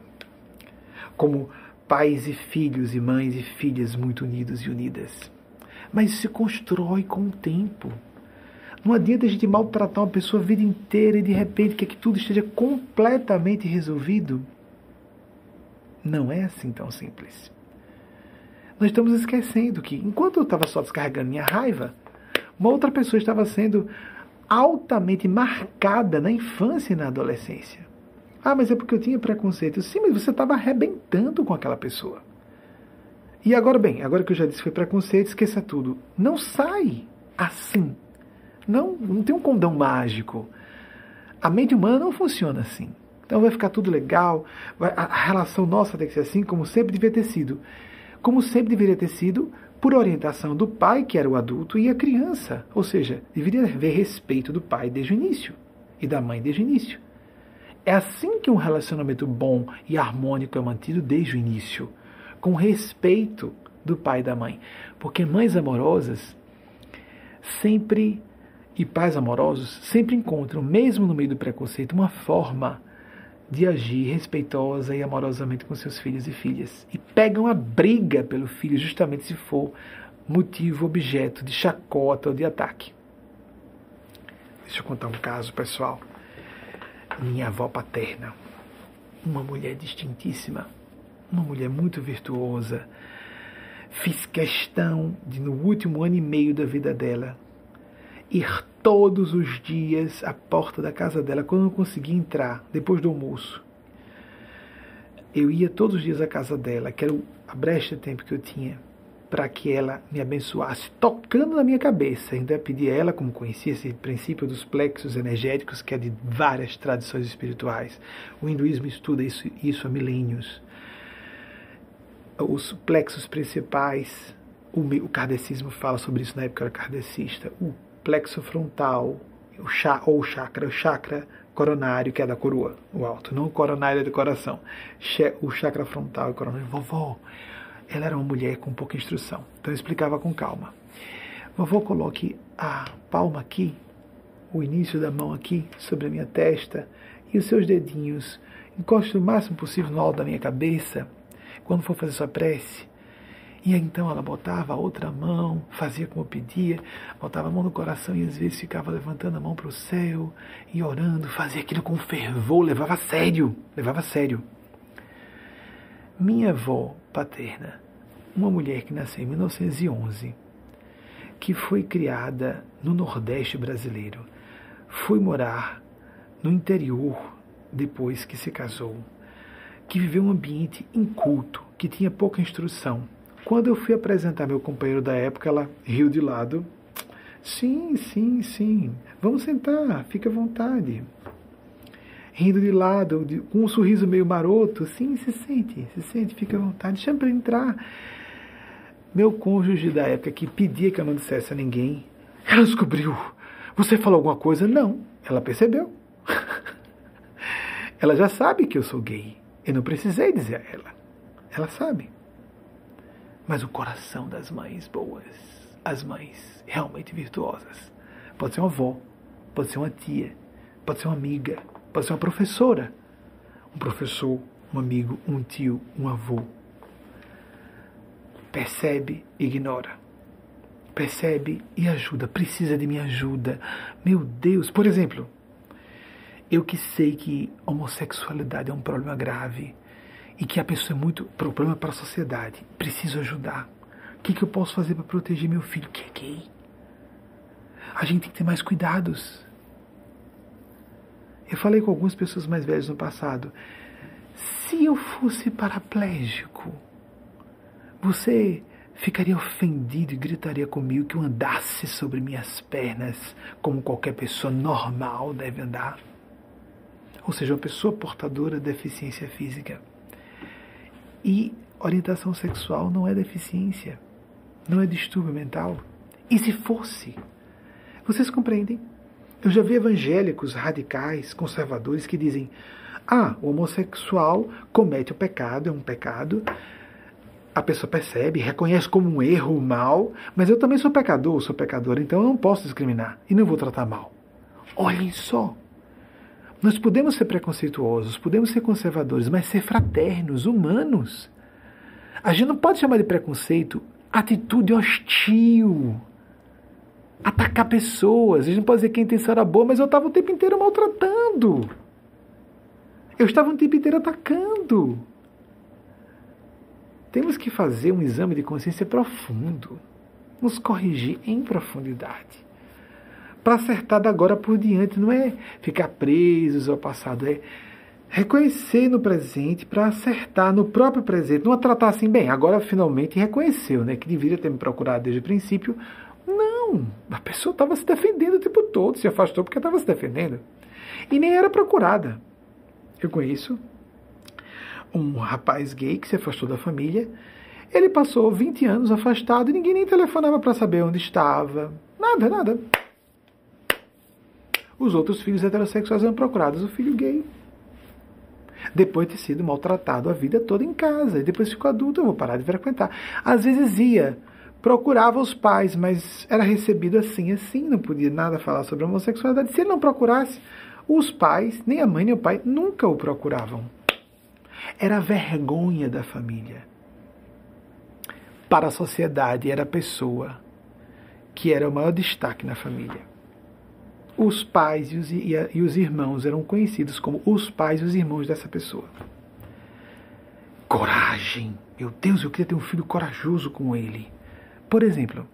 Como pais e filhos, e mães e filhas muito unidos e unidas. Mas se constrói com o tempo. Não adianta a gente maltratar uma pessoa a vida inteira e de repente quer que tudo esteja completamente resolvido. Não é assim tão simples nós estamos esquecendo que, enquanto eu estava só descarregando minha raiva, uma outra pessoa estava sendo altamente marcada na infância e na adolescência. Ah, mas é porque eu tinha preconceito. Sim, mas você estava arrebentando com aquela pessoa. E agora, bem, agora que eu já disse que foi preconceito, esqueça tudo. Não sai assim. Não, não tem um condão mágico. A mente humana não funciona assim. Então vai ficar tudo legal. a relação nossa tem que ser assim, como sempre devia ter sido como sempre deveria ter sido, por orientação do pai, que era o adulto, e a criança. Ou seja, deveria haver respeito do pai desde o início e da mãe desde o início. É assim que um relacionamento bom e harmônico é mantido desde o início, com respeito do pai e da mãe. Porque mães amorosas sempre e pais amorosos sempre encontram, mesmo no meio do preconceito, uma forma de agir respeitosa e amorosamente com seus filhos e filhas. E pegam a briga pelo filho, justamente se for motivo, objeto de chacota ou de ataque. Deixa eu contar um caso, pessoal. Minha avó paterna, uma mulher distintíssima, uma mulher muito virtuosa. Fiz questão de, no último ano e meio da vida dela, ir todos os dias à porta da casa dela quando eu não conseguia entrar, depois do almoço. Eu ia todos os dias à casa dela, que era a brecha de tempo que eu tinha, para que ela me abençoasse, tocando na minha cabeça. Ainda pedi a ela, como conhecia esse princípio dos plexos energéticos, que é de várias tradições espirituais. O hinduísmo estuda isso, isso há milênios. Os plexos principais, o, o kardecismo fala sobre isso na época era kardecista. O plexo frontal, o chá, ou chakra, o chakra coronário, que é da coroa, o alto, não o coronário é do coração. O chakra frontal e coronário. Vovó, ela era uma mulher com pouca instrução, então eu explicava com calma. Vovó, coloque a palma aqui, o início da mão aqui, sobre a minha testa, e os seus dedinhos encoste o máximo possível no alto da minha cabeça, quando for fazer sua prece. E então ela botava a outra mão, fazia como pedia, botava a mão no coração e às vezes ficava levantando a mão para o céu e orando, fazia aquilo com fervor, levava a sério, levava a sério. Minha avó paterna, uma mulher que nasceu em 1911, que foi criada no Nordeste brasileiro, foi morar no interior depois que se casou que viveu um ambiente inculto, que tinha pouca instrução. Quando eu fui apresentar meu companheiro da época, ela riu de lado. Sim, sim, sim. Vamos sentar, fique à vontade. Rindo de lado, com um sorriso meio maroto. Sim, se sente, se sente, fique à vontade. Chama para entrar. Meu cônjuge da época que pedia que eu não dissesse a ninguém, ela descobriu. Você falou alguma coisa? Não. Ela percebeu. ela já sabe que eu sou gay. Eu não precisei dizer a ela. Ela sabe. Mas o coração das mães boas, as mães realmente virtuosas, pode ser uma avó, pode ser uma tia, pode ser uma amiga, pode ser uma professora, um professor, um amigo, um tio, um avô. Percebe, ignora. Percebe e ajuda. Precisa de minha ajuda. Meu Deus, por exemplo, eu que sei que homossexualidade é um problema grave e que a pessoa é muito problema para a sociedade, preciso ajudar. O que, que eu posso fazer para proteger meu filho que é gay? A gente tem que ter mais cuidados. Eu falei com algumas pessoas mais velhas no passado. Se eu fosse paraplégico, você ficaria ofendido e gritaria comigo que eu andasse sobre minhas pernas como qualquer pessoa normal deve andar? ou seja, uma pessoa portadora de deficiência física. E orientação sexual não é deficiência, não é distúrbio mental. E se fosse? Vocês compreendem? Eu já vi evangélicos radicais, conservadores, que dizem: ah, o homossexual comete o pecado, é um pecado. A pessoa percebe, reconhece como um erro, um mal, mas eu também sou pecador, sou pecador, então eu não posso discriminar e não vou tratar mal. Olhem só, nós podemos ser preconceituosos, podemos ser conservadores, mas ser fraternos, humanos. A gente não pode chamar de preconceito atitude hostil. Atacar pessoas. A gente não pode dizer que a intenção era boa, mas eu estava o tempo inteiro maltratando. Eu estava o tempo inteiro atacando. Temos que fazer um exame de consciência profundo, nos corrigir em profundidade para acertar da agora por diante. Não é ficar presos ao passado, é reconhecer no presente para acertar no próprio presente. Não tratar assim, bem, agora finalmente reconheceu, né, que deveria ter me procurado desde o princípio. Não, a pessoa estava se defendendo o tempo todo, se afastou porque estava se defendendo. E nem era procurada. Eu conheço um rapaz gay que se afastou da família. Ele passou 20 anos afastado e ninguém nem telefonava para saber onde estava. Nada, nada. Os outros filhos heterossexuais eram procurados, o filho gay. Depois de ter sido maltratado a vida toda em casa. E depois ficou adulto, eu vou parar de frequentar. Às vezes ia, procurava os pais, mas era recebido assim, assim, não podia nada falar sobre a homossexualidade. Se ele não procurasse, os pais, nem a mãe nem o pai, nunca o procuravam. Era a vergonha da família. Para a sociedade, era a pessoa que era o maior destaque na família os pais e os, e, a, e os irmãos eram conhecidos como os pais e os irmãos dessa pessoa. Coragem! Meu Deus, eu queria ter um filho corajoso como ele. Por exemplo,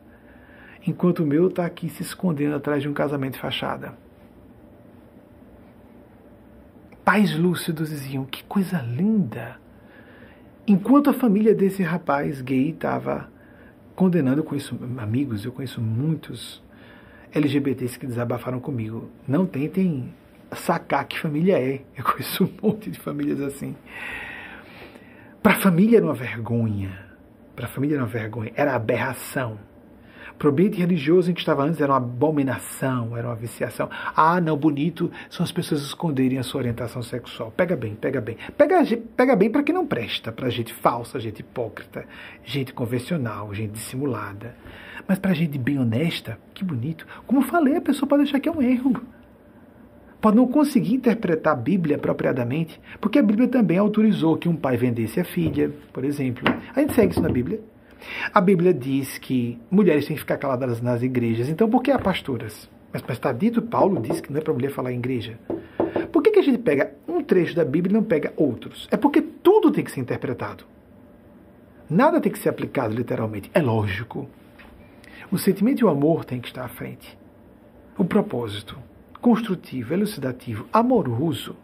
enquanto o meu está aqui se escondendo atrás de um casamento de fachada. Pais lúcidos diziam: que coisa linda! Enquanto a família desse rapaz gay estava condenando, eu conheço amigos, eu conheço muitos LGBTs que desabafaram comigo. Não tentem sacar que família é. Eu conheço um monte de famílias assim. Para a família era uma vergonha. Para a família era uma vergonha. Era aberração. Para o ambiente religioso em que estava antes era uma abominação, era uma viciação. Ah, não, bonito são as pessoas esconderem a sua orientação sexual. Pega bem, pega bem. Pega, pega bem para quem não presta, para gente falsa, gente hipócrita, gente convencional, gente dissimulada. Mas para gente bem honesta, que bonito. Como falei, a pessoa pode achar que é um erro. Pode não conseguir interpretar a Bíblia apropriadamente, porque a Bíblia também autorizou que um pai vendesse a filha, por exemplo. A gente segue isso na Bíblia. A Bíblia diz que mulheres têm que ficar caladas nas igrejas, então por que há pastoras? Mas está dito, Paulo diz que não é para mulher falar em igreja. Por que, que a gente pega um trecho da Bíblia e não pega outros? É porque tudo tem que ser interpretado. Nada tem que ser aplicado literalmente. É lógico. O sentimento e o amor têm que estar à frente. O propósito, construtivo, elucidativo, amoroso,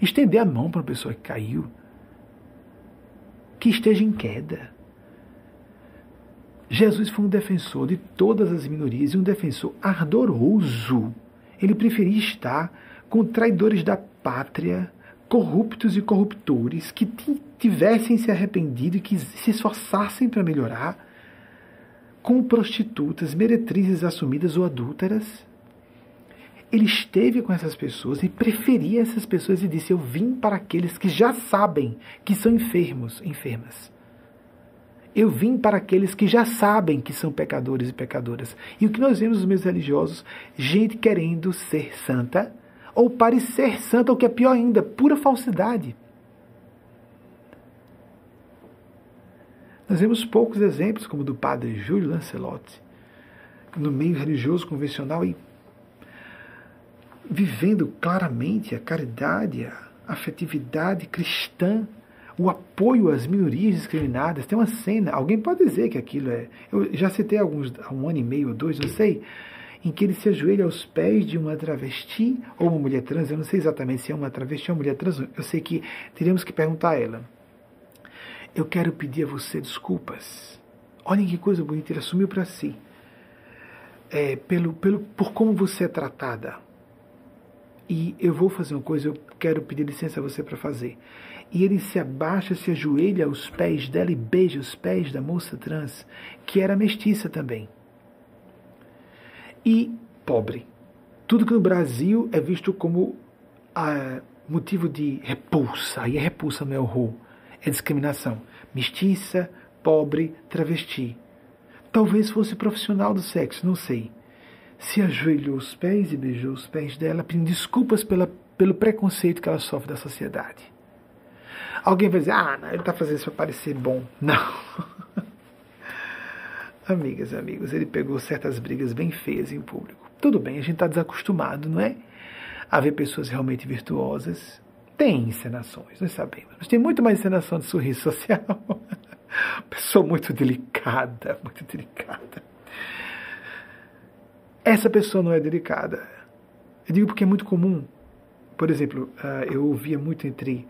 estender a mão para uma pessoa que caiu, que esteja em queda. Jesus foi um defensor de todas as minorias e um defensor ardoroso. Ele preferia estar com traidores da pátria, corruptos e corruptores que tivessem se arrependido e que se esforçassem para melhorar, com prostitutas, meretrizes assumidas ou adúlteras. Ele esteve com essas pessoas e preferia essas pessoas e disse: Eu vim para aqueles que já sabem que são enfermos, enfermas. Eu vim para aqueles que já sabem que são pecadores e pecadoras. E o que nós vemos nos meios religiosos? Gente querendo ser santa, ou parecer santa, o que é pior ainda, pura falsidade. Nós vemos poucos exemplos, como do padre Júlio Lancelotti, no meio religioso convencional e vivendo claramente a caridade, a afetividade cristã o apoio às minorias discriminadas. Tem uma cena, alguém pode dizer que aquilo é. Eu já citei alguns, há um ano e meio ou dois, não sei, em que ele se ajoelha aos pés de uma travesti ou uma mulher trans. Eu não sei exatamente se é uma travesti ou uma mulher trans. Eu sei que teríamos que perguntar a ela. Eu quero pedir a você desculpas. Olhem que coisa bonita, ele assumiu para si. É, pelo, pelo, por como você é tratada. E eu vou fazer uma coisa, eu quero pedir licença a você para fazer e ele se abaixa, se ajoelha aos pés dela e beija os pés da moça trans, que era mestiça também. E pobre. Tudo que no Brasil é visto como ah, motivo de repulsa, e a repulsa não é horror, é discriminação. Mestiça, pobre, travesti. Talvez fosse profissional do sexo, não sei. Se ajoelhou aos pés e beijou os pés dela, pedindo desculpas pela, pelo preconceito que ela sofre da sociedade. Alguém vai dizer, ah, não, ele está fazendo isso para parecer bom. Não. Amigas e amigos, ele pegou certas brigas bem feias em público. Tudo bem, a gente está desacostumado, não é? A ver pessoas realmente virtuosas. Tem encenações, nós sabemos. Mas tem muito mais encenação de sorriso social. Pessoa muito delicada, muito delicada. Essa pessoa não é delicada. Eu digo porque é muito comum. Por exemplo, ah, eu ouvia muito entre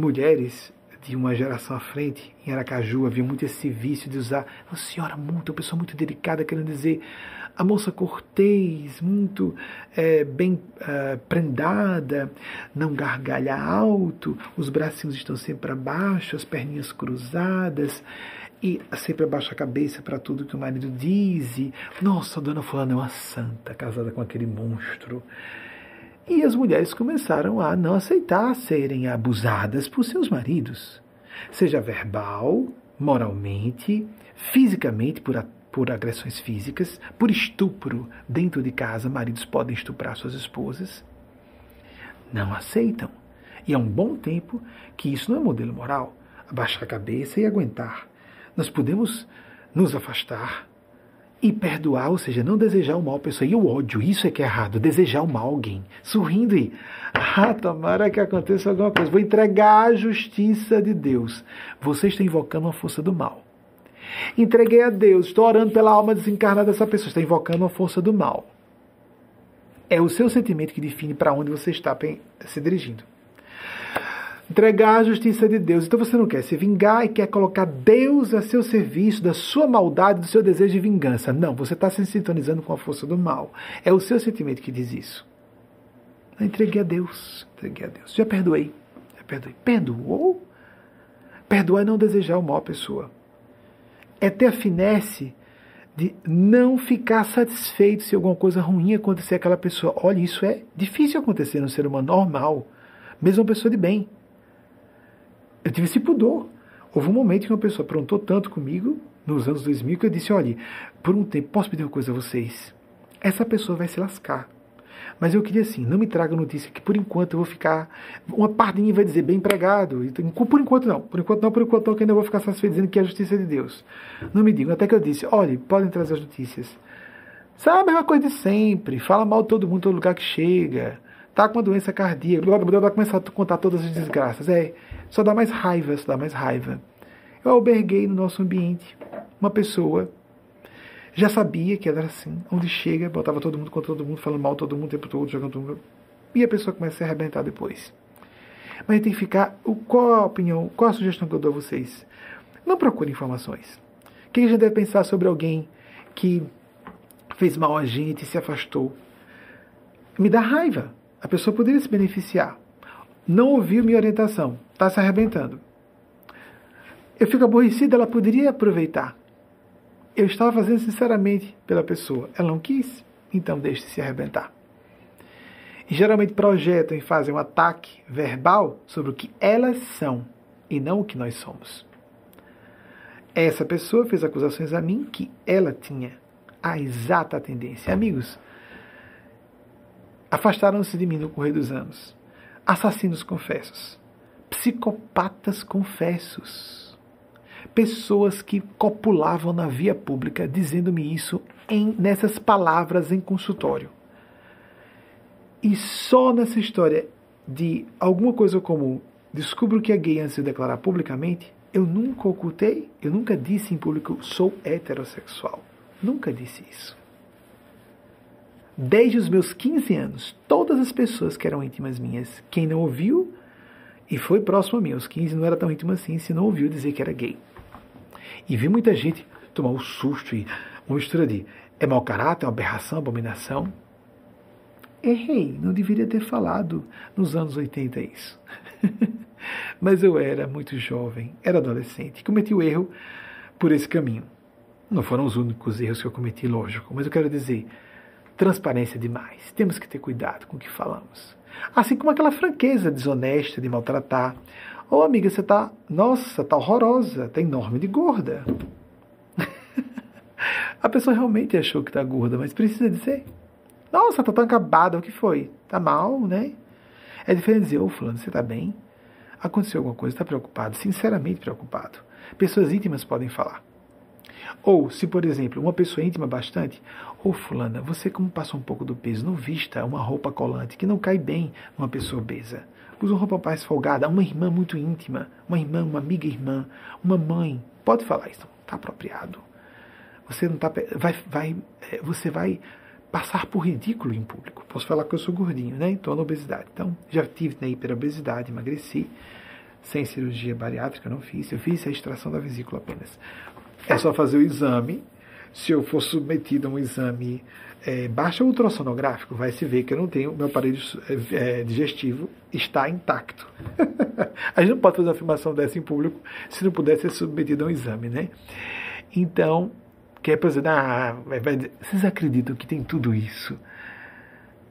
mulheres de uma geração à frente, em Aracaju, havia muito esse vício de usar uma senhora muito, uma pessoa muito delicada, querendo dizer a moça cortês, muito é, bem uh, prendada, não gargalha alto, os bracinhos estão sempre para baixo, as perninhas cruzadas, e sempre abaixa a cabeça para tudo que o marido diz. E, Nossa, a dona Fulana é uma santa, casada com aquele monstro. E as mulheres começaram a não aceitar serem abusadas por seus maridos, seja verbal, moralmente, fisicamente, por, por agressões físicas, por estupro dentro de casa, maridos podem estuprar suas esposas. Não aceitam. E há um bom tempo que isso não é modelo moral. Abaixar a cabeça e aguentar. Nós podemos nos afastar, e perdoar, ou seja, não desejar o mal à pessoa. E o ódio, isso é que é errado, desejar o mal a alguém. Sorrindo e, ah, tomara que aconteça alguma coisa. Vou entregar a justiça de Deus. Você está invocando a força do mal. Entreguei a Deus, estou orando pela alma desencarnada dessa pessoa, está invocando a força do mal. É o seu sentimento que define para onde você está se dirigindo entregar a justiça de Deus. Então você não quer se vingar e quer colocar Deus a seu serviço da sua maldade, do seu desejo de vingança. Não, você está se sintonizando com a força do mal. É o seu sentimento que diz isso. Eu entreguei a Deus. Entreguei a Deus. Já perdoei. Já perdoei. Perdoou? Perdoar é não desejar o mal à pessoa. É ter a finesse de não ficar satisfeito se alguma coisa ruim acontecer àquela pessoa. Olha, isso é difícil acontecer no ser humano normal, mesmo uma pessoa de bem. Eu tive esse pudor. Houve um momento que uma pessoa aprontou tanto comigo, nos anos 2000, que eu disse: olha, por um tempo, posso pedir uma coisa a vocês? Essa pessoa vai se lascar. Mas eu queria assim, não me traga notícia que por enquanto eu vou ficar. Uma parte de mim vai dizer bem empregado. Por enquanto não, por enquanto não, por enquanto não, que ainda vou ficar satisfeito dizendo que é a justiça de Deus. Não me digam. Até que eu disse: olha, podem trazer as notícias. Sabe a mesma coisa de sempre. Fala mal todo mundo, todo lugar que chega. Tá com uma doença cardíaca. Blá, vai começar a contar todas as desgraças. É, só dá mais raiva, só dá mais raiva. Eu alberguei no nosso ambiente uma pessoa, já sabia que era assim, onde chega, botava todo mundo contra todo mundo, falando mal todo mundo o tempo todo, jogando mundo. E a pessoa começa a se arrebentar depois. Mas tem que ficar. Qual a opinião, qual a sugestão que eu dou a vocês? Não procure informações. O que a gente deve pensar sobre alguém que fez mal a gente se afastou? Me dá raiva. A pessoa poderia se beneficiar. Não ouviu minha orientação. Está se arrebentando. Eu fico aborrecida, ela poderia aproveitar. Eu estava fazendo sinceramente pela pessoa. Ela não quis, então deixe se arrebentar. E geralmente projetam e fazem um ataque verbal sobre o que elas são e não o que nós somos. Essa pessoa fez acusações a mim que ela tinha a exata tendência. Amigos, afastaram-se de mim no correr dos anos. Assassinos confessos, psicopatas confessos, pessoas que copulavam na via pública dizendo-me isso em, nessas palavras em consultório. E só nessa história de alguma coisa comum, descubro que é gay antes de declarar publicamente, eu nunca ocultei, eu nunca disse em público, sou heterossexual. Nunca disse isso. Desde os meus 15 anos, todas as pessoas que eram íntimas minhas, quem não ouviu e foi próximo a mim, aos 15 não era tão íntimo assim, se não ouviu dizer que era gay. E vi muita gente tomar um susto e uma mistura de é mau caráter, é uma aberração, abominação. Errei, não deveria ter falado nos anos 80 isso. Mas eu era muito jovem, era adolescente, cometi o erro por esse caminho. Não foram os únicos erros que eu cometi, lógico, mas eu quero dizer, transparência demais. Temos que ter cuidado com o que falamos. Assim como aquela franqueza desonesta de maltratar. Ô oh, amiga, você tá, nossa, tá horrorosa, tá enorme de gorda. A pessoa realmente achou que tá gorda, mas precisa dizer. Nossa, tá tão acabada, o que foi? Tá mal, né? É diferente dizer, ô oh, fulano, você tá bem? Aconteceu alguma coisa, está preocupado, sinceramente preocupado. Pessoas íntimas podem falar. Ou, se por exemplo, uma pessoa íntima bastante, ô oh, fulana, você como passa um pouco do peso, não vista uma roupa colante que não cai bem numa pessoa obesa. Usa uma roupa mais folgada, uma irmã muito íntima, uma irmã, uma amiga irmã, uma mãe. Pode falar isso, está apropriado. Você não tá, vai, vai, é, você vai passar por ridículo em público. Posso falar que eu sou gordinho, né? Estou na obesidade. Então, já tive na hiperobesidade, emagreci, sem cirurgia bariátrica, não fiz. Eu fiz a extração da vesícula apenas. É só fazer o exame. Se eu for submetido a um exame é, baixa ultrassonográfico, vai se ver que eu não tenho, meu aparelho é, é digestivo está intacto. a gente não pode fazer uma afirmação dessa em público se não puder ser submetido a um exame, né? Então, que é para ah, vai, vocês acreditam que tem tudo isso?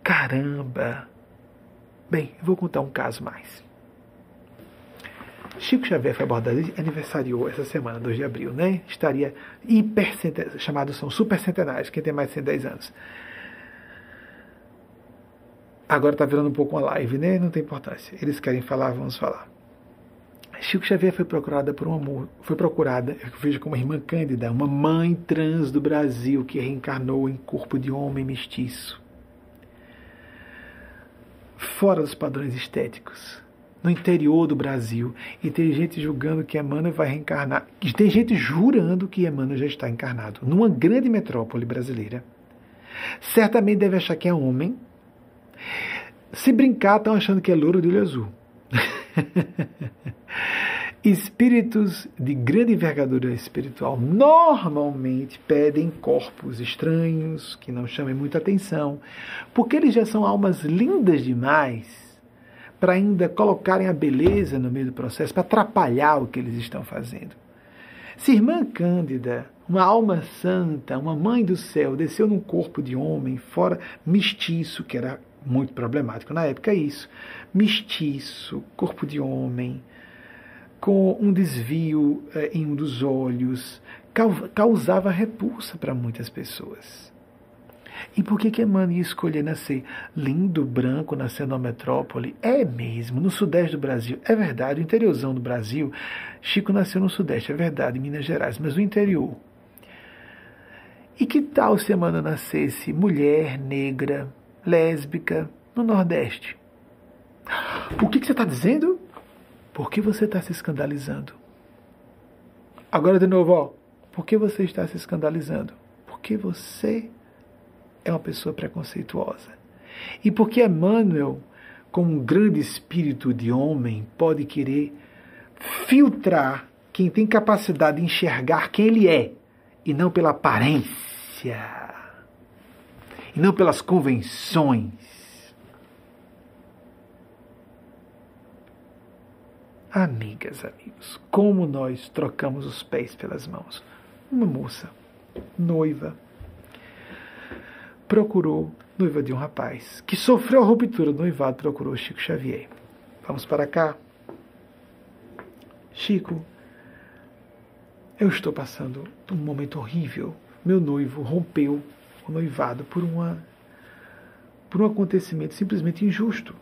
Caramba! Bem, eu vou contar um caso mais. Chico Xavier foi abordado, aniversariou essa semana, 2 de abril, né? Estaria hiper chamados são super centenários, quem tem mais de 110 anos. Agora está virando um pouco uma live, né? Não tem importância. Eles querem falar, vamos falar. Chico Xavier foi procurada por um amor, foi procurada, eu vejo como irmã Cândida, uma mãe trans do Brasil que reencarnou em corpo de homem mestiço. Fora dos padrões estéticos, no interior do Brasil, e tem gente julgando que Emmanuel vai reencarnar, tem gente jurando que Emmanuel já está encarnado, numa grande metrópole brasileira. Certamente deve achar que é homem. Se brincar, estão achando que é louro de olho azul. Espíritos de grande envergadura espiritual normalmente pedem corpos estranhos, que não chamem muita atenção, porque eles já são almas lindas demais para ainda colocarem a beleza no meio do processo, para atrapalhar o que eles estão fazendo. Se irmã Cândida, uma alma santa, uma mãe do céu, desceu num corpo de homem, fora mestiço, que era muito problemático na época isso, mestiço, corpo de homem, com um desvio eh, em um dos olhos, causava repulsa para muitas pessoas. E por que que Emmanuel ia escolher nascer lindo, branco, nascer na metrópole? É mesmo, no sudeste do Brasil. É verdade, o interiorzão do Brasil. Chico nasceu no sudeste, é verdade, em Minas Gerais, mas no interior. E que tal se Emmanuel nascesse mulher, negra, lésbica, no Nordeste? O que, que você está dizendo? Por que você está se escandalizando? Agora de novo, ó. Por que você está se escandalizando? Porque você é uma pessoa preconceituosa. E porque Emmanuel como um grande espírito de homem, pode querer filtrar quem tem capacidade de enxergar quem ele é, e não pela aparência, e não pelas convenções. Amigas, amigos, como nós trocamos os pés pelas mãos. Uma moça, noiva, procurou, noiva de um rapaz, que sofreu a ruptura do noivado, procurou Chico Xavier. Vamos para cá. Chico, eu estou passando um momento horrível. Meu noivo rompeu o noivado por uma por um acontecimento simplesmente injusto.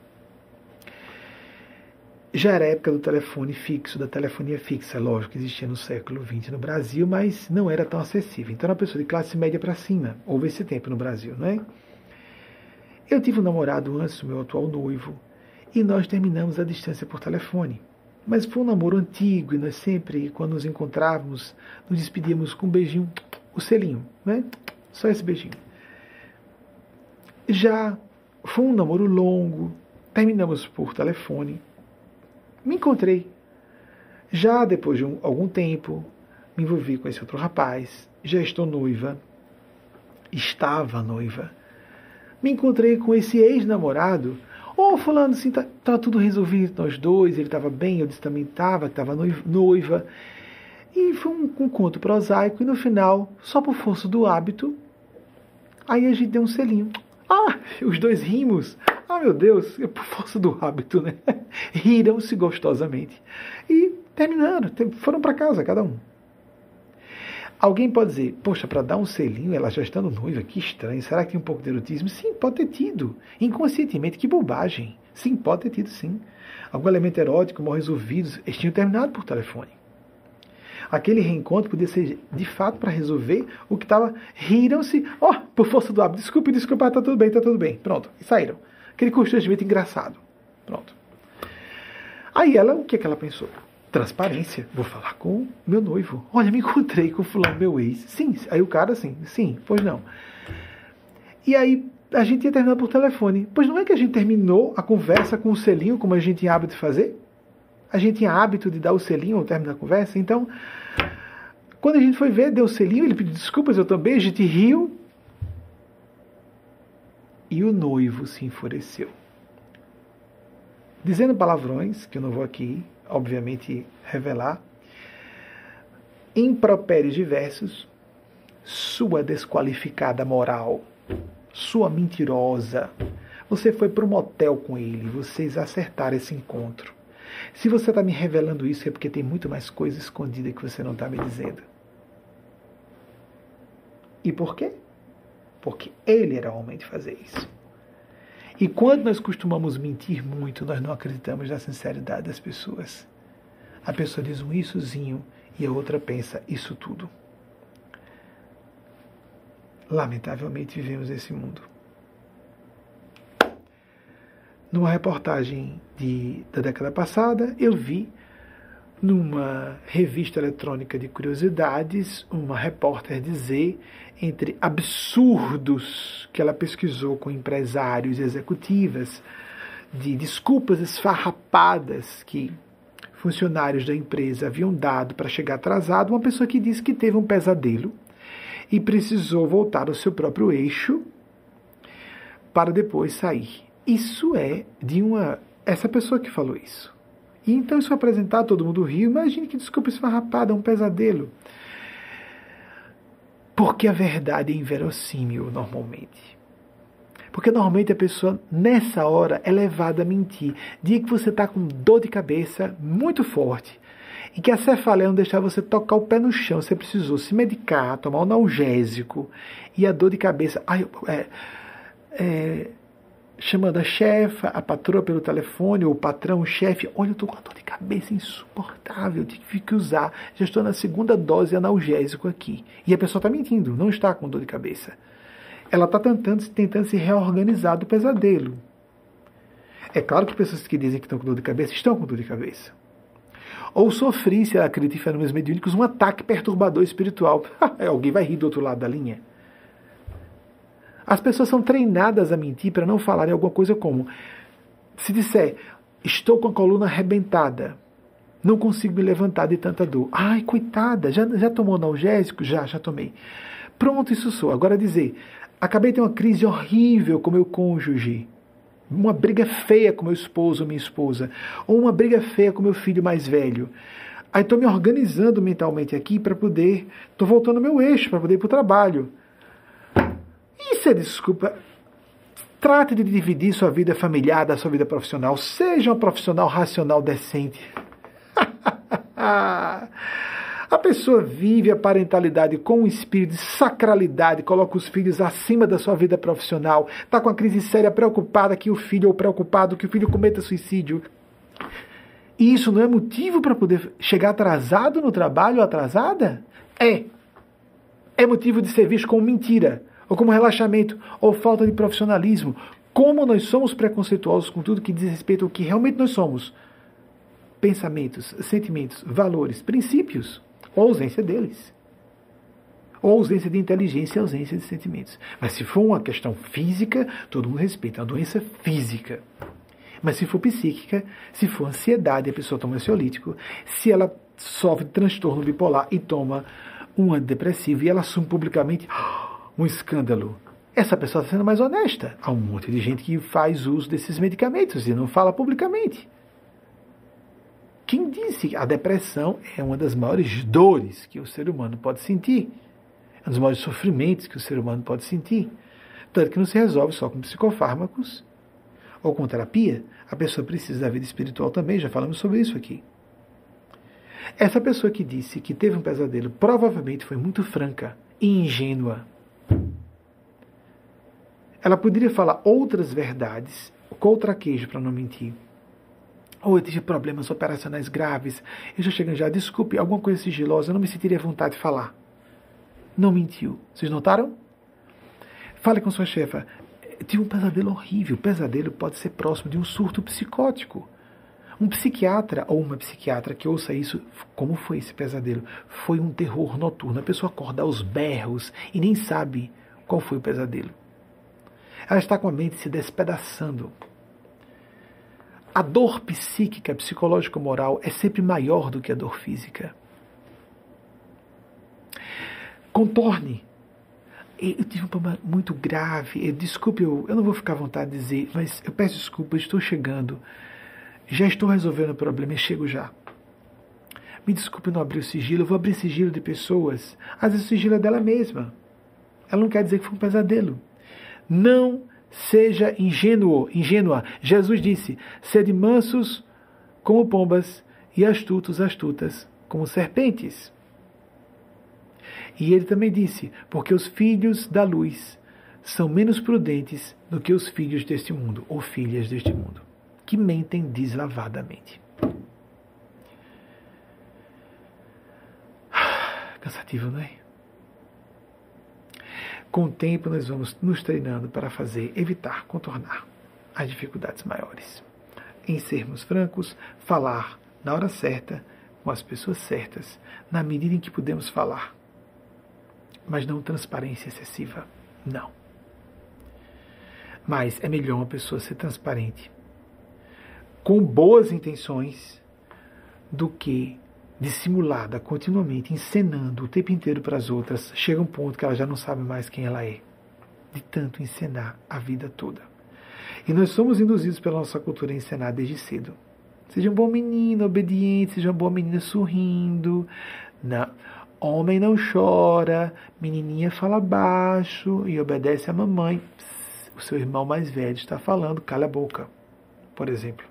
Já era a época do telefone fixo, da telefonia fixa, lógico que existia no século XX no Brasil, mas não era tão acessível. Então era uma pessoa de classe média para cima. Houve esse tempo no Brasil, não é? Eu tive um namorado antes meu atual noivo e nós terminamos a distância por telefone. Mas foi um namoro antigo e nós sempre, quando nos encontrávamos, nos despedíamos com um beijinho, o selinho, né? Só esse beijinho. Já foi um namoro longo, terminamos por telefone. Me encontrei. Já depois de um, algum tempo, me envolvi com esse outro rapaz. Já estou noiva. Estava noiva. Me encontrei com esse ex-namorado Ô, oh, fulano, assim, tá, tá tudo resolvido nós dois, ele estava bem, eu disse também estava, estava noiva. E foi um, um conto prosaico, e no final, só por força do hábito, aí a gente deu um selinho. Ah, os dois rimos. Ah, meu Deus, é por força do hábito, né? Riram-se gostosamente. E terminaram, foram para casa, cada um. Alguém pode dizer, poxa, para dar um selinho, ela já estando noiva, que estranho, será que tem um pouco de erotismo? Sim, pode ter tido. Inconscientemente, que bobagem. Sim, pode ter tido, sim. Algum elemento erótico mal resolvido, eles tinham terminado por telefone. Aquele reencontro podia ser, de fato, para resolver o que estava. Riram-se, ó, oh, por força do hábito, desculpe, desculpe, tá tudo bem, tá tudo bem. Pronto, e saíram. Aquele constrangimento engraçado. Pronto. Aí ela, o que, é que ela pensou? transparência. Vou falar com meu noivo. Olha, me encontrei com o fulano, meu ex. Sim. Aí o cara assim, sim, pois não. E aí a gente ia terminar por telefone. Pois não é que a gente terminou a conversa com o selinho, como a gente tinha hábito de fazer? A gente tinha hábito de dar o selinho ao término da conversa. Então, quando a gente foi ver, deu o selinho, ele pediu desculpas, eu também, a gente riu. E o noivo se enfureceu. Dizendo palavrões, que eu não vou aqui obviamente, revelar, impropérios diversos, sua desqualificada moral, sua mentirosa. Você foi para um motel com ele, vocês acertaram esse encontro. Se você está me revelando isso, é porque tem muito mais coisa escondida que você não está me dizendo. E por quê? Porque ele era homem de fazer isso. E quando nós costumamos mentir muito, nós não acreditamos na sinceridade das pessoas. A pessoa diz um issozinho e a outra pensa isso tudo. Lamentavelmente vivemos esse mundo. Numa reportagem de, da década passada, eu vi numa revista eletrônica de curiosidades, uma repórter dizer, entre absurdos que ela pesquisou com empresários e executivas, de desculpas esfarrapadas que funcionários da empresa haviam dado para chegar atrasado, uma pessoa que disse que teve um pesadelo e precisou voltar ao seu próprio eixo para depois sair. Isso é de uma. Essa pessoa que falou isso. E então isso foi apresentado, todo mundo riu. Imagine que desculpa esfarrapada, é um pesadelo. Porque a verdade é inverossímil normalmente. Porque normalmente a pessoa, nessa hora, é levada a mentir. Dia que você está com dor de cabeça muito forte e que a cefaleia não deixar você tocar o pé no chão, você precisou se medicar, tomar um analgésico e a dor de cabeça. Ai, é, é, chamando a chefa, a patroa pelo telefone, ou o patrão, o chefe, olha, eu estou com uma dor de cabeça insuportável, tive que usar, já estou na segunda dose analgésico aqui. E a pessoa está mentindo, não está com dor de cabeça. Ela está tentando, tentando se reorganizar do pesadelo. É claro que pessoas que dizem que estão com dor de cabeça estão com dor de cabeça. Ou sofri, se ela acredita em fenômenos mediúnicos, um ataque perturbador espiritual. Alguém vai rir do outro lado da linha. As pessoas são treinadas a mentir para não falarem alguma coisa como Se disser, estou com a coluna arrebentada, não consigo me levantar de tanta dor. Ai, coitada, já, já tomou analgésico? Já, já tomei. Pronto, isso sou. Agora dizer, acabei de ter uma crise horrível com meu cônjuge. Uma briga feia com meu esposo ou minha esposa. Ou uma briga feia com meu filho mais velho. Aí estou me organizando mentalmente aqui para poder. Estou voltando ao meu eixo para poder ir para o trabalho. Isso é desculpa. Trate de dividir sua vida familiar da sua vida profissional. Seja um profissional racional decente. A pessoa vive a parentalidade com um espírito de sacralidade, coloca os filhos acima da sua vida profissional, está com a crise séria, preocupada que o filho, ou preocupado que o filho cometa suicídio. E isso não é motivo para poder chegar atrasado no trabalho ou atrasada? É. É motivo de ser visto como mentira, ou como relaxamento, ou falta de profissionalismo. Como nós somos preconceituosos com tudo que diz respeito ao que realmente nós somos pensamentos, sentimentos, valores, princípios, ou ausência deles. Ou ausência de inteligência ausência de sentimentos. Mas se for uma questão física, todo mundo respeita, é uma doença física. Mas se for psíquica, se for ansiedade, a pessoa toma ansiolítico, se ela sofre transtorno bipolar e toma um antidepressivo e ela assume publicamente um escândalo, essa pessoa está sendo mais honesta. Há um monte de gente que faz uso desses medicamentos e não fala publicamente. Quem disse que a depressão é uma das maiores dores que o ser humano pode sentir? É um dos maiores sofrimentos que o ser humano pode sentir. Tanto que não se resolve só com psicofármacos ou com terapia. A pessoa precisa da vida espiritual também, já falamos sobre isso aqui. Essa pessoa que disse que teve um pesadelo provavelmente foi muito franca e ingênua. Ela poderia falar outras verdades, com traquejo para não mentir ou eu tive problemas operacionais graves, eu já chego já, desculpe, alguma coisa sigilosa, eu não me sentiria vontade de falar. Não mentiu. Vocês notaram? Fale com sua chefa. Tive um pesadelo horrível. O pesadelo pode ser próximo de um surto psicótico. Um psiquiatra ou uma psiquiatra que ouça isso, como foi esse pesadelo? Foi um terror noturno. A pessoa acorda aos berros e nem sabe qual foi o pesadelo. Ela está com a mente se despedaçando. A dor psíquica, psicológica moral é sempre maior do que a dor física. Contorne. Eu tive um problema muito grave. Desculpe, eu, eu não vou ficar à vontade de dizer, mas eu peço desculpa, estou chegando. Já estou resolvendo o problema e chego já. Me desculpe não abrir o sigilo, eu vou abrir sigilo de pessoas. Às vezes o sigilo é dela mesma. Ela não quer dizer que foi um pesadelo. Não seja ingênuo, ingênua. Jesus disse: sede mansos como pombas e astutos, astutas como serpentes. E ele também disse: porque os filhos da luz são menos prudentes do que os filhos deste mundo, ou filhas deste mundo, que mentem deslavadamente. Cansativo, não é? Com o tempo, nós vamos nos treinando para fazer, evitar, contornar as dificuldades maiores. Em sermos francos, falar na hora certa, com as pessoas certas, na medida em que podemos falar. Mas não transparência excessiva. Não. Mas é melhor uma pessoa ser transparente com boas intenções do que dissimulada, continuamente encenando o tempo inteiro para as outras, chega um ponto que ela já não sabe mais quem ela é, de tanto encenar a vida toda. E nós somos induzidos pela nossa cultura a encenar desde cedo. Seja um bom menino, obediente, seja uma boa menina sorrindo. Não. Homem não chora, menininha fala baixo e obedece à mamãe. O seu irmão mais velho está falando, cala a boca, por exemplo.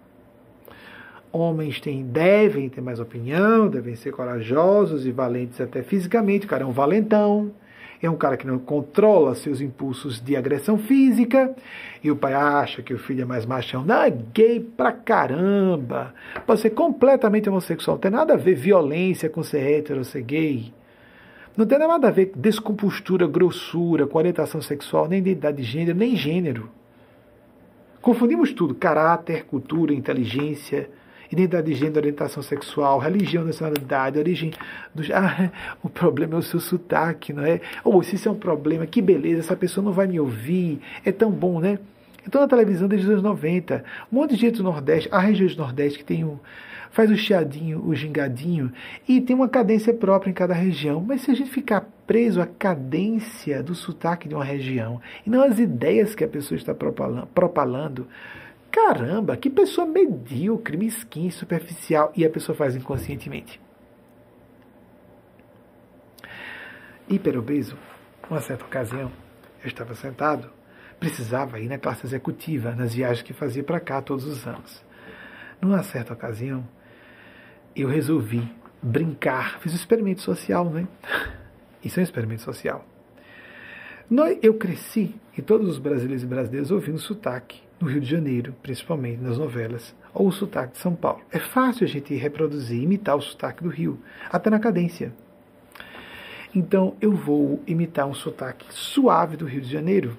Homens têm, devem ter mais opinião, devem ser corajosos e valentes até fisicamente. O cara é um valentão, é um cara que não controla seus impulsos de agressão física. E o pai acha que o filho é mais machão. Não, é gay pra caramba. Pode ser completamente homossexual. Não tem nada a ver violência com ser hétero ou ser gay. Não tem nada a ver descompostura, grossura, com orientação sexual, nem identidade de gênero, nem gênero. Confundimos tudo: caráter, cultura, inteligência identidade de gênero, orientação sexual, religião, nacionalidade, origem do. Ah, o problema é o seu sotaque, não é? Ou se isso é um problema, que beleza, essa pessoa não vai me ouvir. É tão bom, né? Então na televisão desde os anos 90, um monte de gente do Nordeste, a região do Nordeste que tem um, faz o chiadinho, o gingadinho, e tem uma cadência própria em cada região. Mas se a gente ficar preso à cadência do sotaque de uma região, e não às ideias que a pessoa está propalando, caramba, que pessoa medíocre, mesquinha, superficial, e a pessoa faz inconscientemente. Hiperobeso, uma certa ocasião, eu estava sentado, precisava ir na classe executiva, nas viagens que fazia para cá todos os anos. Numa certa ocasião, eu resolvi brincar, fiz um experimento social, né? Isso é um experimento social. Eu cresci, e todos os brasileiros e brasileiras ouvindo sotaque, no Rio de Janeiro, principalmente nas novelas, ou o sotaque de São Paulo. É fácil a gente reproduzir, imitar o sotaque do Rio, até na cadência. Então eu vou imitar um sotaque suave do Rio de Janeiro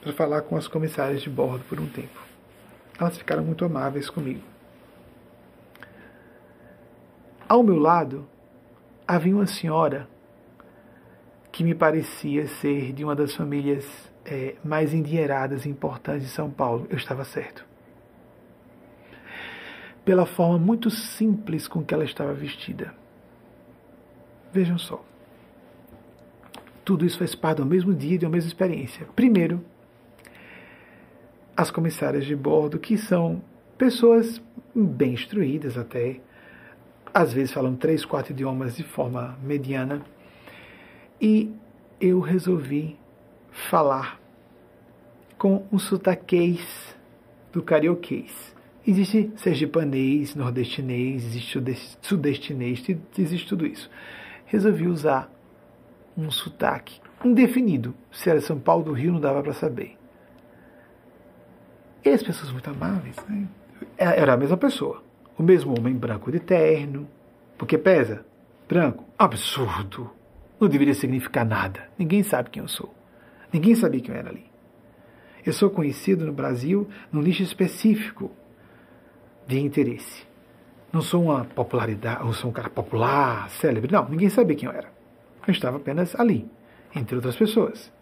para falar com as comissárias de bordo por um tempo. Elas ficaram muito amáveis comigo. Ao meu lado havia uma senhora que me parecia ser de uma das famílias é, mais endinheiradas e importantes de São Paulo. Eu estava certo. Pela forma muito simples com que ela estava vestida. Vejam só. Tudo isso faz parte do mesmo dia e da mesma experiência. Primeiro, as comissárias de bordo, que são pessoas bem instruídas até, às vezes falam três, quatro idiomas de forma mediana. E eu resolvi falar com um sotaquês do carioquês. Existe sergipanês, nordestinês, existe sudestinês, existe tudo isso. Resolvi usar um sotaque indefinido. Se era São Paulo do Rio, não dava para saber. E as pessoas muito amáveis, né? É, era a mesma pessoa. O mesmo homem branco de terno. Porque pesa? Branco? Absurdo. Não deveria significar nada. Ninguém sabe quem eu sou. Ninguém sabia quem eu era ali. Eu sou conhecido no Brasil num nicho específico de interesse. Não sou uma popularidade, ou sou um cara popular, célebre. Não, ninguém sabia quem eu era. Eu estava apenas ali, entre outras pessoas.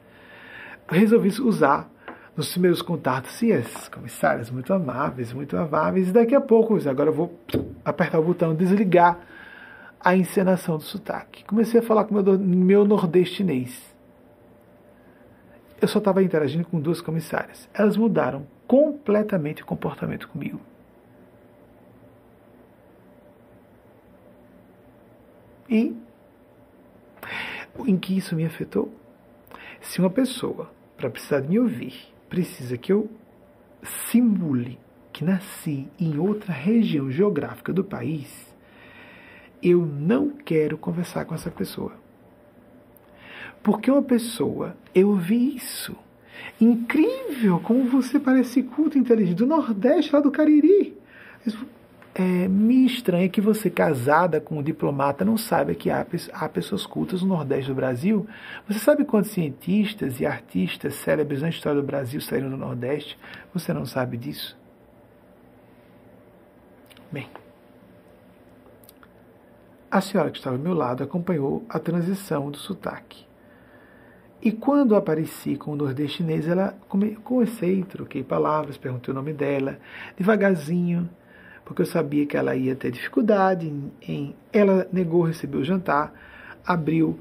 Eu resolvi usar nos primeiros contatos, e as comissárias muito amáveis, muito amáveis, e daqui a pouco, agora eu vou apertar o botão desligar a encenação do sotaque. Comecei a falar com meu, meu nordestinês. Eu só estava interagindo com duas comissárias. Elas mudaram completamente o comportamento comigo. E em que isso me afetou? Se uma pessoa, para precisar de me ouvir, precisa que eu simule que nasci em outra região geográfica do país, eu não quero conversar com essa pessoa. Porque uma pessoa, eu vi isso. Incrível como você parece culto inteligente. Do Nordeste, lá do Cariri. É, me estranha que você, casada com um diplomata, não saiba que há, há pessoas cultas no Nordeste do Brasil. Você sabe quantos cientistas e artistas célebres na história do Brasil saíram do Nordeste? Você não sabe disso? Bem, a senhora que estava ao meu lado acompanhou a transição do sotaque. E quando apareci com o nordestinês, ela comecei, troquei palavras, perguntei o nome dela, devagarzinho porque eu sabia que ela ia ter dificuldade em, em ela negou receber o jantar, abriu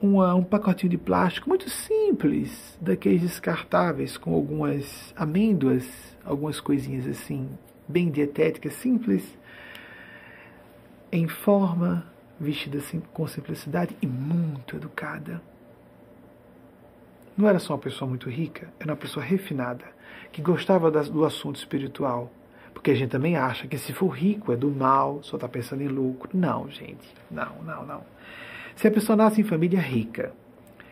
uma, um pacotinho de plástico muito simples, daqueles descartáveis, com algumas amêndoas, algumas coisinhas assim, bem dietéticas, simples, em forma, vestida assim, com simplicidade e muito educada. Não era só uma pessoa muito rica, era uma pessoa refinada, que gostava do assunto espiritual, porque a gente também acha que se for rico é do mal, só está pensando em lucro. Não, gente. Não, não, não. Se a pessoa nasce em família rica,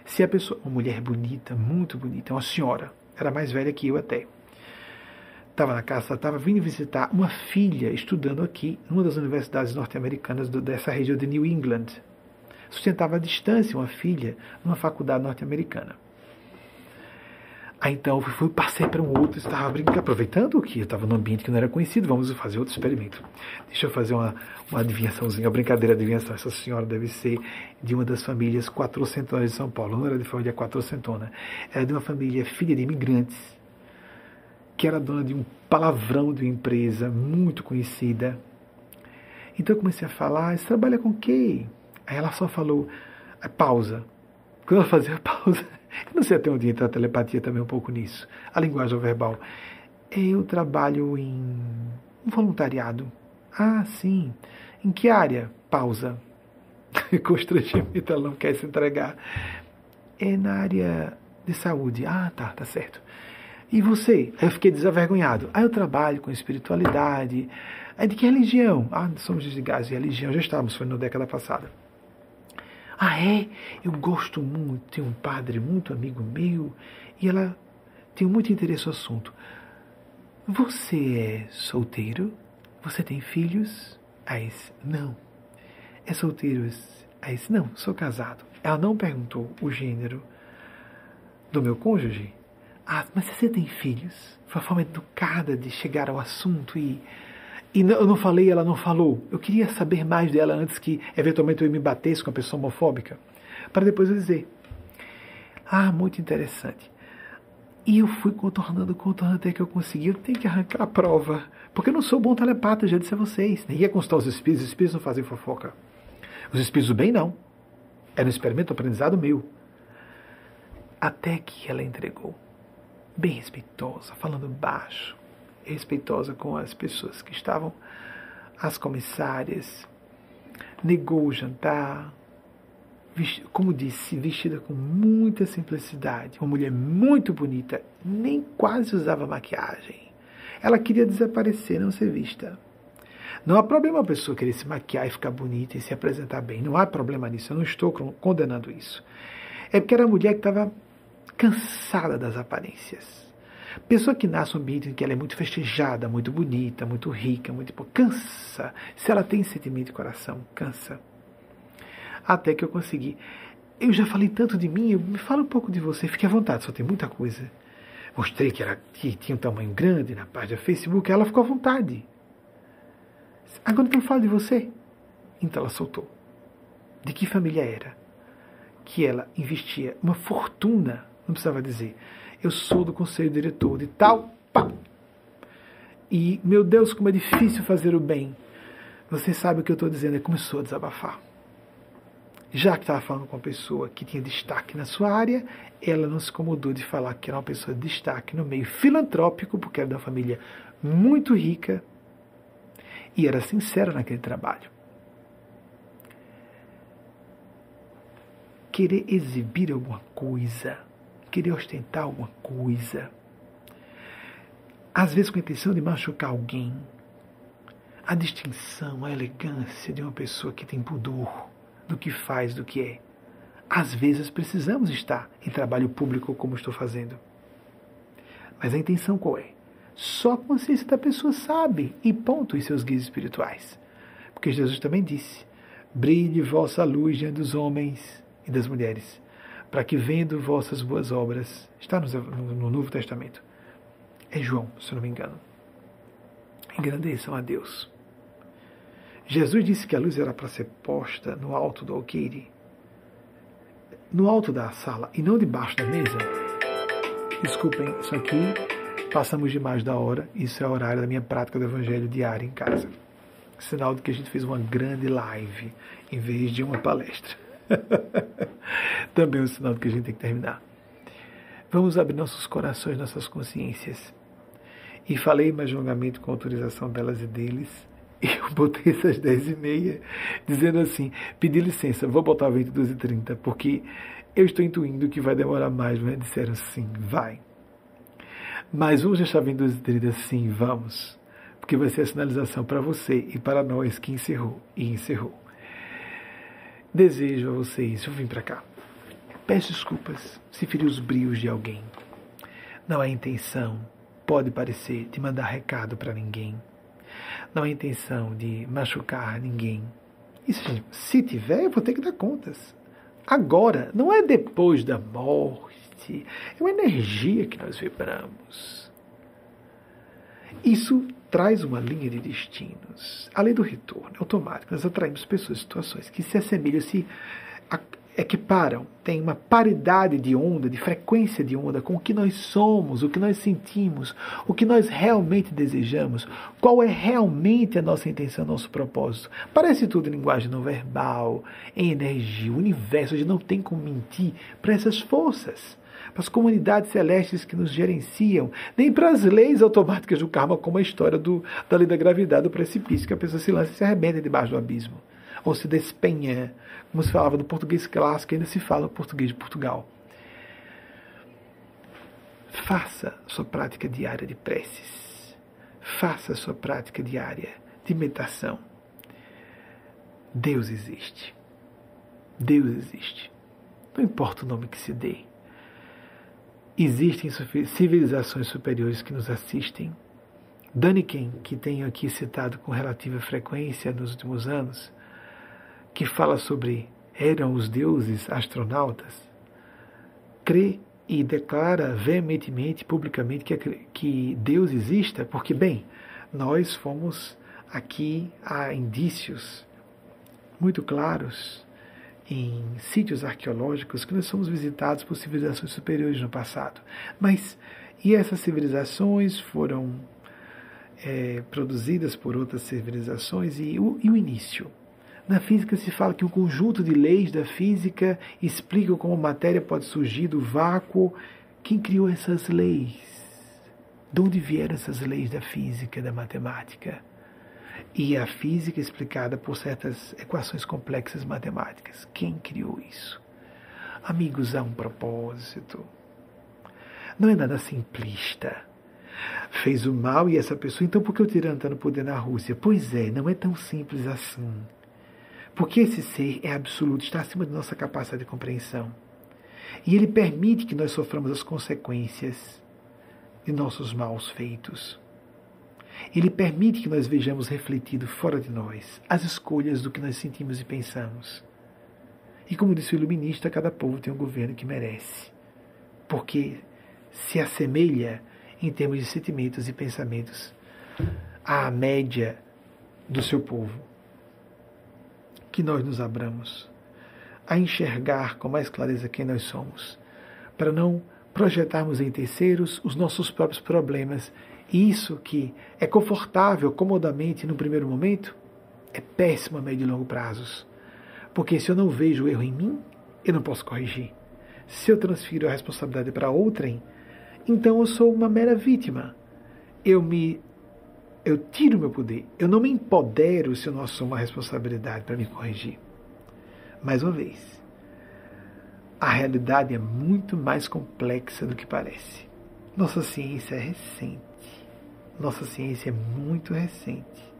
se a pessoa. Uma mulher bonita, muito bonita, uma senhora, era mais velha que eu até. Estava na casa, estava vindo visitar uma filha estudando aqui, numa das universidades norte-americanas dessa região de New England. Sustentava à distância uma filha numa faculdade norte-americana. Aí então eu fui, passei para um outro, estava brincando, aproveitando que eu estava num ambiente que não era conhecido, vamos fazer outro experimento. Deixa eu fazer uma, uma adivinhaçãozinha, uma brincadeira de adivinhação. Essa senhora deve ser de uma das famílias quatrocentonas de São Paulo, não era de família quatrocentona, era de uma família filha de imigrantes, que era dona de um palavrão de uma empresa muito conhecida. Então eu comecei a falar, você trabalha com quem? Aí ela só falou, pausa. Quando ela fazia pausa, eu não sei até onde entra a telepatia também um pouco nisso, a linguagem verbal. Eu trabalho em voluntariado. Ah, sim. Em que área? Pausa. Constrangimento, ela não quer se entregar. É na área de saúde. Ah, tá, tá certo. E você? Aí eu fiquei desavergonhado. Aí eu trabalho com espiritualidade. Aí de que religião? Ah, somos desligados de religião. Já estávamos, foi na década passada. Ah, é? Eu gosto muito. Tem um padre muito amigo meu. E ela tem muito interesse no assunto. Você é solteiro? Você tem filhos? Aí, não. É solteiro? Aí, não, sou casado. Ela não perguntou o gênero do meu cônjuge. Ah, mas você tem filhos? Foi a forma educada de chegar ao assunto e. E eu não falei, ela não falou. Eu queria saber mais dela antes que, eventualmente, eu me batesse com a pessoa homofóbica. Para depois eu dizer. Ah, muito interessante. E eu fui contornando, contornando até que eu consegui. Eu tenho que arrancar a prova. Porque eu não sou bom telepata, já disse a vocês. Ninguém ia consultar os espíritos, os espíritos não fazem fofoca. Os espíritos do bem, não. Era um experimento aprendizado meu. Até que ela entregou bem respeitosa, falando baixo, respeitosa com as pessoas que estavam, as comissárias, negou o jantar, como disse, vestida com muita simplicidade, uma mulher muito bonita, nem quase usava maquiagem. Ela queria desaparecer, não ser vista. Não há problema a pessoa querer se maquiar e ficar bonita e se apresentar bem. Não há problema nisso. Eu não estou condenando isso. É porque era a mulher que estava cansada das aparências. Pessoa que nasce num ambiente em que ela é muito festejada, muito bonita, muito rica, muito cansa. Se ela tem sentimento de coração, cansa. Até que eu consegui. Eu já falei tanto de mim, me fala um pouco de você, fique à vontade, só tem muita coisa. Mostrei que, era, que tinha um tamanho grande na página do Facebook, ela ficou à vontade. Agora que eu falo de você. Então ela soltou. De que família era? Que ela investia uma fortuna não precisava dizer. Eu sou do conselho diretor de tal. Pá. E, meu Deus, como é difícil fazer o bem. Você sabe o que eu estou dizendo, é começou a desabafar. Já que estava falando com uma pessoa que tinha destaque na sua área, ela não se incomodou de falar que era uma pessoa de destaque no meio filantrópico, porque era de uma família muito rica e era sincera naquele trabalho. Querer exibir alguma coisa querer ostentar alguma coisa, às vezes com a intenção de machucar alguém. A distinção, a elegância de uma pessoa que tem pudor do que faz, do que é. Às vezes precisamos estar em trabalho público como estou fazendo. Mas a intenção qual é? Só a consciência da pessoa sabe, e ponto, os seus guias espirituais. Porque Jesus também disse: brilhe vossa luz diante dos homens e das mulheres, para que vendo vossas boas obras, está no, Novo Testamento, é João, se não me engano, engrandeçam a Deus. Jesus disse que a luz era para ser posta no alto do alqueire, no alto da sala e não debaixo da mesa. Desculpem, isso aqui passamos demais da hora, isso é o horário da minha prática do evangelho diário em casa. Sinal de que a gente fez uma grande live em vez de uma palestra. Também é um sinal de que a gente tem que terminar. Vamos abrir nossos corações, nossas consciências. E falei mais longamente com autorização delas e deles. E eu botei essas 10 e meia, dizendo assim, pedi licença, vou botar 22 e 30, porque eu estou intuindo que vai demorar mais, mas disseram sim, vai. Mas vamos deixar 22 e 30 sim, vamos. Porque vai ser a sinalização para você e para nós que encerrou e encerrou. Desejo a vocês, eu vim para cá. Peço desculpas se feri os brios de alguém. Não é intenção, pode parecer, de mandar recado para ninguém. Não é intenção de machucar ninguém. Isso, se tiver, eu vou ter que dar contas. Agora, não é depois da morte. É uma energia que nós vibramos. Isso traz uma linha de destinos. Além do retorno automático, nós atraímos pessoas, situações que se assemelham, se equiparam, têm uma paridade de onda, de frequência de onda com o que nós somos, o que nós sentimos, o que nós realmente desejamos, qual é realmente a nossa intenção, nosso propósito. Parece tudo em linguagem não verbal, em energia, o universo, a gente não tem como mentir para essas forças. Para as comunidades celestes que nos gerenciam, nem para as leis automáticas do karma, como a história do, da lei da gravidade, do precipício, que a pessoa se lança e se arrebenta debaixo do abismo ou se despenha, como se falava no português clássico, ainda se fala o português de Portugal. Faça sua prática diária de preces. Faça sua prática diária de meditação. Deus existe. Deus existe. Não importa o nome que se dê. Existem civilizações superiores que nos assistem. Daniken, que tenho aqui citado com relativa frequência nos últimos anos, que fala sobre eram os deuses astronautas, crê e declara veementemente, publicamente, que, que Deus exista, porque, bem, nós fomos aqui há indícios muito claros em sítios arqueológicos que nós somos visitados por civilizações superiores no passado. Mas e essas civilizações foram é, produzidas por outras civilizações e o, e o início? Na física se fala que o conjunto de leis da física explicam como matéria pode surgir do vácuo. Quem criou essas leis? De onde vieram essas leis da física, da matemática? E a física explicada por certas equações complexas matemáticas. Quem criou isso? Amigos, há um propósito. Não é nada simplista. Fez o mal e essa pessoa, então por que o tirano está no poder na Rússia? Pois é, não é tão simples assim. Porque esse ser é absoluto, está acima de nossa capacidade de compreensão. E ele permite que nós soframos as consequências de nossos maus feitos. Ele permite que nós vejamos refletido fora de nós as escolhas do que nós sentimos e pensamos. E como disse o iluminista, cada povo tem um governo que merece, porque se assemelha em termos de sentimentos e pensamentos à média do seu povo que nós nos abramos a enxergar com mais clareza quem nós somos, para não projetarmos em terceiros os nossos próprios problemas. Isso que é confortável, comodamente no primeiro momento, é péssimo a médio e longo prazos. Porque se eu não vejo o erro em mim, eu não posso corrigir. Se eu transfiro a responsabilidade para outrem, então eu sou uma mera vítima. Eu me eu tiro meu poder. Eu não me empodero se eu não assumo a responsabilidade para me corrigir. Mais uma vez, a realidade é muito mais complexa do que parece. Nossa ciência é recente. Nossa ciência é muito recente.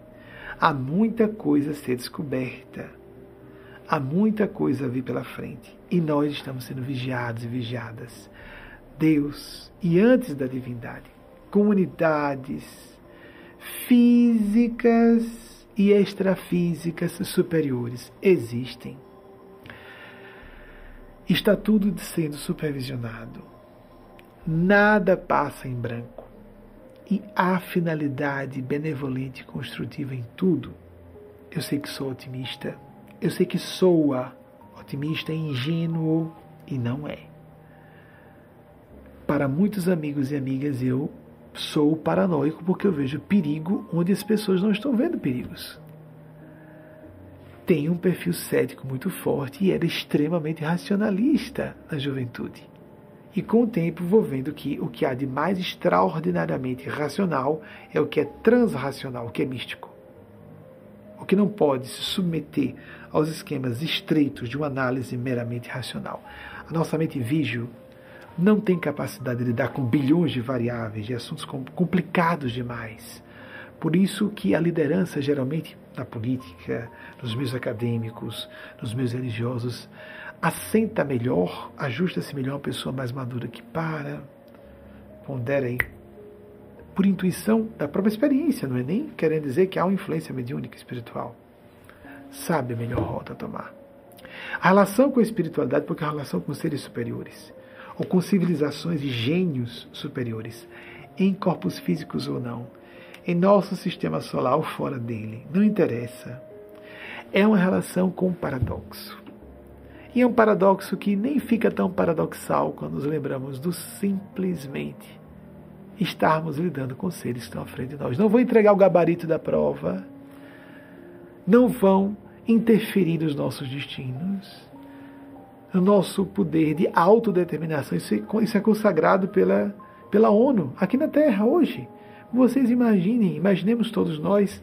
Há muita coisa a ser descoberta. Há muita coisa a vir pela frente. E nós estamos sendo vigiados e vigiadas. Deus, e antes da divindade, comunidades, físicas e extrafísicas superiores existem. Está tudo sendo supervisionado. Nada passa em branco. E há finalidade benevolente e construtiva em tudo. Eu sei que sou otimista. Eu sei que soa otimista, ingênuo e não é. Para muitos amigos e amigas, eu sou paranoico porque eu vejo perigo onde as pessoas não estão vendo perigos. Tenho um perfil cético muito forte e era extremamente racionalista na juventude. E com o tempo vou vendo que o que há de mais extraordinariamente racional é o que é transracional, o que é místico. O que não pode se submeter aos esquemas estreitos de uma análise meramente racional. A nossa mente vígil não tem capacidade de lidar com bilhões de variáveis, de assuntos complicados demais. Por isso que a liderança, geralmente na política, nos meios acadêmicos, nos meios religiosos, assenta melhor, ajusta-se melhor uma pessoa mais madura que para, pondera aí, por intuição da própria experiência, não é nem querendo dizer que há uma influência mediúnica espiritual. Sabe a melhor rota a tomar. A relação com a espiritualidade, porque é a relação com seres superiores ou com civilizações e gênios superiores, em corpos físicos ou não, em nosso sistema solar ou fora dele, não interessa. É uma relação com um paradoxo. E é um paradoxo que nem fica tão paradoxal quando nos lembramos do simplesmente estarmos lidando com seres que estão à frente de nós. Não vão entregar o gabarito da prova, não vão interferir nos nossos destinos, no nosso poder de autodeterminação. Isso é, isso é consagrado pela, pela ONU, aqui na Terra, hoje. Vocês imaginem, imaginemos todos nós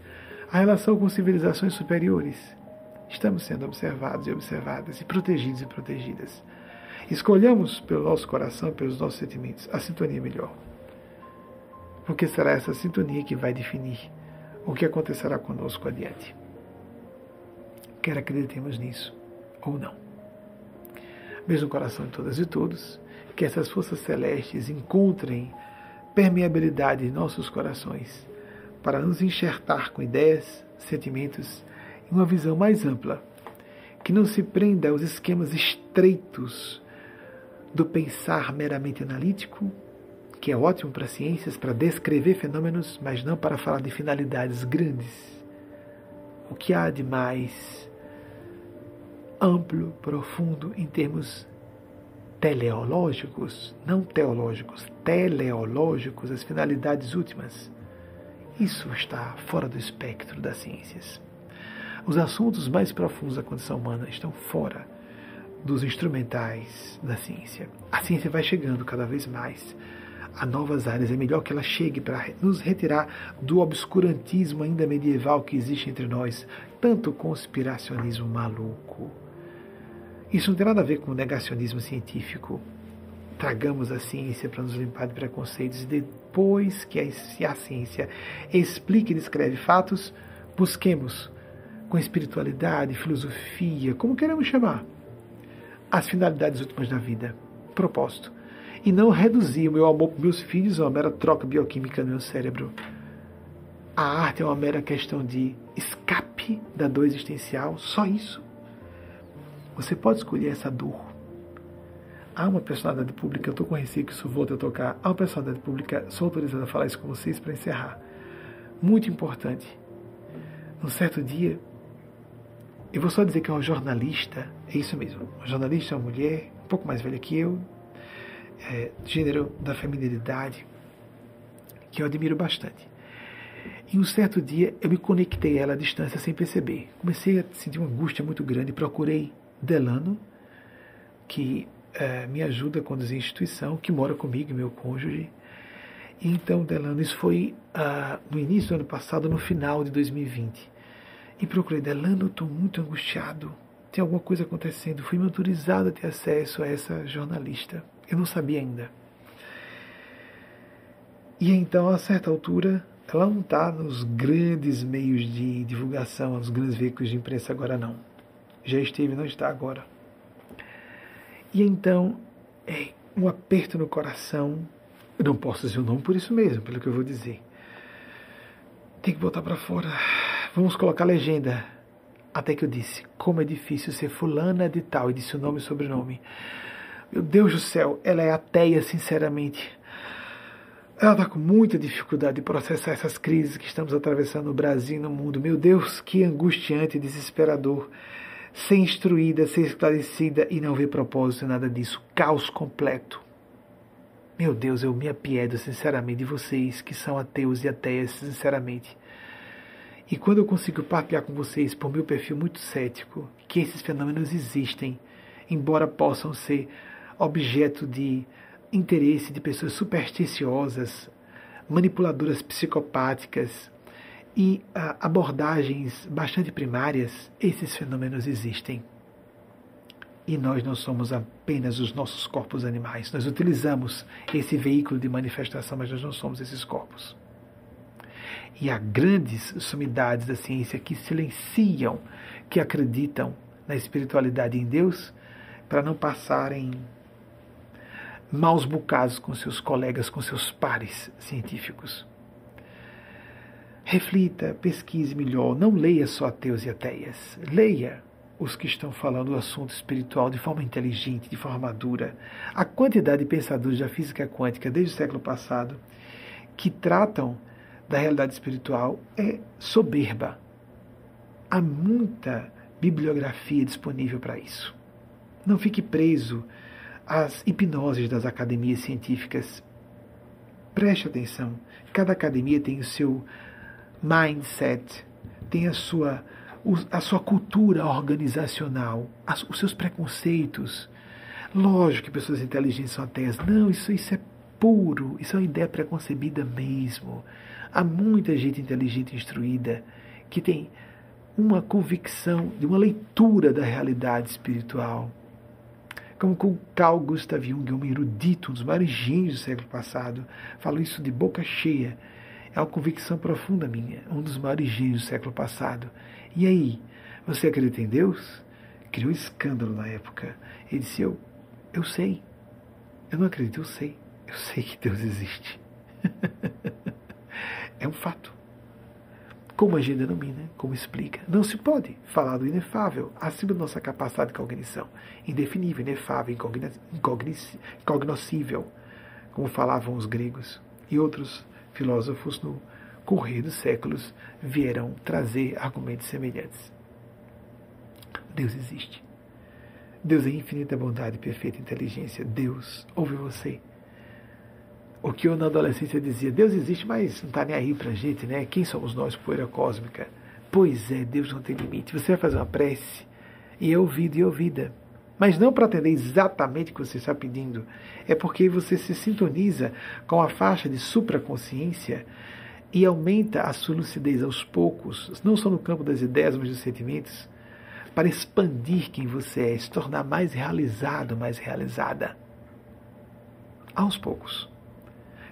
a relação com civilizações superiores. Estamos sendo observados e observadas, e protegidos e protegidas. Escolhamos pelo nosso coração, pelos nossos sentimentos, a sintonia melhor. Porque será essa sintonia que vai definir o que acontecerá conosco adiante. Quer acreditemos nisso ou não. Mesmo coração de todas e todos, que essas forças celestes encontrem permeabilidade em nossos corações para nos enxertar com ideias, sentimentos uma visão mais ampla, que não se prenda aos esquemas estreitos do pensar meramente analítico, que é ótimo para ciências, para descrever fenômenos, mas não para falar de finalidades grandes. O que há de mais amplo, profundo em termos teleológicos, não teológicos, teleológicos, as finalidades últimas. Isso está fora do espectro das ciências. Os assuntos mais profundos da condição humana estão fora dos instrumentais da ciência. A ciência vai chegando cada vez mais a novas áreas. É melhor que ela chegue para nos retirar do obscurantismo ainda medieval que existe entre nós, tanto conspiracionismo maluco. Isso não tem nada a ver com negacionismo científico. Tragamos a ciência para nos limpar de preconceitos e depois que a, ciência explica e descreve fatos, busquemos com espiritualidade, filosofia, como queremos chamar, as finalidades últimas da vida, propósito e não reduzir o meu amor por meus filhos a uma mera troca bioquímica no meu cérebro. A arte é uma mera questão de escape da dor existencial, só isso. Você pode escolher essa dor. Há uma personalidade pública, eu estou com receio que isso volte a tocar. Há uma personalidade pública, sou autorizada a falar isso com vocês para encerrar. Muito importante. Num certo dia, eu vou só dizer que é uma jornalista, é isso mesmo. Uma jornalista, uma mulher, um pouco mais velha que eu, é, gênero da feminilidade, que eu admiro bastante. E um certo dia eu me conectei a ela à distância sem perceber. Comecei a sentir uma angústia muito grande. Procurei Delano, que é, me ajuda a conduzir a instituição, que mora comigo, meu cônjuge. E então, Delano, isso foi ah, no início do ano passado, no final de 2020. E procurei Delano, estou muito angustiado. Tem alguma coisa acontecendo. Fui autorizado a ter acesso a essa jornalista. Eu não sabia ainda. E então, a certa altura, ela não está nos grandes meios de divulgação, nos grandes veículos de imprensa agora não. Já esteve, não está agora. E então, é um aperto no coração. Eu não posso dizer o nome por isso mesmo, pelo que eu vou dizer. Tem que botar para fora. Vamos colocar legenda. Até que eu disse, como é difícil ser fulana de tal, e disse o nome e sobrenome. Meu Deus do céu, ela é ateia, sinceramente. Ela está com muita dificuldade de processar essas crises que estamos atravessando no Brasil e no mundo. Meu Deus, que angustiante e desesperador. Ser instruída, ser esclarecida e não ver propósito em nada disso. Caos completo. Meu Deus, eu me apiedo sinceramente de vocês que são ateus e ateias, sinceramente. E quando eu consigo partilhar com vocês, por meu perfil muito cético, que esses fenômenos existem, embora possam ser objeto de interesse de pessoas supersticiosas, manipuladoras psicopáticas e ah, abordagens bastante primárias, esses fenômenos existem. E nós não somos apenas os nossos corpos animais. Nós utilizamos esse veículo de manifestação, mas nós não somos esses corpos. E há grandes sumidades da ciência que silenciam, que acreditam na espiritualidade em Deus, para não passarem maus bocados com seus colegas, com seus pares científicos. Reflita, pesquise melhor, não leia só ateus e ateias. Leia os que estão falando do assunto espiritual de forma inteligente, de forma madura. A quantidade de pensadores da física quântica desde o século passado que tratam da realidade espiritual é soberba. Há muita bibliografia disponível para isso. Não fique preso às hipnoses das academias científicas. Preste atenção. Cada academia tem o seu mindset, tem a sua, a sua cultura organizacional, os seus preconceitos. Lógico que pessoas inteligentes são ateias. Não, isso, isso é puro, isso é uma ideia preconcebida mesmo. Há muita gente inteligente e instruída que tem uma convicção de uma leitura da realidade espiritual. Como com Carl Gustav Jung, um erudito, um dos maiores gênios do século passado, falou isso de boca cheia. É uma convicção profunda minha, um dos maiores gênios do século passado. E aí, você acredita em Deus? Criou escândalo na época. Ele disse: Eu, eu sei. Eu não acredito, eu sei. Eu sei que Deus existe. é um fato. Como a gente denomina, como explica? Não se pode falar do inefável acima da nossa capacidade de cognição. Indefinível, inefável, incognoscível, como falavam os gregos. E outros filósofos no correr dos séculos vieram trazer argumentos semelhantes. Deus existe. Deus é infinita bondade, perfeita inteligência. Deus ouve você. O que eu na adolescência dizia, Deus existe, mas não está nem aí para a gente, né? Quem somos nós, poeira cósmica? Pois é, Deus não tem limite. Você vai fazer uma prece e é ouvido e ouvida. Mas não para atender exatamente o que você está pedindo. É porque você se sintoniza com a faixa de supraconsciência e aumenta a sua lucidez aos poucos, não só no campo das ideias, mas dos sentimentos, para expandir quem você é, se tornar mais realizado, mais realizada. Aos poucos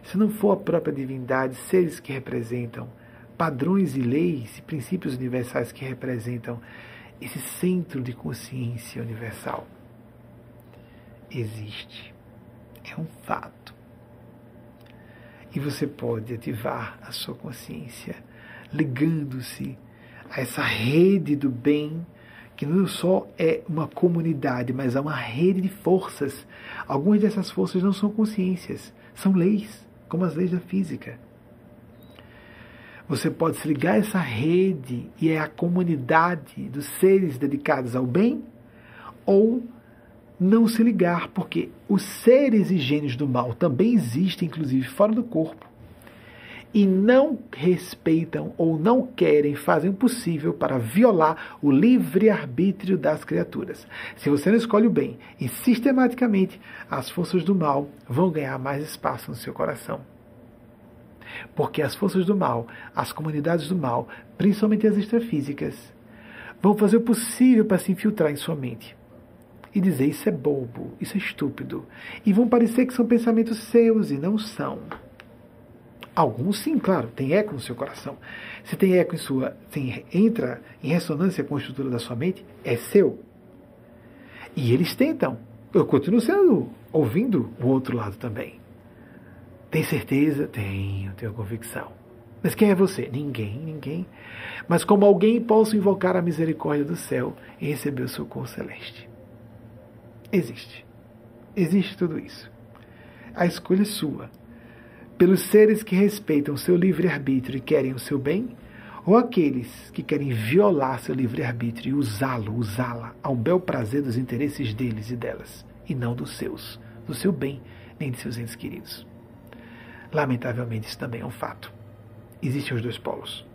se não for a própria divindade, seres que representam padrões e leis e princípios universais que representam esse centro de consciência universal. Existe. É um fato. E você pode ativar a sua consciência ligando-se a essa rede do bem, que não só é uma comunidade, mas é uma rede de forças. Algumas dessas forças não são consciências, são leis como as leis da física. Você pode se ligar a essa rede e é a comunidade dos seres dedicados ao bem, ou não se ligar, porque os seres e gênios do mal também existem, inclusive fora do corpo, e não respeitam ou não querem, fazem o possível para violar o livre-arbítrio das criaturas. Se você não escolhe o bem e sistematicamente as forças do mal vão ganhar mais espaço no seu coração. Porque as forças do mal, as comunidades do mal, principalmente as extrafísicas, vão fazer o possível para se infiltrar em sua mente e dizer isso é bobo, isso é estúpido. E vão parecer que são pensamentos seus e não são. Alguns sim, claro, tem eco no seu coração. Se tem eco em sua, se entra em ressonância com a estrutura da sua mente, é seu. E eles tentam. Eu continuo sendo ouvindo o outro lado também. Tem certeza? Tenho, tenho convicção. Mas quem é você? Ninguém, ninguém. Mas como alguém posso invocar a misericórdia do céu e receber o socorro celeste. Existe. Existe tudo isso. A escolha é sua pelos seres que respeitam seu livre-arbítrio e querem o seu bem, ou aqueles que querem violar seu livre-arbítrio e usá-lo, usá-la ao bel prazer dos interesses deles e delas, e não dos seus, do seu bem, nem de seus entes queridos. Lamentavelmente, isso também é um fato. Existem os dois polos.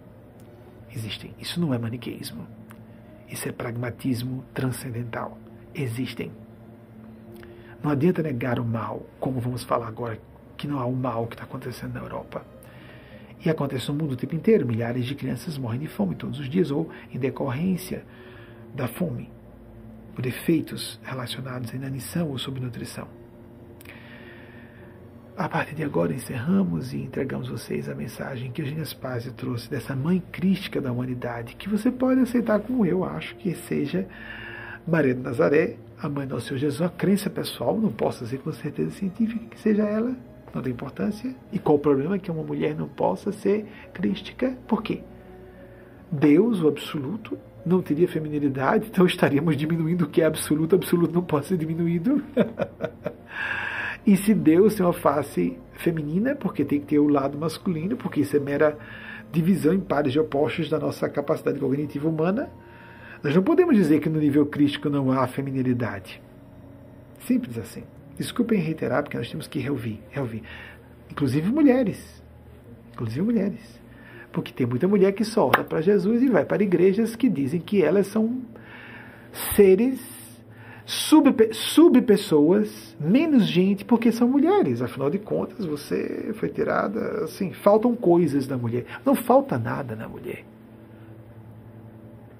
Existem. Isso não é maniqueísmo. Isso é pragmatismo transcendental. Existem. Não adianta negar o mal, como vamos falar agora que não há o mal que está acontecendo na Europa. E acontece no mundo o tempo inteiro. Milhares de crianças morrem de fome todos os dias, ou em decorrência da fome, por efeitos relacionados à inanição ou subnutrição. A partir de agora encerramos e entregamos vocês a mensagem que Eugênia Spazio trouxe dessa mãe crística da humanidade, que você pode aceitar como eu acho que seja Maria de Nazaré, a mãe do Senhor Jesus, a crença pessoal, não posso dizer com certeza científica que seja ela não tem importância. E qual o problema que uma mulher não possa ser crística? Por quê? Deus, o absoluto, não teria feminilidade, então estaríamos diminuindo o que é absoluto, absoluto não pode ser diminuído. e se Deus tem uma face feminina, porque tem que ter o lado masculino, porque isso é mera divisão em pares de opostos da nossa capacidade cognitiva humana, nós não podemos dizer que no nível crístico não há feminilidade. Simples assim. Desculpem reiterar, porque nós temos que reouvir, reouvir. Inclusive mulheres. Inclusive mulheres. Porque tem muita mulher que só ora para Jesus e vai para igrejas que dizem que elas são seres sub-pessoas, sub menos gente, porque são mulheres. Afinal de contas, você foi tirada. Assim, faltam coisas na mulher. Não falta nada na mulher.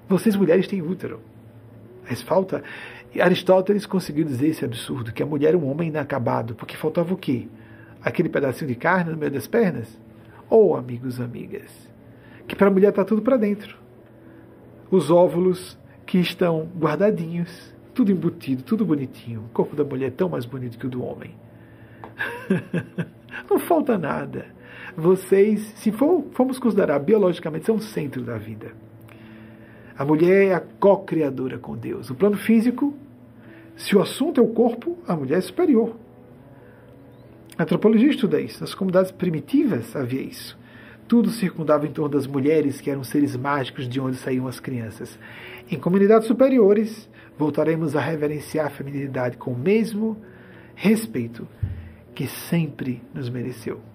Vocês mulheres têm útero. Mas falta. Aristóteles conseguiu dizer esse absurdo, que a mulher é um homem inacabado, porque faltava o quê? Aquele pedacinho de carne no meio das pernas? Ou, oh, amigos, amigas, que para a mulher está tudo para dentro. Os óvulos que estão guardadinhos, tudo embutido, tudo bonitinho. O corpo da mulher é tão mais bonito que o do homem. Não falta nada. Vocês, se for, formos considerar biologicamente, são o centro da vida. A mulher é a co-criadora com Deus. O plano físico, se o assunto é o corpo, a mulher é superior. A antropologia estuda isso. Nas comunidades primitivas havia isso. Tudo circundava em torno das mulheres, que eram seres mágicos de onde saíam as crianças. Em comunidades superiores, voltaremos a reverenciar a feminilidade com o mesmo respeito que sempre nos mereceu.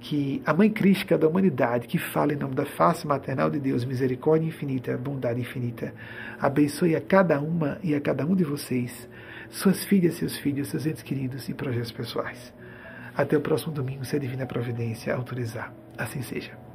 Que a Mãe Crística da humanidade, que fala em nome da face maternal de Deus, misericórdia infinita, bondade infinita, abençoe a cada uma e a cada um de vocês, suas filhas, seus filhos, seus entes queridos e projetos pessoais. Até o próximo domingo, se a Divina Providência autorizar. Assim seja.